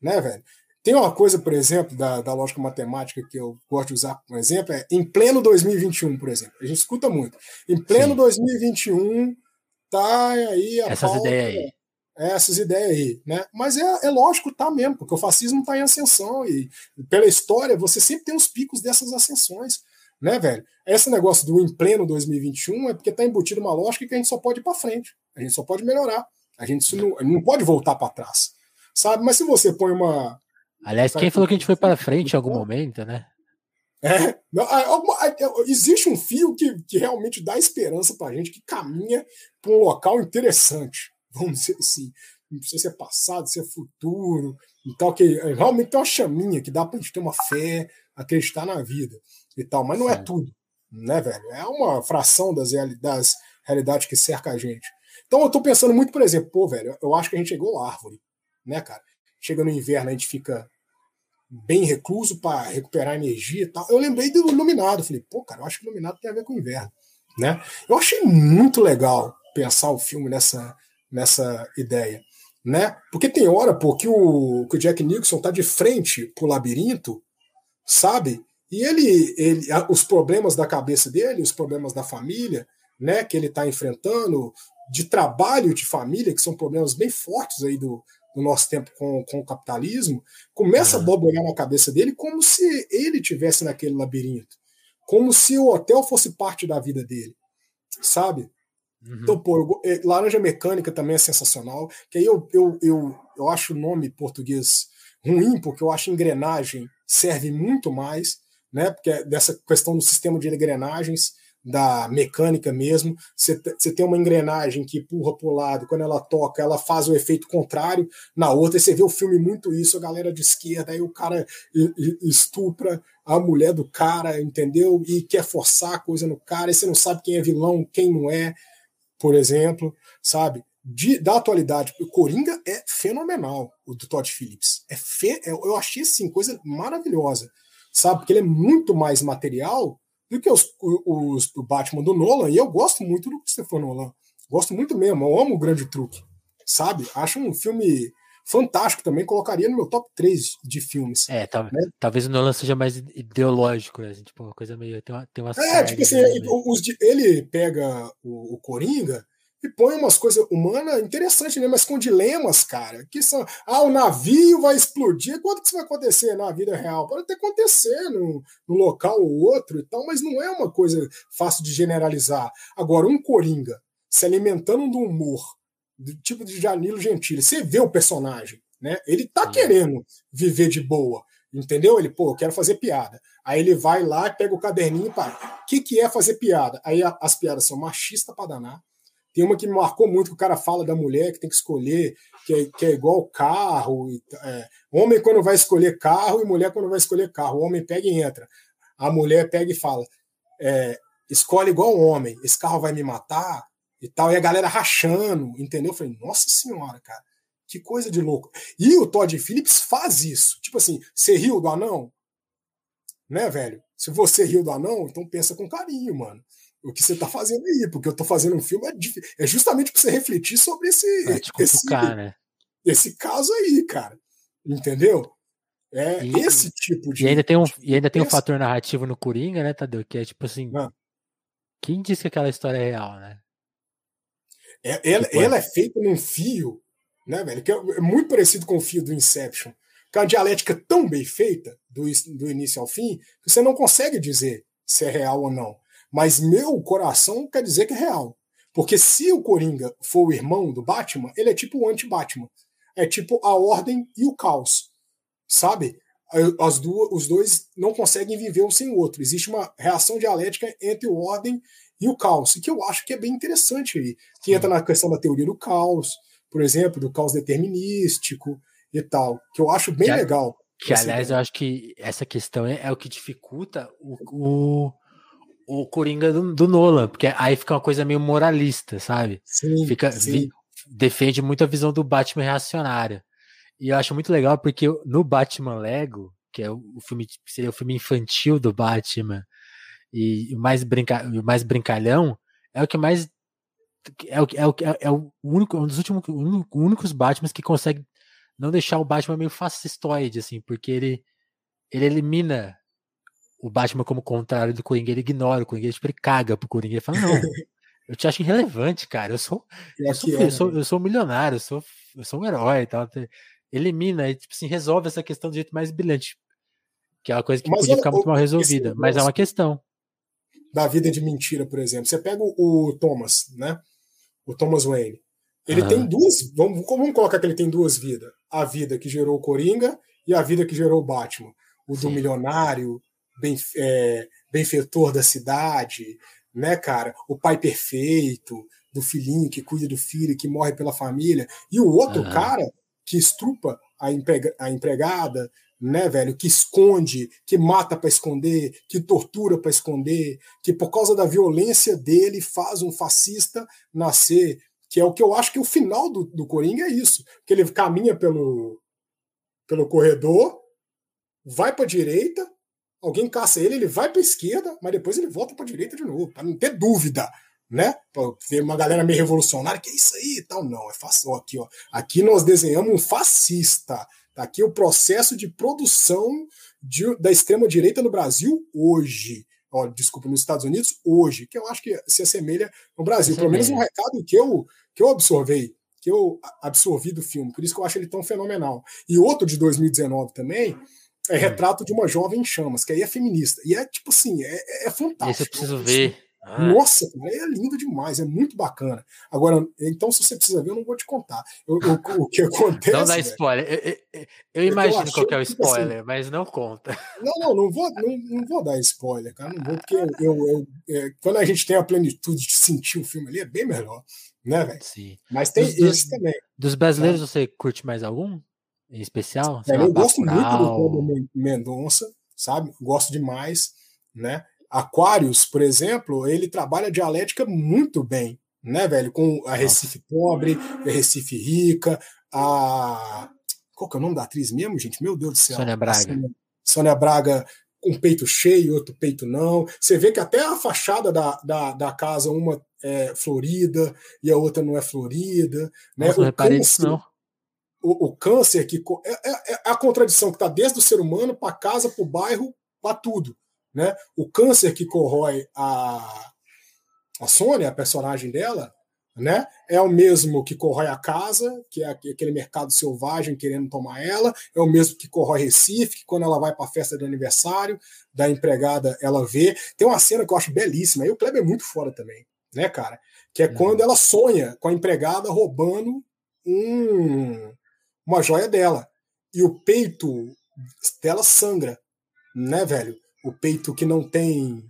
né, velho? Tem uma coisa, por exemplo, da, da lógica matemática que eu gosto de usar como exemplo, é em pleno 2021, por exemplo. A gente escuta muito. Em pleno Sim. 2021, tá aí essas pauta, ideias aí. É, essas ideias aí, né? Mas é, é lógico, tá mesmo, porque o fascismo está em ascensão e pela história você sempre tem os picos dessas ascensões, né, velho? Esse negócio do em pleno 2021 é porque tá embutido uma lógica que a gente só pode ir para frente, a gente só pode melhorar, a gente não, não pode voltar para trás, sabe? Mas se você põe uma Aliás, quem falou que a gente foi para frente em algum momento, né? É, existe um fio que, que realmente dá esperança para a gente, que caminha para um local interessante, vamos dizer assim. Não precisa ser passado, ser futuro e tal, que realmente tem uma chaminha que dá para a gente ter uma fé, acreditar na vida e tal, mas não é é tudo, né, velho? É uma fração das, das realidades que cerca a gente. Então eu tô pensando muito, por exemplo, pô, velho, eu acho que a gente chegou à árvore, né, cara? Chega no inverno, a gente fica bem recluso para recuperar energia e tal. Eu lembrei do Iluminado. Falei, pô, cara, eu acho que Iluminado tem a ver com o inverno. Né? Eu achei muito legal pensar o filme nessa, nessa ideia. Né? Porque tem hora pô, que, o, que o Jack Nicholson tá de frente pro labirinto, sabe? E ele, ele, os problemas da cabeça dele, os problemas da família, né, que ele está enfrentando, de trabalho de família, que são problemas bem fortes aí do, no nosso tempo com, com o capitalismo, começa uhum. a borbulhar na cabeça dele como se ele tivesse naquele labirinto, como se o hotel fosse parte da vida dele, sabe? Uhum. Então, pô, eu, eh, Laranja Mecânica também é sensacional, que aí eu, eu, eu, eu acho o nome português ruim, porque eu acho engrenagem serve muito mais, né? Porque é dessa questão do sistema de engrenagens, da mecânica mesmo. Você, tem uma engrenagem que empurra para o lado, quando ela toca, ela faz o efeito contrário na outra. Você vê o filme muito isso, a galera de esquerda, aí o cara estupra a mulher do cara, entendeu? E quer forçar a coisa no cara, e você não sabe quem é vilão, quem não é, por exemplo, sabe? De, da atualidade, o Coringa é fenomenal, o do Todd Phillips. É fe, é, eu achei assim, coisa maravilhosa, sabe? Porque ele é muito mais material do que os, os do Batman do Nolan, e eu gosto muito do Christopher Nolan. Gosto muito mesmo, eu amo o grande truque. Sabe? Acho um filme fantástico também, colocaria no meu top 3 de filmes. É, né? talvez o Nolan seja mais ideológico, né? Assim, tipo, uma coisa meio. Tem uma, tem uma é, tipo assim, os, ele pega o, o Coringa e põe umas coisas humanas interessantes, né? Mas com dilemas, cara, que são. Ah, o navio vai explodir. Quando que isso vai acontecer na vida real? Pode até acontecer num, num local ou outro e tal, mas não é uma coisa fácil de generalizar. Agora, um Coringa se alimentando do humor, do tipo de Janilo Gentili, você vê o personagem, né? Ele tá querendo viver de boa. Entendeu? Ele, pô, eu quero fazer piada. Aí ele vai lá, pega o caderninho e para. O que, que é fazer piada? Aí a, as piadas são machistas para danar tem uma que me marcou muito, que o cara fala da mulher que tem que escolher, que é, que é igual carro. É, homem quando vai escolher carro e mulher quando vai escolher carro. O homem pega e entra. A mulher pega e fala: é, escolhe igual homem, esse carro vai me matar e tal. E a galera rachando, entendeu? Eu falei, nossa senhora, cara, que coisa de louco. E o Todd Phillips faz isso. Tipo assim, você riu do anão? Né, velho? Se você riu do anão, então pensa com carinho, mano o que você está fazendo aí, porque eu estou fazendo um filme é, é justamente para você refletir sobre esse, esse, né? esse caso aí, cara. Entendeu? É e, esse tipo de. E ainda tem um, e ainda tem um fator narrativo no Coringa, né, Tadeu? Que é tipo assim. Ah. Quem disse que aquela história é real, né? É, ela, tipo, ela é feita num fio, né, velho? Que é, é muito parecido com o fio do Inception. Que é uma dialética tão bem feita, do, do início ao fim, que você não consegue dizer se é real ou não. Mas meu coração quer dizer que é real. Porque se o Coringa for o irmão do Batman, ele é tipo o anti-Batman. É tipo a ordem e o caos. Sabe? As duas, os dois não conseguem viver um sem o outro. Existe uma reação dialética entre o ordem e o caos, que eu acho que é bem interessante aí. Que entra na questão da teoria do caos, por exemplo, do caos determinístico e tal, que eu acho bem que, legal. Que, aliás, eu acho que essa questão é, é o que dificulta o, o o Coringa do, do, Nolan, porque aí fica uma coisa meio moralista, sabe? Sim, fica, sim. Vi, defende muito a visão do Batman reacionária. E eu acho muito legal porque no Batman Lego, que é o, filme seria o filme infantil do Batman e o mais brinca, mais brincalhão, é o que mais é o, é o, é o único, um dos últimos únicos Batmans que consegue não deixar o Batman meio fascistoide, assim, porque ele ele elimina o Batman como contrário do Coringa, ele ignora o Coringa, ele, tipo, ele caga pro Coringa, ele fala, não, <laughs> eu te acho irrelevante, cara, eu sou, eu sou, é, eu sou, eu sou um milionário, eu sou, eu sou um herói e tal, elimina e, tipo assim, resolve essa questão do jeito mais brilhante, que é uma coisa que mas podia ficar muito mal resolvida, mas é uma questão. Da vida de mentira, por exemplo, você pega o, Thomas, né, o Thomas Wayne, ele uhum. tem duas, vamos, vamos colocar que ele tem duas vidas, a vida que gerou o Coringa e a vida que gerou o Batman, o Sim. do milionário, bem, é, benfeitor da cidade, né, cara? O pai perfeito, do filhinho que cuida do filho, que morre pela família, e o outro uhum. cara que estrupa a, emprega, a empregada, né, velho, que esconde, que mata para esconder, que tortura para esconder, que por causa da violência dele faz um fascista nascer, que é o que eu acho que o final do, do Coringa é isso, que ele caminha pelo, pelo corredor, vai para direita, alguém caça ele, ele vai para a esquerda, mas depois ele volta para a direita de novo, para não ter dúvida, né? Para ver uma galera meio revolucionária, que é isso aí e tal. Não, é fácil. Aqui, ó. Aqui nós desenhamos um fascista. Tá aqui o processo de produção de, da extrema-direita no Brasil hoje. Ó, desculpa, nos Estados Unidos hoje, que eu acho que se assemelha no Brasil. Pelo menos um recado que eu, que eu absorvei, que eu absorvi do filme. Por isso que eu acho ele tão fenomenal. E outro de 2019 também, é retrato de uma jovem em chamas, que aí é feminista. E é tipo assim, é, é fantástico. Esse eu preciso ver. Ah. Nossa, é lindo demais, é muito bacana. Agora, então, se você precisa ver, eu não vou te contar. Eu, eu, o que <laughs> acontece. Não dá spoiler. Eu, eu, eu imagino qual é o tipo assim, spoiler, assim, mas não conta. <laughs> Não, não, não vou, não, não vou dar spoiler, cara. Não vou, porque eu, é, quando a gente tem a plenitude de sentir o filme ali, é bem melhor, né, velho? Sim. Mas tem dos, esse também. Dos brasileiros, né? você curte mais algum? Em especial? É, eu gosto muito do Mendonça, sabe? Gosto demais, né? Aquários, por exemplo, ele trabalha a dialética muito bem, né, velho? Com a Recife Nossa. pobre, a Recife rica, a. Qual que é o nome da atriz mesmo, gente? Meu Deus do céu. Sônia Braga. Sônia, Sônia Braga um peito cheio, outro peito não. Você vê que até a fachada da, da, da casa, uma é florida e a outra não é florida. Né? Nossa, não reparei isso, não o, o câncer que é, é, é, a contradição que está desde o ser humano para casa, para o bairro, para tudo. Né? O câncer que corrói a, a Sônia, a personagem dela, né? É o mesmo que corrói a casa, que é aquele mercado selvagem querendo tomar ela, é o mesmo que corrói Recife, que quando ela vai para a festa de aniversário da empregada, ela vê. Tem uma cena que eu acho belíssima, e o Kleber é muito fora também, né, cara? Que é uhum. quando ela sonha com a empregada roubando um, uma joia dela. E o peito dela sangra, né, velho? O peito que não tem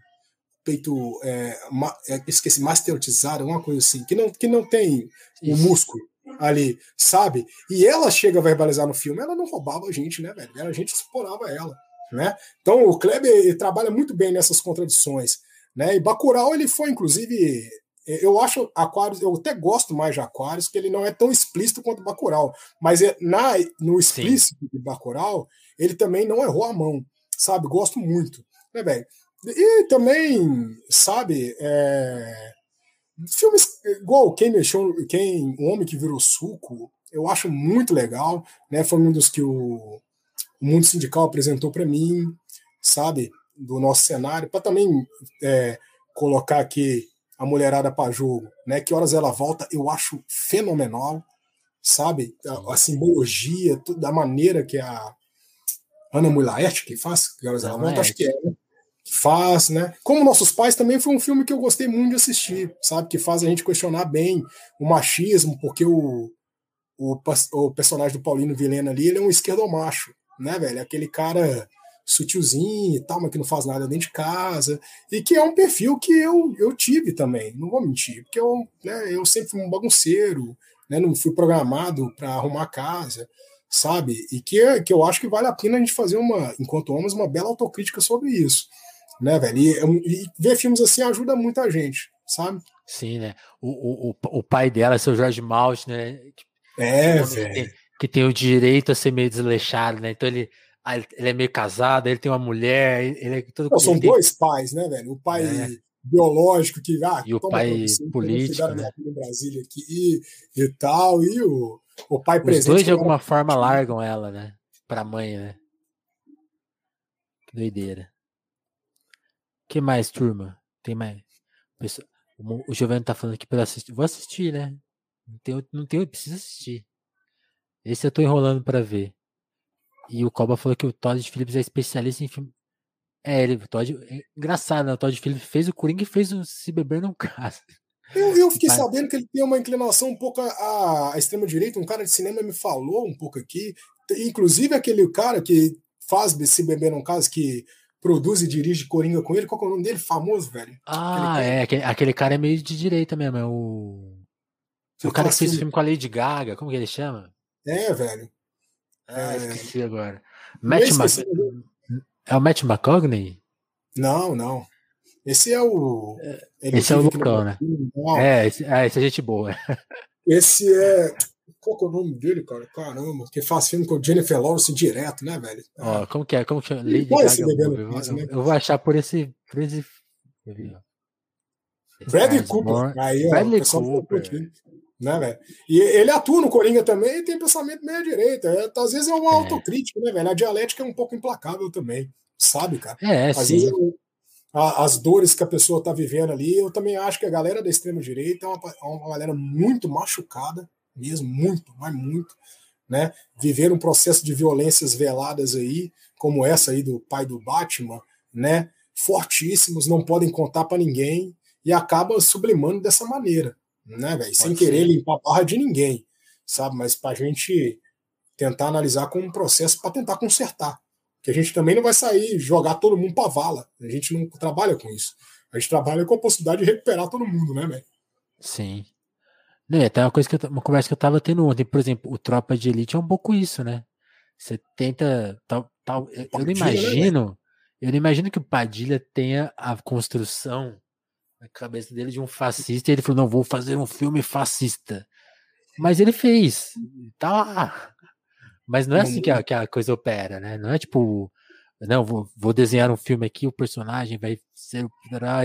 peito é, ma, é, esqueci, masterizado, alguma coisa assim, que não, que não tem o músculo ali, sabe? E ela chega a verbalizar no filme, ela não roubava a gente, né, velho? A gente explorava ela, né? Então o Kleber trabalha muito bem nessas contradições, né? E Bacurau, ele foi, inclusive, eu acho Aquários, eu até gosto mais de Aquários, que ele não é tão explícito quanto Bacurau, mas é, na, no explícito Sim. de Bacurau, ele também não errou a mão, sabe? Gosto muito, né, velho? E também, sabe, é... filmes igual Quem Mexeu, quem, O Homem que Virou Suco, eu acho muito legal, né? Foi um dos que o, o Mundo Sindical apresentou para mim, sabe, do nosso cenário, para também é, colocar aqui a mulherada para jogo, né? Que horas ela volta, eu acho fenomenal, sabe? A, a simbologia, tudo, da maneira que a Ana Mulaert que faz, que horas ela volta, acho que é, né? que faz, né? Como Nossos Pais também foi um filme que eu gostei muito de assistir, sabe? Que faz a gente questionar bem o machismo, porque o, o, o personagem do Paulino Vilena ali, ele é um esquerdomacho, né, velho? Aquele cara sutilzinho e tal, mas que não faz nada dentro de casa, e que é um perfil que eu, eu tive também, não vou mentir, porque eu, né, eu sempre fui um bagunceiro, né, não fui programado para arrumar casa, sabe? E que, que eu acho que vale a pena a gente fazer uma, enquanto homens, uma bela autocrítica sobre isso né, velho? E, e, ver filmes assim ajuda muita gente, sabe? Sim, né? O, o, o pai dela, seu Jorge Malte, né? É, velho. Que, que, tem o direito a ser meio desleixado, né? Então ele, ah, ele é meio casado, ele tem uma mulher, ele é todo. Não, são tem... dois pais, né, velho? O pai. É. Biológico que ah, e o pai político, né? em Brasília aqui e, e tal, e o, o pai Os presente. Os dois de alguma forma largam ela, né? Pra mãe, né? Que doideira que mais, turma? Tem mais? O Giovanni tá falando aqui para assistir. Vou assistir, né? Não tenho, não tenho, preciso assistir. Esse eu tô enrolando para ver. E o Coba falou que o Todd Phillips é especialista em filme. É, ele, o Todd. É engraçado, né? O Todd Phillips fez o Coringa e fez o Se Beber Não Casa. Eu, eu fiquei sabendo que ele tem uma inclinação um pouco à, à extrema-direita. Um cara de cinema me falou um pouco aqui. Inclusive aquele cara que faz Se Beber Não Casa, que produz e dirige Coringa com ele. Qual é o nome dele? Famoso, velho. Ah, aquele é. Aquele, aquele, cara é meio de direita mesmo. É o. Você o cara que fez o assim filme com a Lady Gaga. Como que ele chama? É, velho. Ah, é... esqueci agora. Matt Ma... É o Matt McCogney? Não, não. Esse é o. Ele esse é o Lucão, né? É, esse, é, esse é gente boa. Esse é. Qual que é o nome dele, cara? Caramba, que faz filme com Jennifer Lawrence direto, né, velho? Ó, como que é? Como que é? Lady Gaga, eu, eu, né? eu, vou achar por esse. Por esse... Bradley Cooper. Aí, ó, Bradley Cooper. Né, velho? E ele atua no Coringa também e tem pensamento meio direita. É, às vezes é uma é. autocrítica, né, velho? A dialética é um pouco implacável também, sabe, cara? É, às sim. Vezes, a, as dores que a pessoa tá vivendo ali, eu também acho que a galera da extrema-direita é uma, é uma galera muito machucada, mesmo, muito, mas muito, né? Viver um processo de violências veladas aí, como essa aí do pai do Batman, né? Fortíssimos, não podem contar para ninguém e acaba sublimando dessa maneira, né, velho? Sem querer limpar a barra de ninguém, sabe? Mas para a gente tentar analisar como um processo para tentar consertar. Que a gente também não vai sair jogar todo mundo para vala. A gente não trabalha com isso. A gente trabalha com a possibilidade de recuperar todo mundo, né, velho? Sim. Né, até uma coisa que eu, uma conversa que eu tava tendo ontem, por exemplo, o Tropa de Elite é um pouco isso, né? Você tenta. Tal, tal, eu, não né, imagino. Eu não imagino que o Padilha tenha a construção na cabeça dele de um fascista e ele falou: não, vou fazer um filme fascista. Mas ele fez. Tá lá. Mas não é assim que a, que a coisa opera, né? Não é tipo. Não, vou, vou desenhar um filme aqui, o personagem vai ser.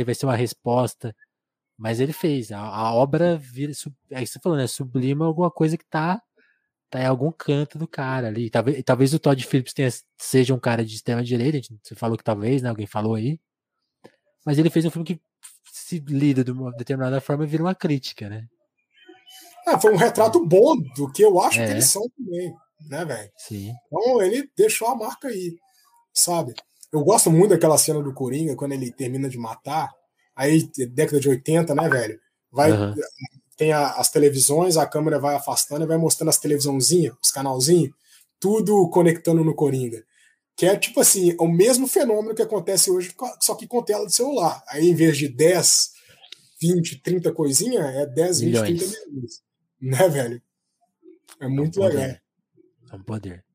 Vai ser uma resposta. Mas ele fez. A, a obra vira. É isso você falou, né? Sublima alguma coisa que tá, tá em algum canto do cara ali. Talvez, talvez o Todd Phillips tenha, seja um cara de extrema direita. Você falou que talvez, né? Alguém falou aí. Mas ele fez um filme que se lida de uma determinada forma vira uma crítica, né? Ah, foi um retrato bom do que eu acho é. que eles são também, né, velho? Sim. Então ele deixou a marca aí, sabe? Eu gosto muito daquela cena do Coringa, quando ele termina de matar, aí, década de 80, né, velho? Vai, uhum. Tem a, as televisões, a câmera vai afastando e vai mostrando as televisãozinhas, os canalzinhos, tudo conectando no Coringa. Que é tipo assim, o mesmo fenômeno que acontece hoje, só que com tela de celular. Aí, em vez de 10, 20, 30 coisinha, é 10, 20, Milhões. 30 milhões. <laughs> Né, velho? É muito é um legal. É um poder.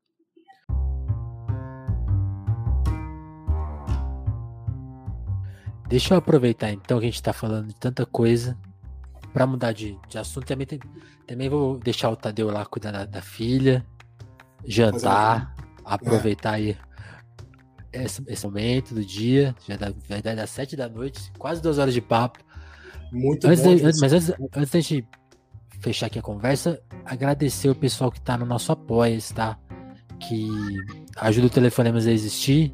Deixa eu aproveitar então que a gente está falando de tanta coisa para mudar de, de assunto. Também, tem, também vou deixar o Tadeu lá cuidar da, da filha, jantar, é. aproveitar aí esse, esse, momento do dia. Já dá, vai dar às sete da noite, quase duas horas de papo. Muito antes bom. Antes, mas antes, antes da gente fechar aqui a conversa, agradecer o pessoal que está no nosso apoia, tá? Que ajuda o Telefonemas a existir,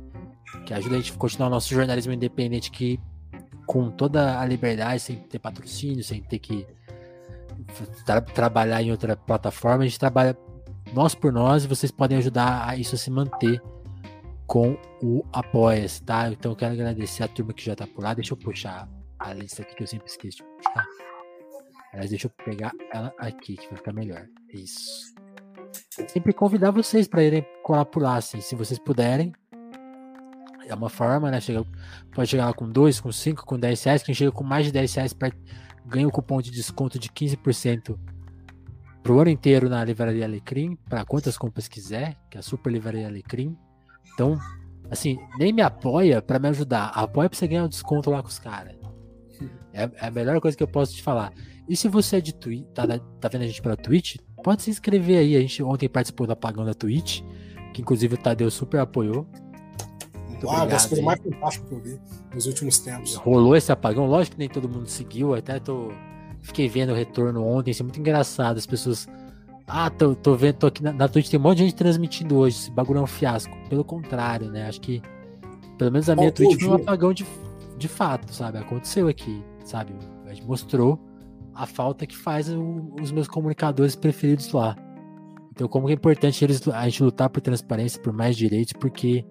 que ajuda a gente a continuar o nosso jornalismo independente que com toda a liberdade, sem ter patrocínio, sem ter que tra trabalhar em outra plataforma, a gente trabalha nós por nós e vocês podem ajudar a isso a se manter com o apoia tá? Então eu quero agradecer a turma que já tá por lá. Deixa eu puxar a lista aqui que eu sempre esqueço de puxar. Aliás, deixa eu pegar ela aqui, que vai ficar melhor. Isso. Sempre convidar vocês para irem colar por lá, assim, se vocês puderem. É uma forma, né? Chega, pode chegar lá com 2, com 5, com 10 reais. Quem chega com mais de 10 reais pra, ganha o um cupom de desconto de 15% pro ano inteiro na Livraria Alecrim, para quantas compras quiser, que é a Super Livraria Alecrim. Então, assim, nem me apoia para me ajudar. Apoia pra você ganhar um desconto lá com os caras. É, é, a melhor coisa que eu posso te falar. E se você é de Twitch, tá, tá vendo a gente pela Twitch, pode se inscrever aí. A gente ontem participou do apagão da Twitch, que inclusive o Tadeu super apoiou. Muito ah, das coisas mais fantásticas que eu vi nos últimos tempos. Rolou esse apagão, lógico que nem todo mundo seguiu, até tô. Fiquei vendo o retorno ontem, isso é muito engraçado. As pessoas. Ah, tô, tô vendo, tô aqui na, na Twitch, tem um monte de gente transmitindo hoje. Esse bagulho é um fiasco. Pelo contrário, né? Acho que. Pelo menos a minha Twitch foi um apagão de, de fato, sabe? Aconteceu aqui, sabe? A gente mostrou a falta que faz o, os meus comunicadores preferidos lá. Então, como é importante eles, a gente lutar por transparência, por mais direitos, porque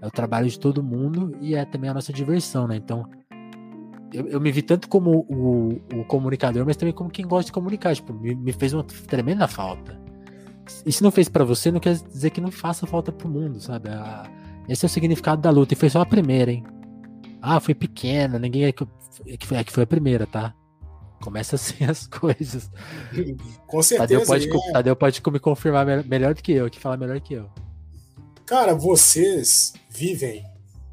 é o trabalho de todo mundo e é também a nossa diversão, né? Então, eu, eu me vi tanto como o, o, comunicador, mas também como quem gosta de comunicar. Tipo, me, me fez uma tremenda falta. E se não fez para você, não quer dizer que não faça falta pro mundo, sabe? A, esse é o significado da luta. E foi só a primeira, hein? Ah, foi pequena, ninguém é que, é que, foi, é que foi a primeira, tá? Começa assim <laughs> as coisas. Com certeza. Tadeu pode, é. Tadeu pode me confirmar melhor do que eu, que fala melhor que eu. Cara, vocês vivem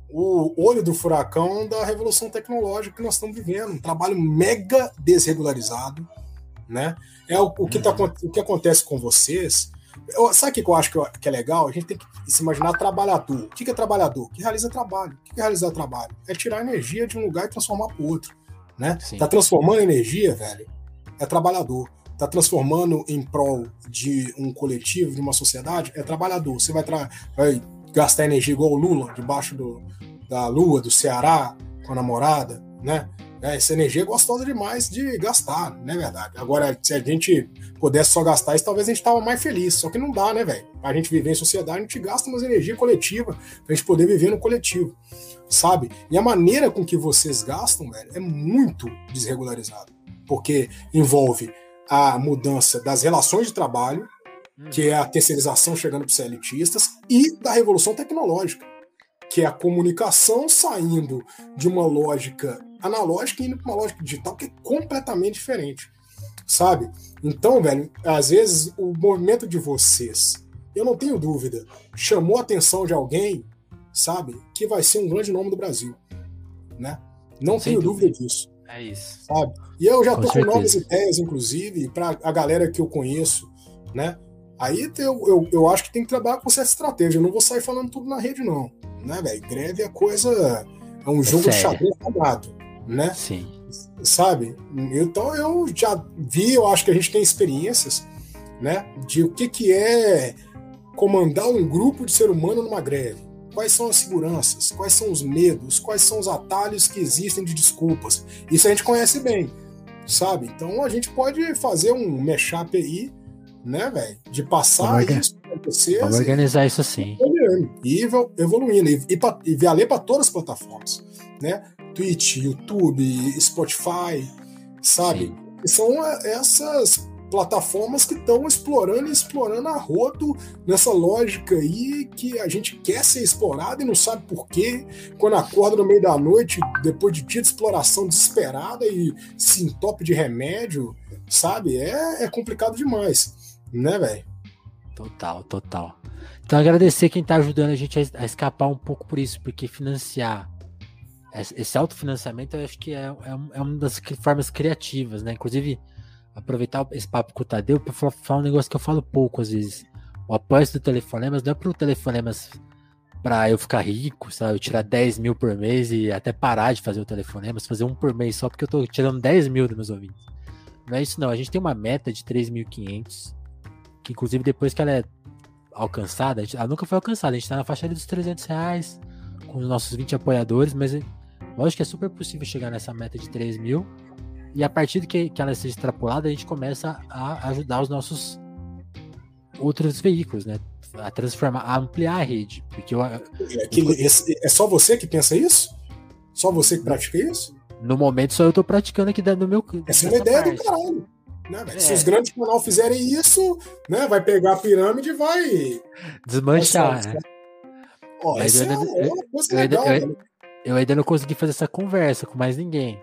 o olho do furacão da revolução tecnológica que nós estamos vivendo, um trabalho mega desregularizado, né? É o, o que, tá, uhum. o que acontece com vocês. Eu, sabe o que eu acho que, eu, que, é legal? A gente tem que se imaginar trabalhador. O que é trabalhador? Que realiza trabalho. O que é realizar trabalho? É tirar energia de um lugar e transformar para o outro. Né? Tá transformando energia, velho, é trabalhador está transformando em prol de um coletivo, de uma sociedade, é trabalhador. Você vai, vai gastar energia igual o Lula, debaixo do, da lua, do Ceará, com a namorada, né? É, essa energia é gostosa demais de gastar, não é verdade? Agora, se a gente pudesse só gastar isso, talvez a gente tava mais feliz. Só que não dá, né, velho? A gente viver em sociedade, a gente gasta umas energia coletiva pra gente poder viver no coletivo, sabe? E a maneira com que vocês gastam, velho, é muito desregularizado. Porque envolve a mudança das relações de trabalho, que é a terceirização chegando para os elitistas, e da revolução tecnológica, que é a comunicação saindo de uma lógica analógica e indo para uma lógica digital que é completamente diferente, sabe? Então, velho, às vezes o movimento de vocês, eu não tenho dúvida, chamou a atenção de alguém, sabe, que vai ser um grande nome do Brasil, né? Não Sem tenho dúvida. dúvida disso. É isso. Sabe? E eu já com tô certeza. com novas ideias, inclusive, para a galera que eu conheço, né? Aí eu, eu, eu acho que tem que trabalhar com certa estratégia. Eu não vou sair falando tudo na rede, não. Né, velho? Greve é coisa. É um é jogo de xadrez quadrado, né? Sim. Sabe? Então eu já vi, eu acho que a gente tem experiências, né? De o que, que é comandar um grupo de ser humano numa greve quais são as seguranças, quais são os medos, quais são os atalhos que existem de desculpas. Isso a gente conhece bem. sabe? Então a gente pode fazer um mashup aí, né, velho? De passar Vamos isso. Vamos organizar isso assim. E evoluindo. E, e, e valer para todas as plataformas, né? Twitch, YouTube, Spotify, sabe? Sim. São essas plataformas que estão explorando e explorando a rodo nessa lógica aí que a gente quer ser explorado e não sabe por quê. Quando acorda no meio da noite, depois de dia de exploração desesperada e se entope de remédio, sabe? É, é complicado demais, né, velho? Total, total. Então agradecer quem está ajudando a gente a, escapar um pouco por isso, porque financiar esse autofinanciamento eu acho que é, é, é uma das formas criativas, né? Inclusive, aproveitar esse papo com o Tadeu para falar um negócio que eu falo pouco às vezes. O apoio do telefonemas não é pro telefonemas para eu ficar rico, sabe? Eu tirar 10 mil por mês e até parar de fazer o telefonema, fazer um por mês só porque eu tô tirando 10 mil dos meus ouvintes. Não é isso não, a gente tem uma meta de 3.500, que inclusive depois que ela é alcançada, gente, ela nunca foi alcançada, a gente tá na faixa dos 300 reais, com os nossos 20 apoiadores, mas lógico que é super possível chegar nessa meta de 3 mil, e a partir de que, que ela seja extrapolada, a gente começa a ajudar os nossos outros veículos, né? A transformar, a ampliar a rede. Porque eu, é, é só você que pensa isso? Só você que pratica isso? No momento só eu tô praticando aqui no meu. Essa é uma ideia parte. do caralho. Né, é. Se os grandes canais fizerem isso, né, vai pegar a pirâmide e vai desmanchar. Né? Ó, eu, é ainda, eu, legal, eu, eu ainda não consegui fazer essa conversa com mais ninguém.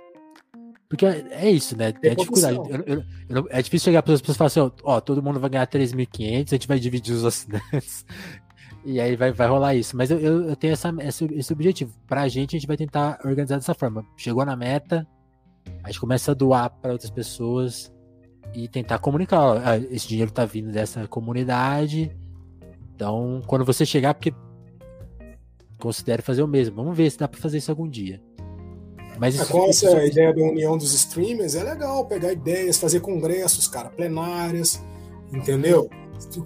Porque é, isso, né? É dificuldade. Eu, eu, eu, é difícil chegar para as pessoas e falar assim, ó, todo mundo vai ganhar 3.500, a gente vai dividir os assinantes. <laughs> e aí vai, vai rolar isso. Mas eu, eu, tenho essa, esse, esse objetivo. Pra gente, a gente vai tentar organizar dessa forma. Chegou na meta, a gente começa a doar para outras pessoas e tentar comunicar. Ó, ah, esse dinheiro tá vindo dessa comunidade. Então, quando você chegar, porque considere fazer o mesmo. Vamos ver se dá para fazer isso algum dia. Mas isso, com essa isso... ideia da união dos streamers é legal pegar ideias, fazer congressos, cara, plenárias, entendeu?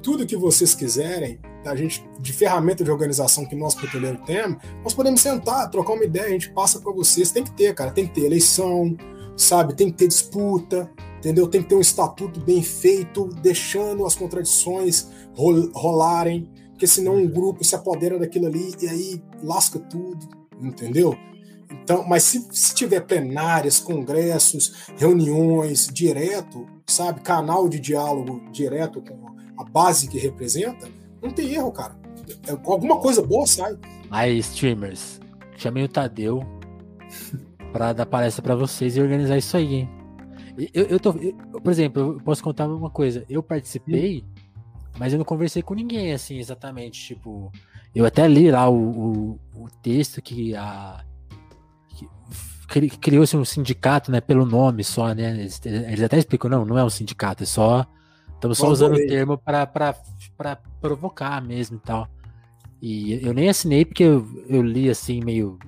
Tudo que vocês quiserem, a gente de ferramenta de organização que nós pretendemos temos, nós podemos sentar, trocar uma ideia, a gente passa para vocês. Tem que ter, cara, tem que ter eleição, sabe? Tem que ter disputa, entendeu? Tem que ter um estatuto bem feito, deixando as contradições rolarem, porque senão um grupo se apodera daquilo ali e aí lasca tudo, entendeu? Então, mas se, se tiver plenárias, congressos, reuniões direto, sabe, canal de diálogo direto com a base que representa, não tem erro, cara. É, alguma coisa boa sai. Aí, streamers, chamei o Tadeu para dar palestra para vocês e organizar isso aí, hein? Eu, eu tô, eu, por exemplo, eu posso contar uma coisa. Eu participei, mas eu não conversei com ninguém, assim, exatamente. Tipo, eu até li lá o, o, o texto que a criou-se um sindicato, né, pelo nome só, né? Eles, eles, até explicam, não, não é um sindicato, é só. Estamos só usando o termo para provocar mesmo e tal. E eu nem assinei porque eu, eu li assim meio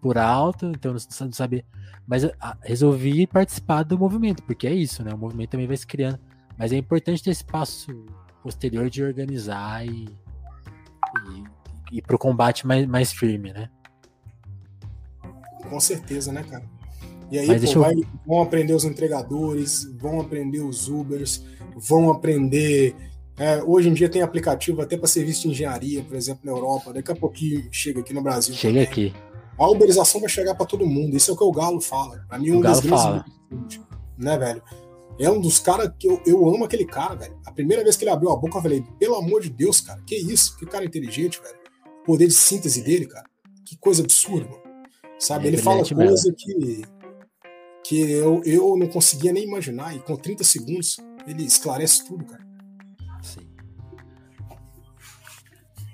por alto, então não, não sabia. Mas a, resolvi participar do movimento, porque é isso, né? O movimento também vai se criando. Mas é importante ter esse passo posterior de organizar e, e, e ir pro combate mais, mais firme, né? Com certeza, né, cara? E aí, pô, eu... vai, vão aprender os entregadores, vão aprender os Ubers, vão aprender. É, hoje em dia tem aplicativo até para serviço de engenharia, por exemplo, na Europa. Daqui a pouquinho chega aqui no Brasil. Chega também. aqui. A uberização vai chegar para todo mundo. Isso é o que o Galo fala. Pra mim, um o Galo fala. Né, velho? É um dos caras que eu, eu amo aquele cara, velho. A primeira vez que ele abriu a boca, eu falei, pelo amor de Deus, cara, que isso? Que cara inteligente, velho. O poder de síntese dele, cara. Que coisa absurda, mano. Sabe? É ele fala coisa que, que eu, eu não conseguia nem imaginar, e com 30 segundos ele esclarece tudo, cara. Sim.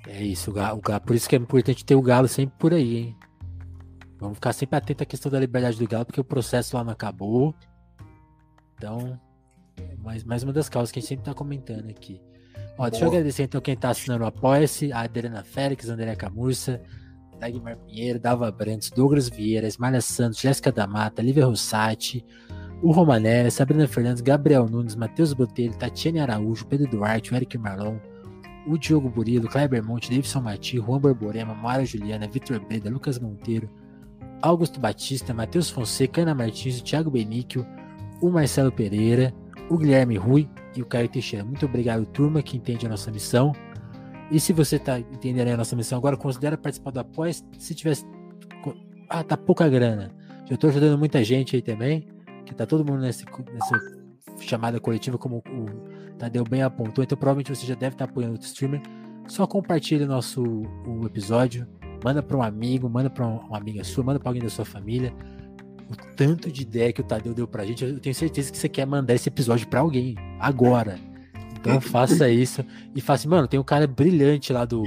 É isso, o galo, por isso que é importante ter o galo sempre por aí, hein? Vamos ficar sempre atento à questão da liberdade do galo, porque o processo lá não acabou. Então, mais, mais uma das causas que a gente sempre tá comentando aqui. Ó, deixa eu agradecer então quem tá assinando o Apoia-se, a Adriana Félix, André Camurça, Dagmar Pinheiro, Dava Brandes, Douglas Vieira, Esmalha Santos, Jéssica da Mata, Lívia Rossati, o Romanelli, Sabrina Fernandes, Gabriel Nunes, Matheus Botelho, Tatiane Araújo, Pedro Duarte, o Eric Marlon, o Diogo Burilo, Kleber Monte, Davidson Mati, Juan Borborema, Mara Juliana, Vitor Breda, Lucas Monteiro, Augusto Batista, Matheus Fonseca, Ana Martins, Thiago Benício, o Marcelo Pereira, o Guilherme Rui e o Caio Teixeira. Muito obrigado, turma, que entende a nossa missão. E se você está entendendo a nossa missão agora, considere participar do apoio. Se tivesse. Ah, tá pouca grana. Já estou ajudando muita gente aí também. Que tá todo mundo nessa chamada coletiva, como o Tadeu bem apontou. Então provavelmente você já deve estar tá apoiando o streamer. Só compartilhe o nosso o episódio. Manda para um amigo, manda para uma amiga sua, manda para alguém da sua família. O tanto de ideia que o Tadeu deu pra gente, eu tenho certeza que você quer mandar esse episódio para alguém agora. Então <laughs> faça isso e faça, assim, mano, tem um cara brilhante lá do,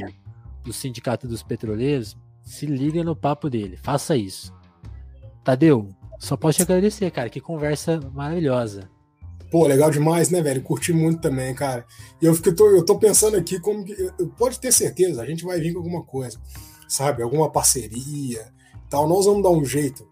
do Sindicato dos Petroleiros, se liga no papo dele, faça isso. Tadeu, só posso te agradecer, cara, que conversa maravilhosa. Pô, legal demais, né, velho? Curti muito também, cara. E eu, fico, eu, tô, eu tô pensando aqui como que. Pode ter certeza, a gente vai vir com alguma coisa, sabe? Alguma parceria tal. Nós vamos dar um jeito,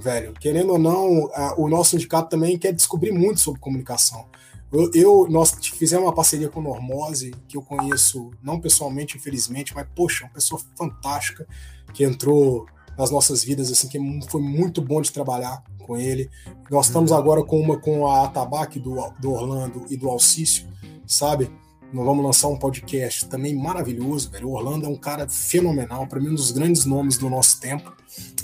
velho. Querendo ou não, a, o nosso sindicato também quer descobrir muito sobre comunicação. Eu, eu, nós fizemos uma parceria com o Normose, que eu conheço, não pessoalmente, infelizmente, mas, poxa, uma pessoa fantástica que entrou nas nossas vidas, assim, que foi muito bom de trabalhar com ele. Nós estamos uhum. agora com uma com a Atabaque do, do Orlando e do Alcício, sabe? Nós vamos lançar um podcast também maravilhoso, velho. O Orlando é um cara fenomenal, para mim, um dos grandes nomes do nosso tempo,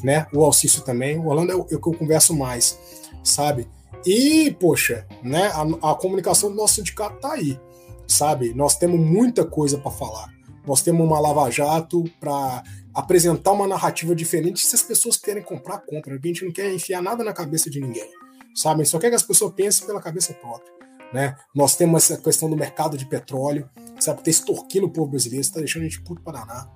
né? O Alcício também. O Orlando é o que eu converso mais, sabe? E, poxa, né, a, a comunicação do nosso sindicato tá aí, sabe? Nós temos muita coisa para falar. Nós temos uma lava-jato para apresentar uma narrativa diferente. Se as pessoas querem comprar, compra. A gente não quer enfiar nada na cabeça de ninguém, sabe? Só quer que as pessoas pensem pela cabeça própria. Né? Nós temos essa questão do mercado de petróleo, sabe? Tá extorquindo o povo brasileiro, está deixando a gente puto para danar,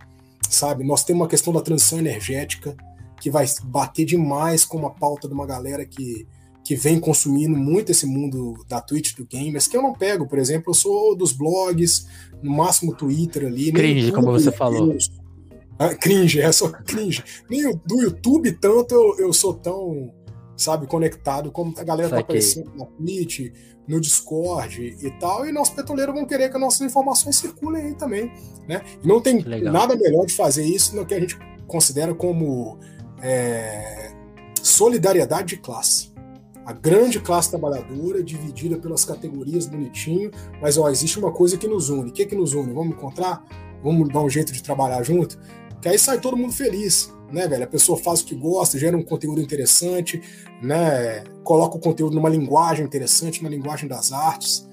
sabe? Nós temos uma questão da transição energética, que vai bater demais com uma pauta de uma galera que que vem consumindo muito esse mundo da Twitch do gamers, que eu não pego, por exemplo, eu sou dos blogs, no máximo Twitter ali. Cringe, como você falou. Ah, cringe, é só cringe. Nem do YouTube tanto eu, eu sou tão, sabe, conectado como a galera tá Saquei. tá aparecendo na Twitch, no Discord e tal, e nossos petroleiros vão querer que as nossas informações circulem aí também, né? E não tem nada melhor de fazer isso do que a gente considera como é, solidariedade de classe a grande classe trabalhadora dividida pelas categorias bonitinho, mas ó, existe uma coisa que nos une. O que que nos une? Vamos encontrar? Vamos dar um jeito de trabalhar junto? Que aí sai todo mundo feliz, né, velho? A pessoa faz o que gosta, gera um conteúdo interessante, né? Coloca o conteúdo numa linguagem interessante, na linguagem das artes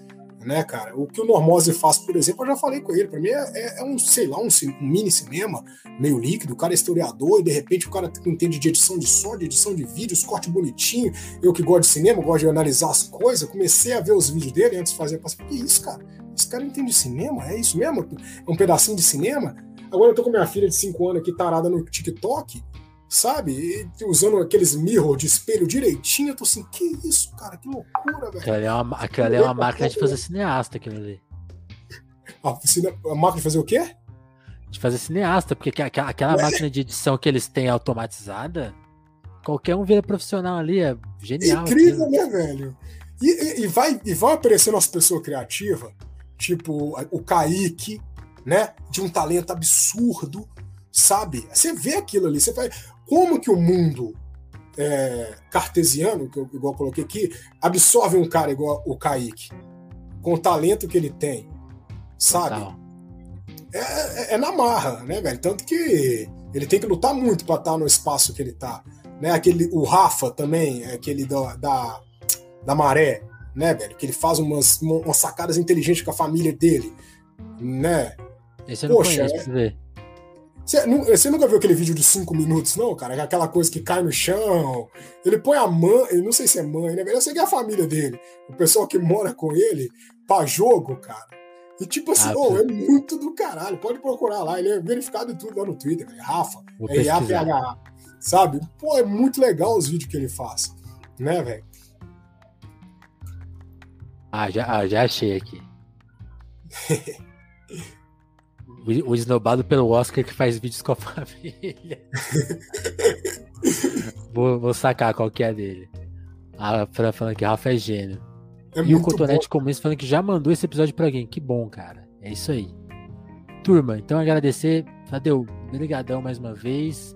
né, cara? O que o Normose faz, por exemplo, eu já falei com ele, para mim é, é, é, um, sei lá, um, um, mini cinema meio líquido, o cara é historiador e de repente o cara entende de edição de som, de edição de vídeos, corte bonitinho. Eu que gosto de cinema, gosto de analisar as coisas, comecei a ver os vídeos dele antes de fazer, passei, que isso, cara? Esse cara entende de cinema? É isso mesmo? É um pedacinho de cinema? Agora eu tô com minha filha de 5 anos aqui tarada no TikTok, sabe? E usando aqueles mirror de espelho direitinho, eu tô assim, que isso, cara, que loucura, velho. Aquela é uma, aquela é uma máquina de fazer cineasta, aquilo ali. A, a máquina de fazer o quê? De fazer cineasta, porque aquela, aquela máquina de edição que eles têm automatizada, qualquer um vira profissional ali, é genial. incrível, aquilo. né, velho? E, e, e, vai, e vai aparecendo as pessoas criativas, tipo o Kaique, né? De um talento absurdo, sabe? Você vê aquilo ali, você vai como que o mundo é, cartesiano, que eu igual eu coloquei aqui, absorve um cara igual o Kaique, com o talento que ele tem, sabe? É, é, é, na marra, né, velho? Tanto que ele tem que lutar muito para estar no espaço que ele tá. Né? Aquele, o Rafa também, aquele da, da, da maré, né, velho? Que ele faz umas, umas sacadas inteligentes com a família dele, né? Esse eu não Poxa, conheço, é. Você, nunca viu aquele vídeo de 5 minutos, não, cara? Aquela coisa que cai no chão. Ele põe a mãe, eu não sei se é mãe, né? Eu sei que é a família dele. O pessoal que mora com ele pra jogo, cara. E tipo assim, ah, oh, é muito do caralho. Pode procurar lá. Ele é verificado e tudo lá no Twitter, velho. Rafa. Vou é IAPH. Sabe? Pô, é muito legal os vídeos que ele faz. Né, velho? Ah, já, ah, já achei aqui. <laughs> O, esnobado pelo Oscar que faz vídeos com a <laughs> família. vou, vou, sacar qual que é dele. A Fran falando que Rafa é gênio. É e o Cotonete Começo falando que já mandou esse episódio pra alguém. Que bom, cara. É isso aí. Turma, então agradecer. Tadeu, obrigadão mais uma vez.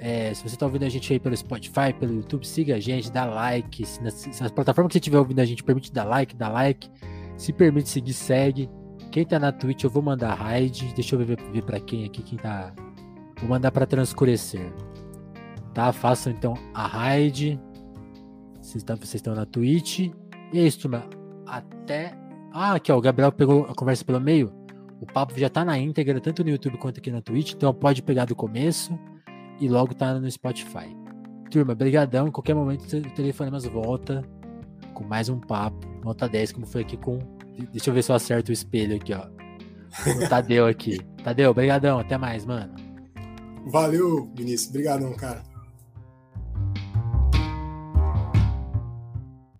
É, se você está ouvindo a gente aí pelo Spotify, pelo YouTube, siga a gente, dá like. Se nas, se que você estiver ouvindo a gente permite dar like, dá like. Se permite seguir, segue. Quem tá na Twitch, eu vou mandar raid. Deixa eu ver, ver para quem aqui, quem tá. Vou mandar para transcurecer. Tá? Façam então a raid. Vocês, tá, vocês estão na Twitch. E é isso, turma. Até. Ah, aqui, ó. O Gabriel pegou a conversa pelo meio. O papo já tá na íntegra, tanto no YouTube quanto aqui na Twitch. Então pode pegar do começo e logo tá no Spotify. Turma, brigadão. Em qualquer momento o Telefonemas volta com mais um papo. Nota 10, como foi aqui com... Deixa eu ver se eu acerto o espelho aqui, ó. O Tadeu aqui. <laughs> Tadeu, brigadão. Até mais, mano. Valeu, Vinícius. Brigadão, cara.